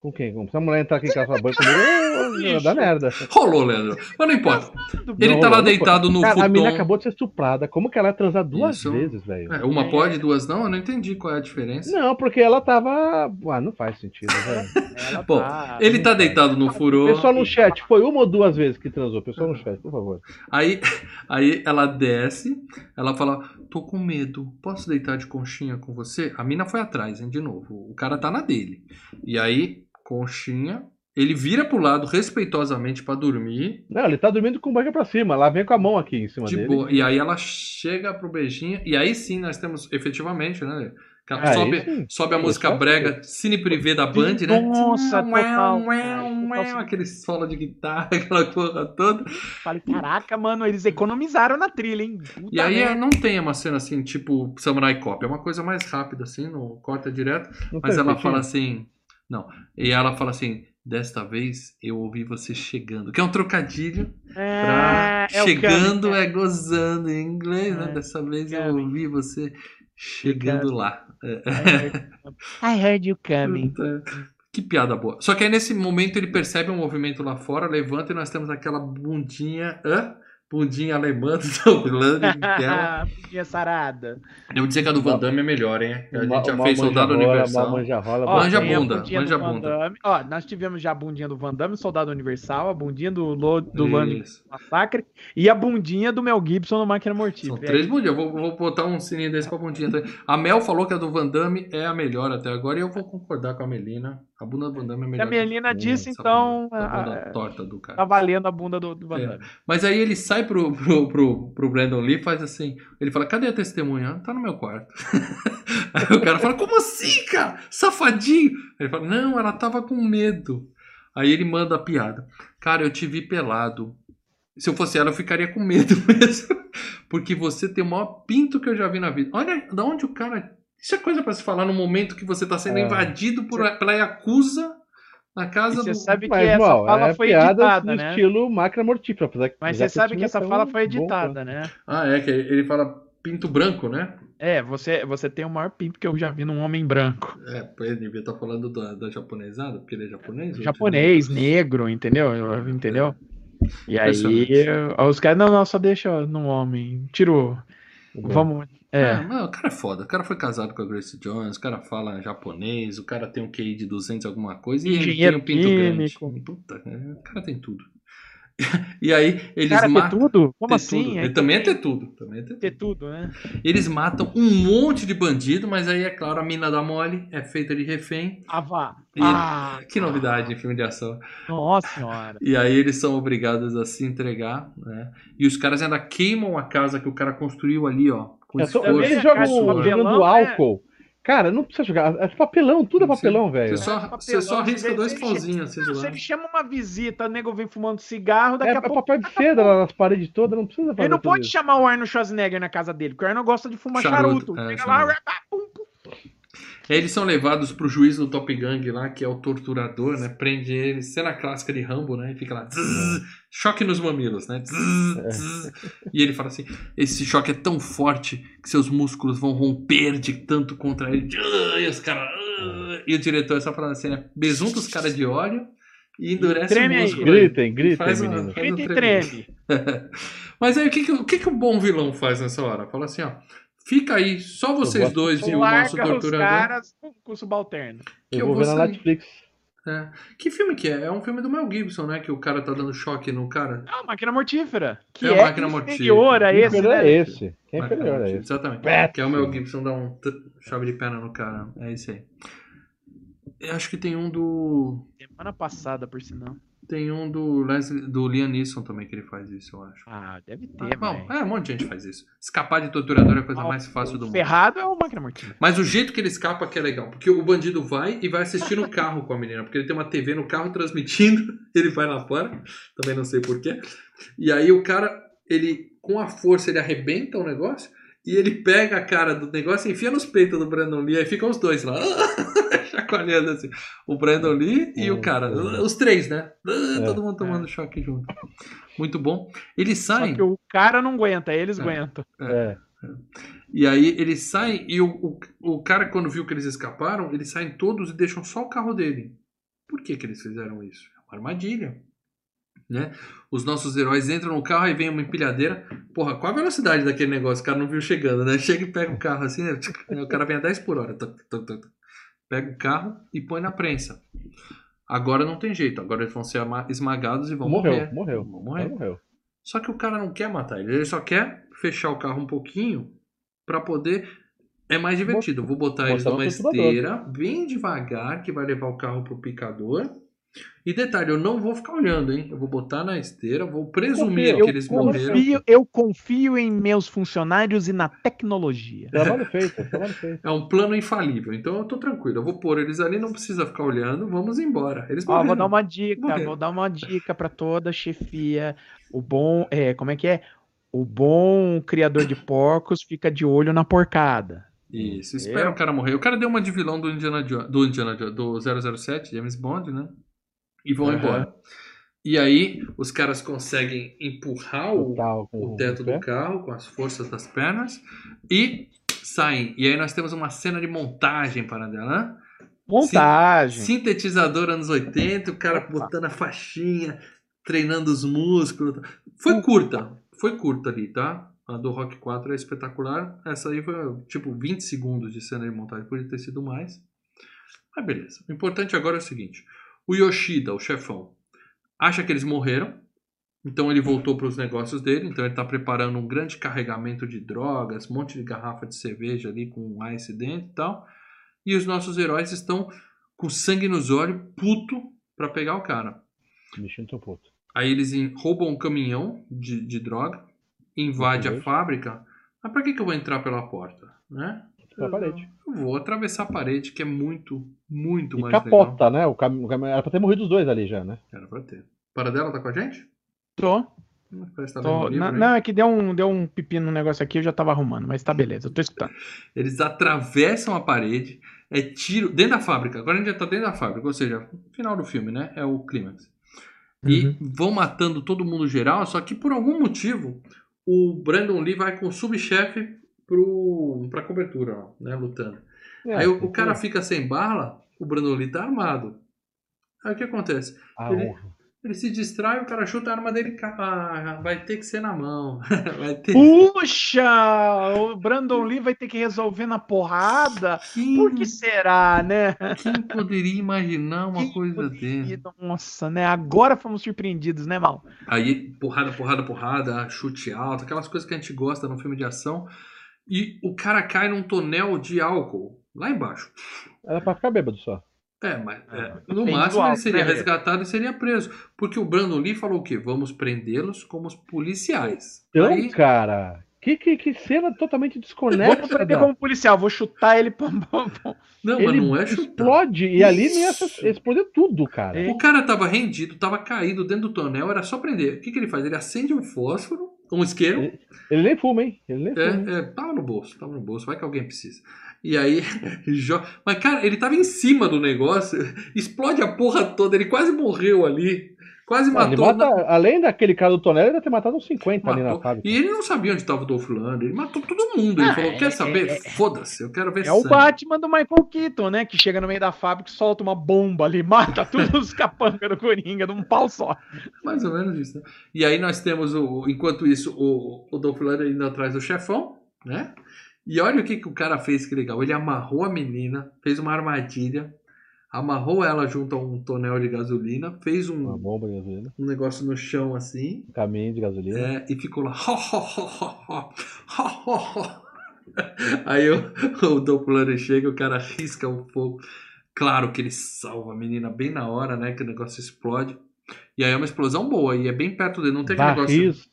Com quem? Com- Se a mulher entrar aqui em casa banho comigo, eu- dá merda. Rolou, Leandro. Mas não importa. Ele Não, tá lá não, não deitado no Cara, a futon. menina acabou de ser estuprada. Como que ela ia transar duas Isso. vezes, velho? É, uma pode, duas não? Eu não entendi qual é a diferença. Não, porque ela tava. Ah, não faz sentido, velho. Bom, tá- Ele tá deitado no furor. Pessoal no chat, foi uma ou duas vezes que transou? Pessoal no chat, por favor. Aí, aí ela desce, ela fala: tô com medo, posso deitar de conchinha com você? A mina foi atrás, hein, de novo. O cara tá na dele. E aí, conchinha, ele vira pro lado respeitosamente pra dormir. Não, ele tá dormindo com barriga pra cima. Ela vem com a mão aqui em cima De dele. boa. E aí ela chega pro beijinho. E aí sim nós temos efetivamente, né? Ah, sobe, sobe a Isso música é brega, cine privê da Band, né? Nossa, total, uau, aquele solo de guitarra, aquela porra toda. Falei, caraca, mano, eles economizaram na trilha, hein? Puta E aí merda. não tem uma cena assim, tipo Samurai Cop, é uma coisa mais rápida, assim, não corta direto. Não Mas ela peitinho? fala assim. Não. E ela fala assim: desta vez eu ouvi você chegando. Que é um trocadilho pra É, é o chegando Kami, é gozando em inglês, né? É, Dessa vez eu Kami. ouvi você chegando lá. É. I heard you coming. Que piada boa. Só que aí nesse momento ele percebe um movimento lá fora, levanta e nós temos aquela bundinha. Hã? Bundinha alemã do tela. Putinha sarada. Devo dizer que a do Van Damme é melhor, hein? A gente já uma fez Soldado rola, Universal. manja rola, Ó, Manja bunda, manja bunda. Ó, nós tivemos já a bundinha do Van Damme, Soldado Universal, a bundinha do, Lo, do Lando. Massacre e a bundinha do Mel Gibson no Máquina São Mortífera. três bundinhas. Eu vou, vou botar um sininho desse pra bundinha. também. A Mel falou que a do Van Damme é a melhor até agora e eu vou concordar com a Melina. A bunda do Van Damme é melhor. a Melina disse, então, bunda, a- torta do cara. Tá valendo a bunda do, do Van É. Damme. Mas aí ele sai pro, pro, pro, pro Brandon Lee e faz assim. Ele fala: cadê a testemunha? Tá no meu quarto. aí o cara fala: como assim, cara? Safadinho. Aí ele fala: não, ela tava com medo. Aí ele manda a piada: cara, eu te vi pelado. Se eu fosse ela, eu ficaria com medo mesmo. Porque você tem o maior pinto que eu já vi na vida. Olha da onde o cara. Isso é coisa pra se falar no momento que você tá sendo É. invadido por, pela Yakuza na E casa você do. sabe que Mas, essa mal, fala é foi piada editada, no né? estilo máquina mortífera. apesar que- Mas você sabe que essa tinha fala foi bom- editada, né? Ah, é, que ele fala pinto branco, né? É, você, você tem o maior pinto que eu já vi num homem branco. É, ele devia estar falando da, da japonesada, porque ele é japonês? Japonês, negro, entendeu? Entendeu? E aí, os caras, não, não, só deixa no homem. Tirou. Vamos. É, É. mas o cara é foda. O cara foi casado com a Grace Jones, o cara fala japonês, o cara tem um QI de 200 alguma coisa e ele tem um pinto químico. grande. Puta, é, o cara tem tudo. E aí eles Cara, ter matam. tudo? Como ter assim? tudo. Ele também é ter tudo. Também é ter tudo. ter tudo, né? Eles matam um monte de bandido, mas aí é claro, a mina da mole é feita de refém. Ah, vá. E- Ah, Que novidade em filme de ação. nossa senhora. E aí eles são obrigados a se entregar, né? E os caras ainda queimam a casa que o cara construiu ali, ó. Com É, só- esforço. Também Eles a jogam jogando papelão, álcool. Cara, não precisa jogar. É papelão, tudo é Sim. papelão, velho. Você só, Papelão, você só risca dois você- pauzinhos assim do Não, chama uma visita, o nego vem fumando cigarro, daqui É, a é pouco. papel de seda lá nas paredes todas, não precisa fazer Ele não pode isso. chamar o Arnold Schwarzenegger na casa dele, porque o Arnold gosta de fumar Charuto, charuto. é, Chega charuto. lá, pum, pum. Aí eles são levados pro juiz do Top Gang lá, que é o torturador, né? Prende eles, cena clássica de Rambo, né? E fica lá, zzz, choque nos mamilos, né? Zzz, zzz. E ele fala assim: esse choque é tão forte que seus músculos vão romper de tanto contra ele. E os caras. E o diretor só falando assim, né? Besunta os caras de óleo e endurece Treme o aí. músculo. Gritem, gritem, Faz uma- meninos. faz um Grita e treme. treme. Mas aí o que, que, o que, que o bom vilão faz nessa hora? Fala assim, ó. Fica aí, só vocês dois e o nosso Larga os torturador. caras com, o subalterno. que Eu eu vou vou ver na. Netflix. É. Que filme que é? É um filme do Mel Gibson, né? Que o cara tá dando choque no cara. É uma máquina mortífera. Que É é, uma máquina inferior a Quem esse, inferior né? é esse? Quem é inferior é esse? Exatamente. Péssimo. Que é o Mel Gibson dá um t- chave de perna no cara. É isso aí. Eu acho que tem um do. Semana passada, por sinal. Tem um do Leslie, do Liam Neeson também que ele faz isso, eu acho. Ah, deve Ah, ter, bom, velho. é, um monte de gente faz isso. Escapar de torturador é a coisa Ah, mais fácil do mundo. Ferrado é o máquina mortífera. Mas o jeito que ele escapa que é legal. Porque o bandido vai e vai assistir no carro com a menina. Porque ele tem uma TV no carro transmitindo. Ele vai lá fora. Também não sei porquê. E aí o cara, ele, com a força, ele arrebenta o negócio. E ele pega a cara do negócio e enfia nos peitos do Brandon Lee. Aí ficam os dois lá. Chacoalhando assim. O Brandon Lee e o cara. Os três, né? Todo mundo tomando choque junto. Muito bom. Eles Só saem. que o cara não aguenta, eles É. aguentam. É. E aí eles saem e o, o, o cara, quando viu que eles escaparam, eles saem todos e deixam só o carro dele. Por que, que eles fizeram isso? É uma armadilha. Né? Os nossos heróis entram no carro e vem uma empilhadeira. Porra, qual a velocidade daquele negócio? O cara não viu chegando, né? Chega e pega o carro assim, né? o cara vem a 10 por hora. Tuc, tuc, tuc. Pega o carro e põe na prensa. Agora não tem jeito, agora eles vão ser esmagados e vão Morreu, morrer. morreu. Vão morrer. Morreu. Só que o cara não quer matar ele, ele só quer fechar o carro um pouquinho pra poder. É mais divertido. Eu vou botar eles botar numa esteira, bem devagar, que vai levar o carro pro picador. E detalhe, eu não vou ficar olhando, hein? Eu vou botar na esteira, vou presumir Confio, que eles morreram. Confio, eu confio em meus funcionários e na tecnologia. Trabalho feito, trabalho feito. É um plano infalível, então eu tô tranquilo. Eu vou pôr eles ali, não precisa ficar olhando, vamos embora. Eles Ó, morreram. vou dar uma dica, Morreram. vou dar uma dica pra toda chefia. O bom, é, como é que é? O bom criador de porcos fica de olho na porcada. Isso, espera o cara morrer. O cara deu uma de vilão do Indiana Jones, do Indiana Jones, do 007, James Bond, né? E vão Aham. embora. E aí, os caras conseguem empurrar o, com o teto do carro com as forças das pernas e saem. E aí nós temos uma cena de montagem para dela? Montagem. Sintetizador anos 80, o cara botando a faixinha, treinando os músculos. Foi curta, foi curta ali, tá? A do Rock 4 é espetacular. Essa aí foi tipo 20 segundos de cena de montagem, podia ter sido mais. Mas beleza. O importante agora é o seguinte: o Yoshida, o chefão, acha que eles morreram. Então ele voltou para os negócios dele. Então ele está preparando um grande carregamento de drogas, um monte de garrafa de cerveja ali com ice dentro e tal. E os nossos heróis estão com sangue nos olhos, puto, para pegar o cara. Mexendo teu puto. Aí eles roubam um caminhão de, de droga, invade a fábrica. Mas pra que, que eu vou entrar pela porta? Né? Pela parede. Eu vou atravessar a parede, que é muito, muito E mais legal. capota, né? O cam... Era pra ter morrido os dois ali já, né? Era pra ter. Para dela tá com a gente? Tô. Hum, Parece que tá tô. livro, não, é que deu um, deu um pepino no negócio aqui, eu já tava arrumando, mas tá beleza, eu tô escutando. Eles atravessam a parede, é tiro dentro da fábrica. Agora a gente já tá dentro da fábrica, ou seja, final do filme, né? É o clímax. E Uhum. vão matando todo mundo geral, só que por algum motivo o Brandon Lee vai com o subchefe pro, pra cobertura, ó, né? Lutando. É, Aí o, o cara fica sem bala, o Brandon Lee tá armado. Aí o que acontece? Ah, ele-. Ele se distrai, o cara chuta a arma dele. e Ah, vai ter que ser na mão. vai ter. Puxa! O Brandon Lee vai ter que resolver na porrada? Quem, Por que será, né? quem poderia imaginar uma Quem coisa poderia- dessa? Nossa, né? Agora fomos surpreendidos, né, Mal? Aí, porrada, porrada, porrada, chute alto, aquelas coisas que a gente gosta no filme de ação. E o cara cai num tonel de álcool lá embaixo. Era pra ficar bêbado só. É, mas é, no Depende do máximo ele seria resgatado e seria preso. Porque o Brandon Lee falou o quê? Vamos prendê-los como os policiais. Então, Aí, cara, que, que, que cena totalmente Vou desconexa. prender como policial, vou chutar ele. pra- não, mas Ele não é chutar. explode e ali nem Isso. essa, explodiu tudo, cara. É. O cara tava rendido, tava caído dentro do tonel, era só prender. O que, que ele faz? Ele acende um fósforo, um isqueiro. Ele- Ele nem fuma, hein? Ele nem fuma. hein? É, é, tava no bolso, tava no bolso, vai que alguém precisa. E aí, jo- mas cara, ele tava em cima do negócio, explode a porra toda, ele quase morreu ali. Quase Ele matou. mata, além daquele cara do tonel, ele deve ter matado uns 50 ali na matou. fábrica. E ele não sabia onde estava o Dolph Lundgren. Ele matou todo mundo. Ele Ah, falou: é- quer saber? é- Foda-se, eu quero ver É o sangue." Batman do Michael Keaton, né? Que chega no meio da fábrica e solta uma bomba ali, mata todos os capangas do Coringa de um pau só. Mais ou menos isso, né? E aí nós temos, o, enquanto isso, o, o Dolph Lundgren indo atrás do chefão, né? E olha o que, que o cara fez que legal. Ele amarrou a menina, fez uma armadilha, amarrou ela junto a um tonel de gasolina, fez Uma um, bomba de gasolina, um negócio no chão assim, um caminho de gasolina. é, e ficou lá. Ho, ho, ho, ho, ho, ho, ho. Aí o, o Lundgren chega, o cara risca o fogo. Claro que ele salva a menina bem na hora, né? Que o negócio explode. E aí é uma explosão boa, e é bem perto dele, não tem aquele negócio.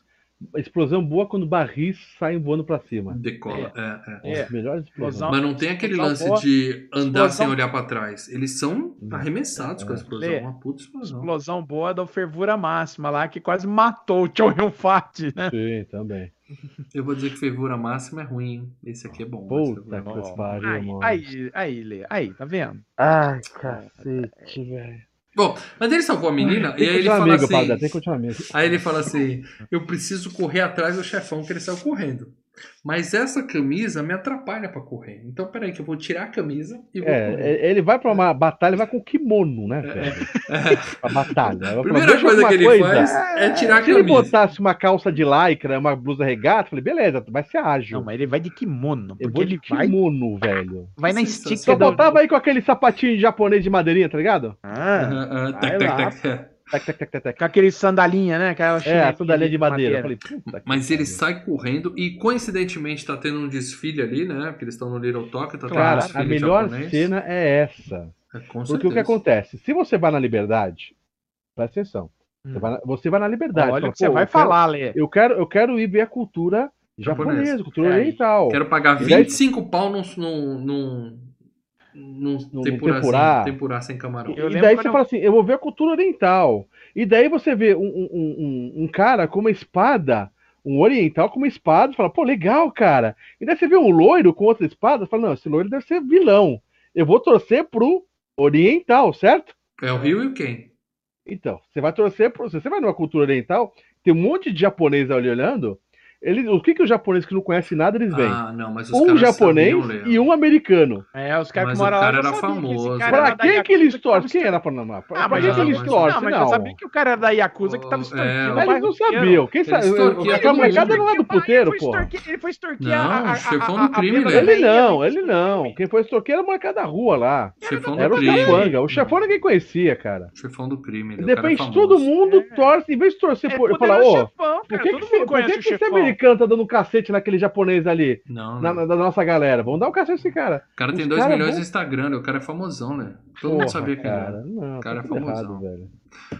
Explosão boa quando barris saem voando pra cima. Decola, é, é. É. Melhores explosões. Explosão. Mas não tem aquele Explosão lance boa. de andar Explosão. sem olhar pra trás. Eles são arremessados com a É. explosão. Lê. Uma puta explosão. Explosão boa da fervura máxima lá, que quase matou o Chow Yun-Fat, né? Sim, também. Eu vou dizer que fervura máxima é ruim, hein? Esse aqui é bom. Puta que pariu, Aí, mano. aí, aí, Lê, aí, tá vendo? Ai, cacete, velho. Bom, mas ele salvou a menina Tem e aí ele fala amigo, assim. Padre, tem que continuar amigo. Aí ele fala assim: Eu preciso correr atrás do chefão que ele saiu correndo. Mas essa camisa me atrapalha pra correr. Então, peraí, que eu vou tirar a camisa e vou correr. É, ele vai pra uma batalha, vai com kimono, né, velho? Pra batalha. Vai A falar, primeira "Deixa coisa que ele coisa, faz é tirar a Se ele camisa. botasse uma calça de lycra, uma blusa regata, eu falei, beleza, vai ser ágil. Não, mas ele vai de kimono, eu vou ele de vai, kimono, velho. vai na estica Só do... faltava aí com aquele sapatinho japonês de madeirinha, tá ligado? Ah, Ah, ah, Vai tac, tac, lá. tac, é. Tac, tac, tac, tac, tac. com aquele sandalinha, né? Aquela É, a chinelinha sandália de madeira. Eu falei, Mas ele sai correndo e coincidentemente tá tendo um desfile ali, né? Porque eles estão no Little Tokyo, tá tendo um Cara, desfile a melhor japonês. cena é essa. É, Porque o que acontece? Se você vai na liberdade, presta atenção. Você Hum. vai na, você vai na liberdade. Olha fala, o que você "Pô, vai eu quero- falar, Lê. Eu quero, eu quero ir ver a cultura Japonesa. japonesa, cultura É, oriental. Quero pagar E daí- 25 pau num, num, num, num Num tempurá. tempurá sem camarão. Eu e daí você eu- fala assim, eu vou ver a cultura oriental. E daí você vê um, um, um, um cara com uma espada, um oriental com uma espada, fala, pô, legal, cara. E daí você vê um loiro com outra espada, fala, não, esse loiro deve ser vilão. Eu vou torcer pro oriental, certo? É o Rio e o Ken. Então, você vai torcer pro. Se você vai numa cultura oriental, tem um monte de japonês ali olhando. Eles, o que, que os japoneses que não conhecem nada, eles veem? Ah, não, mas os um caras japonês sabiam e um americano. É, os caras Mas que moram o lá cara era famoso. cara Pra quem que eles torcem? Quem era pra não? Ah, Pra mas quem que eles torcem? Não, mas eu sabia que o cara era da Yakuza que tava É, extorquindo. mas o Mas eles não sabiam. Quem sabe? todo molecada não é do puteiro, ele pô. extorquir, ele foi extorquir Não, a, a, o chefão a- do a crime, né? Ele não, ele ele não. Quem foi extorqueiro era a molecada da rua lá. Chefão do Era crime. capanga. O chefão ninguém conhecia, cara. Chefão do crime. Ele é o depois todo mundo É. torce, em vez de torcer É por. Falar, ô, por que, você- que, que americano tá dando um cacete naquele japonês ali? Não, Na, da nossa galera. Vamos dar um cacete nesse cara. O cara tem Os 2 cara milhões no Instagram, né? o cara é famosão, né? Todo Porra, mundo sabia quem cara. era. Não, O cara tá é tudo famosão. errado, velho.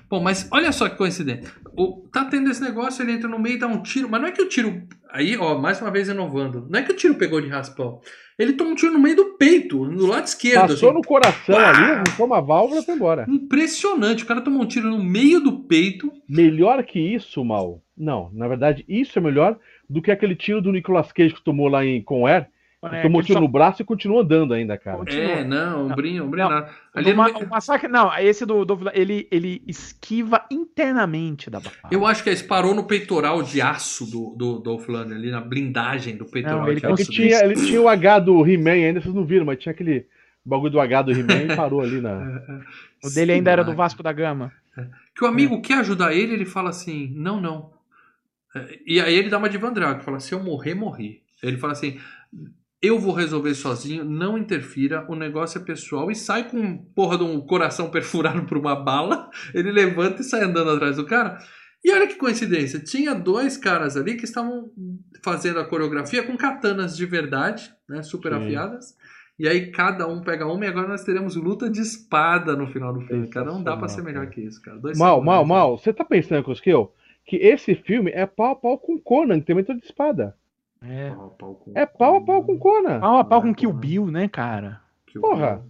Bom, mas olha só que coincidência. O, tá tendo esse negócio, ele entra no meio e dá um tiro. Mas não é que o tiro. Aí, ó, mais uma vez inovando. Não é que o tiro pegou de raspão. Ele toma um tiro no meio do peito, no lado esquerdo. Passou assim. no coração Pá! ali, arrancou uma válvula e foi embora. Impressionante. O cara tomou um tiro no meio do peito. Melhor que isso, Mal. Não, na verdade, isso é melhor do que aquele tiro do Nicolas Cage que tomou lá em Conner. É, tomou tiro só- no braço e continua andando ainda, cara. Continua. É, não, o Brinho, o Brinho Não. nada. Ali O, ma- no- o massacre, não, esse do, do ele, ele esquiva internamente da batalha. Eu acho que ele parou no peitoral de aço do, do Lundgren, ali na blindagem do peitoral Não, ele de É aço. tinha, ele tinha o H do He-Man ainda, vocês não viram, mas tinha aquele bagulho do H do He-Man e parou ali na. O dele ainda era do Vasco da Gama. Que o amigo quer ajudar ele, ele fala assim: não, não. E aí ele dá uma de Van Drago, fala: se eu morrer, morri. Ele fala assim: eu vou resolver sozinho, não interfira, o negócio é pessoal. E sai com porra de um coração perfurado por uma bala. Ele levanta e sai andando atrás do cara. E olha que coincidência: tinha dois caras ali que estavam fazendo a coreografia com katanas de verdade, né, super Sim. afiadas. E aí cada um pega uma e agora nós teremos luta de espada no final do filme. Cara, não dá pra ser melhor que isso, cara. Dois Mal, mal, mal. Você tá pensando, Cosquil, que esse filme é pau a pau com Conan, que tem metrô de espada. É. Pau a pau com- É pau a pau com Conan. Pau a pau com Kill Bill, né, cara? Que Porra.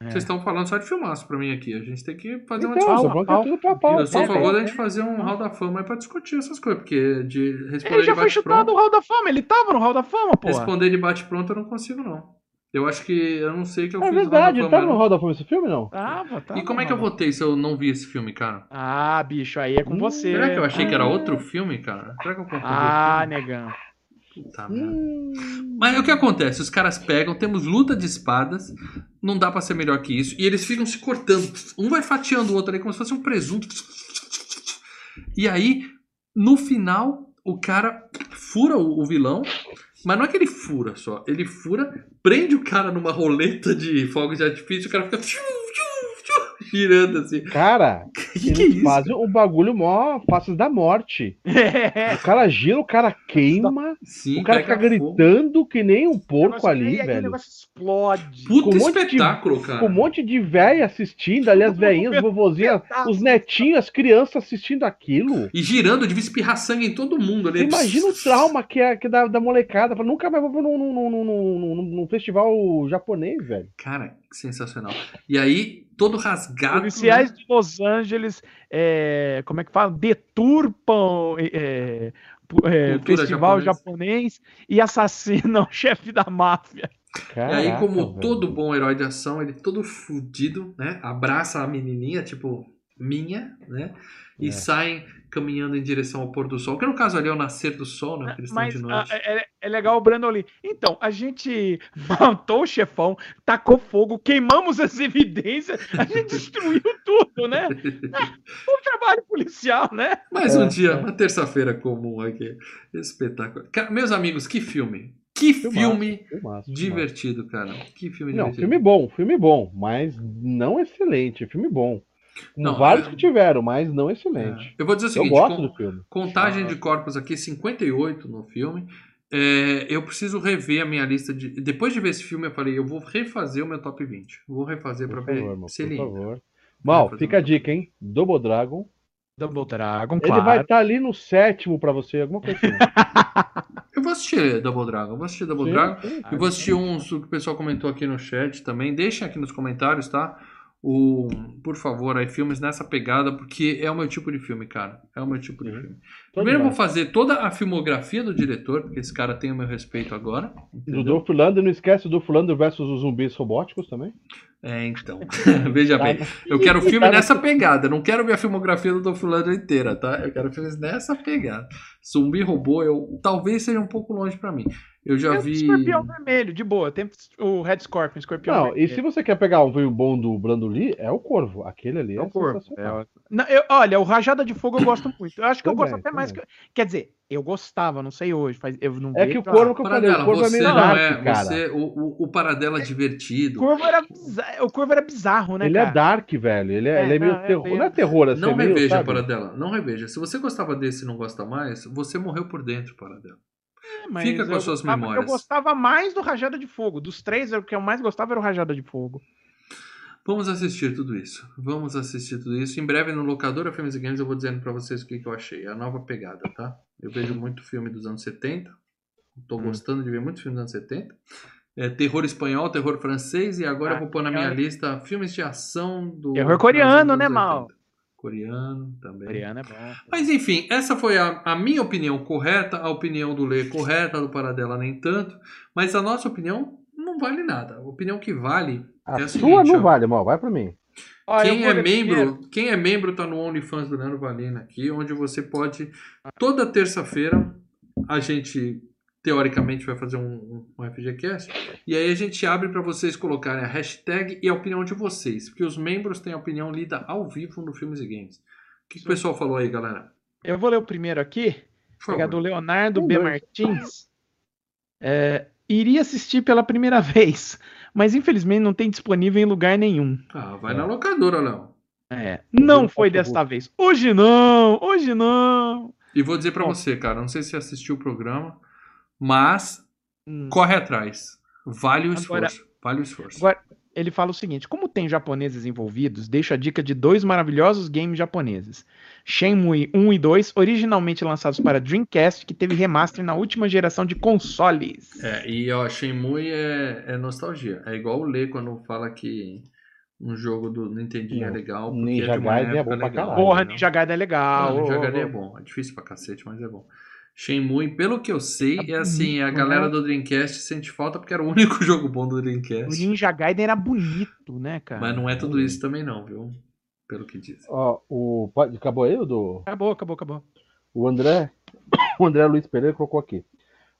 É. Vocês estão falando só de filmaço pra mim aqui. A gente tem que fazer uma Então, discussão. que é tudo pau pau. Eu sou a pau a favor da gente fazer um Hall da Fama aí pra discutir essas coisas, porque de responder Ele já de foi chutado do Hall da Fama, ele tava no Hall da Fama, pô. Responder de bate-pronto eu não consigo, não. Eu acho que eu não sei que eu É fiz verdade, tá Fama, no não. Hall da Fama esse filme, não? Tava, tava. E como é que eu votei se eu não vi esse filme, cara? Ah, bicho, aí é com Hum, você. Será que eu achei que era Ah. outro filme, cara? Será que eu confundi? Ah, negão. Puta merda. Hum. Mas o que acontece? Os caras pegam, temos luta de espadas, não dá pra ser melhor que isso, e eles ficam se cortando. Um vai fatiando o outro ali como se fosse um presunto. E aí, no final, o cara fura o vilão, mas não é que ele fura só, ele fura, prende o cara numa roleta de fogos de artifício, o cara fica girando assim. Cara, Que que é isso? fazem um bagulho mó fácil da morte. É. O cara gira, o cara queima, Sim, o cara fica fogo. gritando que nem um porco ali, e aí O velho. negócio explode. Puta com um monte de- espetáculo, cara. Com um monte de velho assistindo ali, as velhinhas, os vovozinhas, os netinhos, as crianças assistindo aquilo. E girando, devia espirrar sangue em todo mundo ali. Imagina o trauma que é, que é da, da molecada. Nunca mais vou num, num, num, num, num- num festival japonês, velho. Cara, que sensacional. E aí, todo rasgado. Policiais né? de Los Angeles, é, como é que fala? Deturpam é, é, Cultura festival japonesa. japonês e assassinam o chefe da máfia. E Caraca, aí, como velho. todo bom herói de ação, ele todo fudido, né? Abraça a menininha, tipo, minha, né? E É. saem caminhando em direção ao pôr do sol. Que no caso ali é o nascer do sol, né? Porque eles estão Mas de ah, noite. é, é legal o Brandon ali. Então, a gente matou o chefão, tacou fogo, queimamos as evidências, a gente destruiu tudo, né? É, um trabalho policial, né? Mais É, um dia, é. uma terça-feira comum aqui. Espetáculo. Meus amigos, que filme! Que Filmaço, filme filmaço, filmaço. divertido, cara. Que filme Não, divertido. filme bom, filme bom, mas não excelente, filme bom. Com Não, vários é- que tiveram, mas não excelente. É. Eu vou dizer o Eu seguinte: gosto com- do filme. contagem Ah. de corpos aqui, 58 no filme. É, eu preciso rever a minha lista de. Depois de ver esse filme, eu falei, eu vou refazer o meu top 20. Vou refazer pra Por ver irmão, se por ele. favor. Mal, fica a dica, hein? Double Dragon. Double Dragon, Ele claro. vai estar ali no sétimo pra você, alguma coisa assim. Eu vou assistir Double Dragon. Eu vou assistir Double Sim, Dragon. sim. Eu vou assistir uns que o pessoal comentou aqui no chat também. Deixem aqui nos comentários, tá? O, por favor, aí filmes nessa pegada, porque é o meu tipo de filme, cara. É o meu tipo de Sim. filme. Primeiro eu vou fazer toda a filmografia do diretor, porque esse cara tem o meu respeito agora. Do entendeu? Dolph Lundgren, não esquece do Dolph Lundgren versus os zumbis robóticos também. É, então. Veja bem. Eu quero filme nessa pegada. Não quero ver a filmografia do Dolph Lundgren inteira, tá? Eu quero filmes nessa pegada. Zumbi robô, eu talvez seja um pouco longe pra mim. Eu já vi. Escorpião Vermelho, de boa. Tem o Red Scorpion, Escorpião Não, Vermelho. e se você quer pegar um filme bom do Brando Lee, é o Corvo. Aquele ali é, É o sensacional. é Não, eu- olha, o Rajada de Fogo eu gosto muito. Eu acho que eu Também, gosto até mais que. também. Quer dizer, eu gostava, não sei hoje. Faz, eu não É que o Corvo que eu falei, o Paradela, Corvo é você meio não dark, é. cara. Você, o, o, o Paradela divertido. O Corvo era bizarro, o Corvo era bizarro, né, Ele cara? é dark, velho. Ele é, É, ele é meio não, é terror. meio- Não é terror, assim, Não é meio, reveja, sabe? Paradela. Não reveja. Se você gostava desse e não gosta mais, você morreu por dentro, Paradela. É, mas Fica com eu as suas gostava- memórias. Eu gostava mais do Rajada de Fogo. Dos três, o que eu mais gostava era o Rajada de Fogo. Vamos assistir tudo isso. Vamos assistir tudo isso. Em breve no Locadora Filmes e Games eu vou dizendo pra vocês o que, que eu achei. A nova pegada, tá? Eu vejo muito filme dos anos 70. Tô Hum. gostando de ver muito filme dos anos 70. É, terror espanhol, terror francês e agora Ah, eu vou pôr na minha terror- lista filmes de ação do. Terror coreano, né, Mal? 80. Coreano também. Mariana é bom. Mas enfim, essa foi a, a minha opinião correta, a opinião do Lê correta, a do Paradela nem tanto. Mas a nossa opinião não vale nada. A opinião que vale A é a sua seguinte, não ó. vale, mal. Vai pra mim. Quem é membro, quem é membro tá no OnlyFans do Leandro Valina aqui, onde você pode toda terça-feira a gente teoricamente vai fazer um, um FGCast e aí a gente abre para vocês colocarem a hashtag e a opinião de vocês, porque os membros têm a opinião lida ao vivo no Filmes e Games. O que, que o pessoal falou aí, galera? Eu vou ler o primeiro aqui. Pegar do favor. Leonardo Um, B. dois. Martins. É, iria assistir pela primeira vez, mas infelizmente não tem disponível em lugar nenhum. Ah, vai na locadora, Léo. É, não foi desta vez. Hoje não, hoje não. E vou dizer para você, cara, não sei se você assistiu o programa, mas Hum. corre atrás. Vale o Agora- esforço. Vale o esforço. Agora, ele fala o seguinte: como tem japoneses envolvidos, deixo a dica de dois maravilhosos games japoneses: Shenmue 1 e 2, originalmente lançados para Dreamcast, que teve remaster na última geração de consoles. É, e ó, Shenmue é, é nostalgia. É igual o Lê quando fala que um jogo do Nintendinho é Não, legal. Porque Ninja é Gaiden é bom pra legal. caralho. Porra, entendeu? Ninja Gaiden é legal. Não, Ninja Gaiden é bom. É difícil pra cacete, mas é bom. Shenmue, pelo que eu sei, Tá é assim, a bonito, galera né? do Dreamcast sente falta porque era o único jogo bom do O Dreamcast. Ninja Gaiden era bonito, né, cara? Mas não é tudo isso também não, viu? Pelo que dizem. Ó, o. Acabou aí, o do. Acabou, acabou, acabou. O André. O André Luiz Pereira colocou aqui.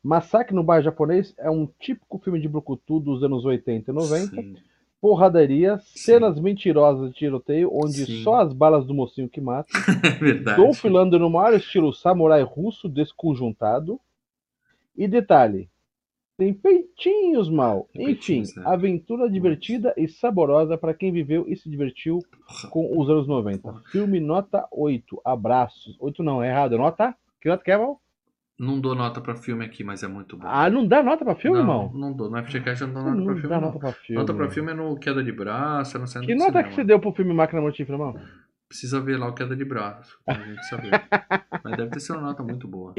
Massacre no Bairro Japonês é um típico filme de brucutu dos anos 80 e 90. Sim. Porradaria, cenas mentirosas de tiroteio, onde Sim. só as balas do mocinho que mata. É verdade. Dolph Lundgren no maior estilo samurai russo desconjuntado. E detalhe, tem peitinhos mal. Enfim, peitinhos, né? aventura divertida e saborosa para quem viveu e se divertiu com os anos 90. Filme nota 8. Abraços. 8 não, é errado. Nota? Que nota que é, Val? Não dou nota pra filme aqui, mas é muito bom. Ah, não dá nota pra filme, não, irmão? Não dou. No FGCast eu não dou Não, nota pra filme. dá não. nota pra filme. Nota pra filme é no Queda de Braço, é no centro Que do nota cinema. que você deu pro filme Máquina Mortífera, irmão? Precisa ver lá o Queda de Braço, pra gente saber. Mas deve ter sido uma nota muito boa.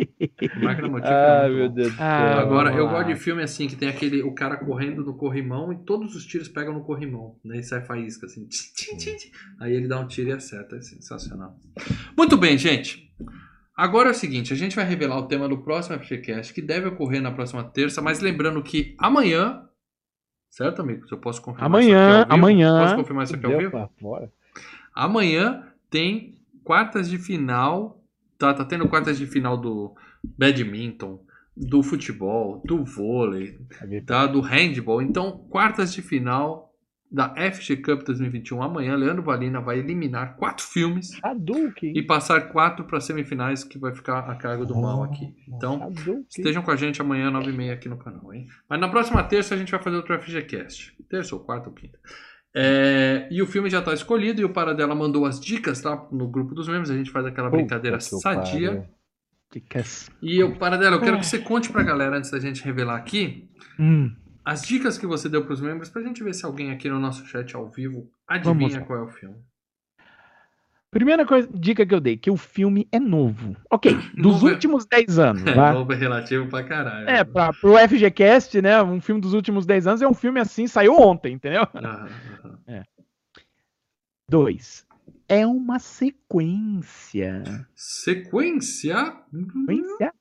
Máquina Motífera é Ah, muito meu bom. Deus do céu. Ah, Agora, eu gosto de filme assim, que tem aquele, o cara correndo no corrimão e todos os tiros pegam no corrimão. Né? E sai faísca, assim. tchim, tchim, tchim, tchim. Aí ele dá um tiro e acerta. É sensacional. Muito bem, gente. Agora é o seguinte, a gente vai revelar o tema do próximo FGCast, que deve ocorrer na próxima terça, mas lembrando que amanhã... Certo, amigos? Eu posso confirmar Amanhã, isso aqui ao vivo? amanhã. Posso confirmar isso aqui ao vivo? fora. Amanhã tem quartas de final. Tá, tá tendo quartas de final do badminton, do futebol, do vôlei, tá, do handball. Então, quartas de final da FG Cup 2021. Amanhã, Leandro Valina vai eliminar quatro filmes Hadouken. e passar quatro para semifinais, que vai ficar a cargo do mal aqui. Então, Hadouken. Estejam com a gente amanhã, 9h30 aqui no canal, hein? Mas na próxima terça a gente vai fazer outro FGCast. Terça ou quarta ou quinta. É, e o filme já está escolhido e o Paradela mandou as dicas, tá? No grupo dos membros. A gente faz aquela brincadeira Puta sadia. pariu. Dicas. E eu, Paradela, eu quero que você conte pra galera, antes da gente revelar aqui, Hum, as dicas que você deu pros membros, pra gente ver se alguém aqui no nosso chat ao vivo adivinha qual é o filme. Primeira coisa, dica que eu dei, que o filme é novo. Ok, dos Novo é- últimos 10 anos, É, tá? novo é relativo pra caralho. É, pra, pro FGCast, né? Um filme dos últimos 10 anos é um filme assim, saiu ontem, entendeu? Aham, aham. Dois. É uma sequência. Sequência? Sequência?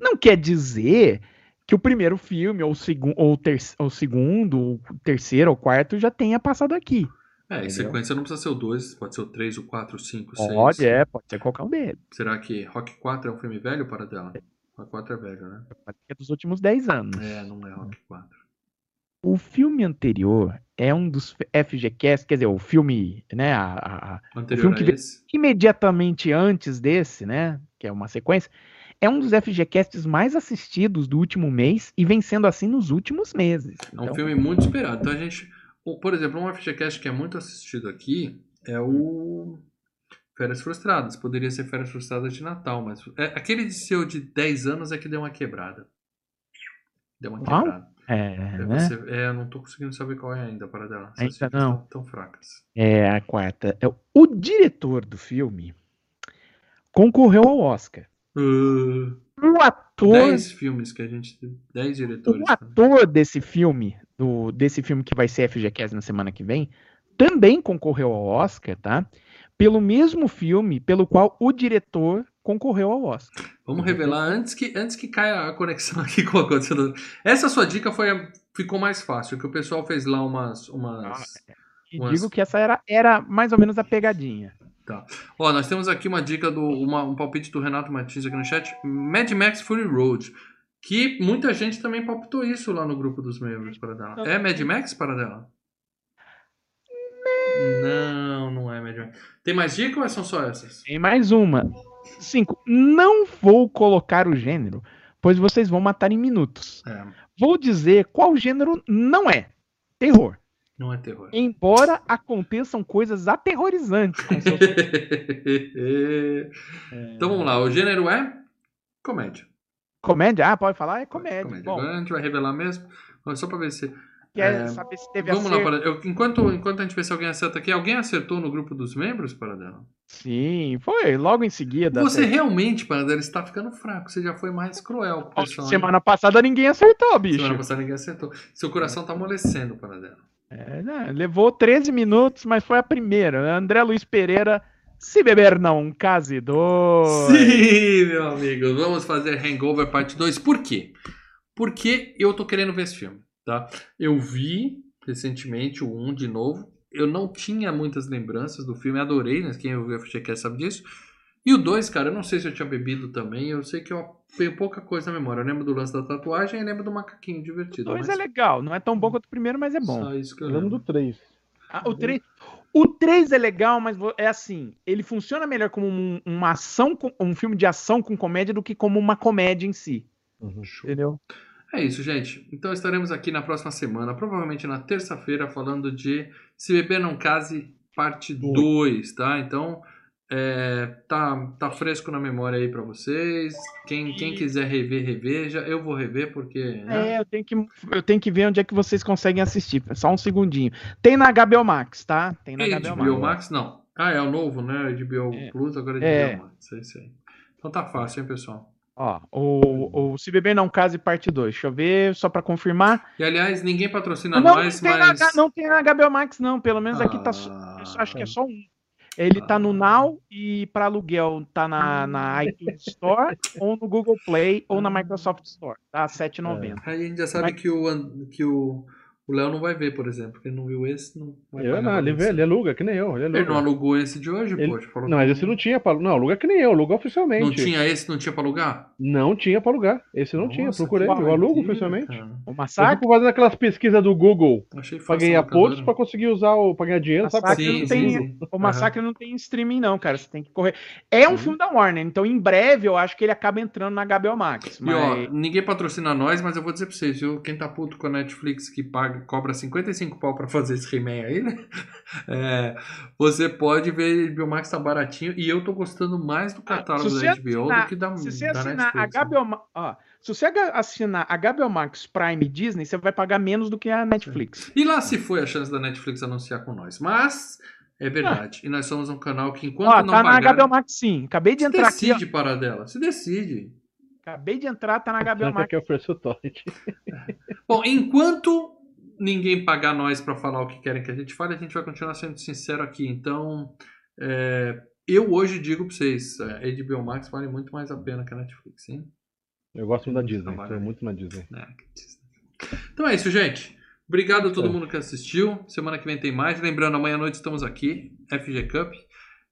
Não quer dizer que o primeiro filme, ou o, segu ou o, ter ou o segundo, ou o terceiro, ou o quarto já tenha passado aqui. É, e Entendeu? sequência não precisa ser o 2, pode ser o 3, o 4, o 5, o 6. Pode, é, pode ser qualquer um deles. Será que Rock 4 é um filme velho para dela? Rock 4 é velho, né? Ser dos últimos 10 anos. É, não é Rock 4. O filme anterior é um dos FGCast, quer dizer, o filme, né, a- a- Anterior filme que veio- imediatamente antes desse, né, que é uma sequência, é um dos FGCasts mais assistidos do último mês e vem sendo assim nos últimos meses. É um Então, filme muito esperado. Então a gente. Por exemplo, um FGCast que é muito assistido aqui é o. Férias Frustradas. Poderia ser Férias Frustradas de Natal, mas. É, aquele de seu de 10 anos é que deu uma quebrada. Deu uma quebrada. é, É, né, você- é, eu não tô conseguindo saber qual é ainda para dela. Ainda não. Tão, tão fracas. é a quarta. É, o diretor do filme concorreu ao Oscar. Uh, O ator 10 filmes que a gente. 10 diretores. O ator desse filme, do, desse filme que vai ser FGCast na semana que vem, também concorreu ao Oscar, tá? Pelo mesmo filme pelo qual o diretor concorreu ao Oscar. Vamos revelar antes que, antes que caia a conexão aqui com a coisa. Essa sua dica foi, ficou mais fácil, que o pessoal fez lá umas. umas... E Mas- digo que essa era, era mais ou menos a pegadinha. Ó, nós temos aqui uma dica do. uma- um palpite do Renato Martins aqui no chat. Mad Max Fury Road. Que muita gente também palpitou isso lá no grupo dos membros para dela. É Mad Max para dela? Não, não é Mad Max. Tem mais dica ou são só essas? Tem mais uma. Cinco. Não vou colocar o gênero, pois vocês vão matar em minutos. É, Vou dizer qual gênero não é. Terror. Não é terror. Embora aconteçam coisas aterrorizantes com seus então vamos lá, o gênero é comédia. Comédia? Ah, pode falar? É comédia. Bom, Agora a gente vai revelar mesmo. Só pra ver se. quer é, saber se teve Vamos lá, acerto? para... eu, enquanto, enquanto a gente vê se alguém acerta aqui, alguém acertou no grupo dos membros, Paradela? Sim, foi logo em seguida. Você até- realmente, Paradela, está ficando fraco. Você já foi mais cruel com o pessoal. hein? Semana passada ninguém acertou, bicho. Semana passada ninguém acertou. Seu coração tá amolecendo, Paradela. É, né, levou 13 minutos, mas foi a primeira. André Luiz Pereira Se Beber Não Case 2. Sim, meu amigo. Vamos fazer Hangover Parte 2. Por quê? Porque eu tô querendo ver esse filme, tá? Eu vi recentemente o 1 de novo. Eu não tinha muitas lembranças do filme, adorei, né? Quem ouviu a FGCast sabe disso. E o 2, cara, eu não sei se eu tinha bebido também, eu sei que eu tenho pouca coisa na memória. Eu lembro do lance da tatuagem e lembro do macaquinho divertido. O 2 mas é legal, não é tão bom quanto o primeiro, mas é bom. Só isso que eu Eu lembro lembro. do 3. Ah, o 3 o 3 é legal, mas é assim, ele funciona melhor como um, uma ação, um filme de ação com comédia do que como uma comédia em si, entendeu? É isso, gente. Então estaremos aqui na próxima semana, provavelmente na terça-feira, falando de Se Beber Não Case, parte 2, tá? Então, é, tá, tá fresco na memória aí pra vocês. Quem, quem quiser rever, reveja. Eu vou rever porque. né? É, eu tenho, que, eu tenho que ver onde é que vocês conseguem assistir. Só um segundinho. Tem na HBO Max, tá? Tem na HBO Max. HBO Max, não. Ah, é o novo, né? HBO É. Plus, agora é É. HBO Max. É isso aí. Então tá fácil, hein, pessoal? Ó, o, o Se Beber Não Case, parte 2. Deixa eu ver, só pra confirmar. E aliás, ninguém patrocina Não, nós, não, mas. na, não tem na HBO Max, não. Pelo menos aqui tá. Ah, Acho que é só um. Ele tá no Now e para aluguel tá na, na iTunes Store, ou no Google Play, ou na Microsoft Store. Tá? R$ 7,90. Aí a gente já sabe Mas- que o que o o Léo não vai ver, por exemplo, porque ele não viu esse, não vai Eu, não, ele, ver vê, ele aluga, que nem eu. Ele, aluga. Ele não alugou esse de hoje, Ele- poxa. Falou Não, mas esse não tinha pra Não, aluga que nem eu, aluga oficialmente. Não tinha esse, não tinha pra alugar? Não tinha pra alugar. Esse não tinha, Nossa, procurei. que Eu alugo oficialmente. cara. O Eu Massacre. fico fazendo aquelas pesquisas do Google Achei pra ganhar locadora. pontos pra conseguir usar o. pra ganhar dinheiro, sabe? Sim, não tem- sim. O Massacre não tem streaming, não, cara. Você tem que correr. É um Uhum. filme da Warner, então em breve eu acho que ele acaba entrando na HBO Max. E Mas... ó, ninguém patrocina nós, mas eu vou dizer pra vocês, viu? Quem tá puto com a Netflix que paga, cobra 55 pau pra fazer esse He-Man aí, né? É, você pode ver, HBO Max tá baratinho e eu tô gostando mais do catálogo Ah, da HBO assinar- do que da, Se você da assinar a Netflix. né? HBO, Ma- ó, se você assinar a HBO Max Prime Disney, você vai pagar menos do que a Netflix. E lá se foi a chance da Netflix anunciar com nós. Mas é verdade. E nós somos um canal que enquanto Ó, não tá na pagar, HBO Max sim. Acabei de se entrar aqui, ó. decide parar dela. Se decide. Acabei de entrar, tá na HBO Santa Max. quer oferecer o torrent. Bom, enquanto ninguém pagar nós pra falar o que querem que a gente fale, a gente vai continuar sendo sincero aqui. Então, é, eu hoje digo pra vocês, é, a HBO Max vale muito mais a pena que a Netflix, hein? Eu gosto muito da Disney. Tô muito na Disney. É, Disney. Então é isso, gente. Obrigado a todo É. mundo que assistiu. Semana que vem tem mais. Lembrando, amanhã à noite estamos aqui, FG Cup.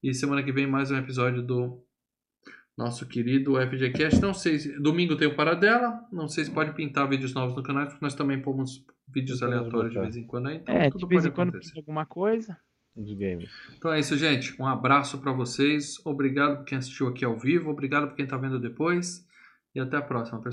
E semana que vem mais um episódio do nosso querido FGCast. Não sei se. Domingo tem o Paradela. Não sei se pode pintar vídeos novos no canal, porque nós também pomos vídeos aleatórios de vez em quando aí. Então É, de vez pode em quando acontecer. precisa alguma coisa. Dos games. Então é isso, gente. Um abraço pra vocês. Obrigado por quem assistiu aqui ao vivo. Obrigado por quem tá vendo depois. E até a próxima, pessoal.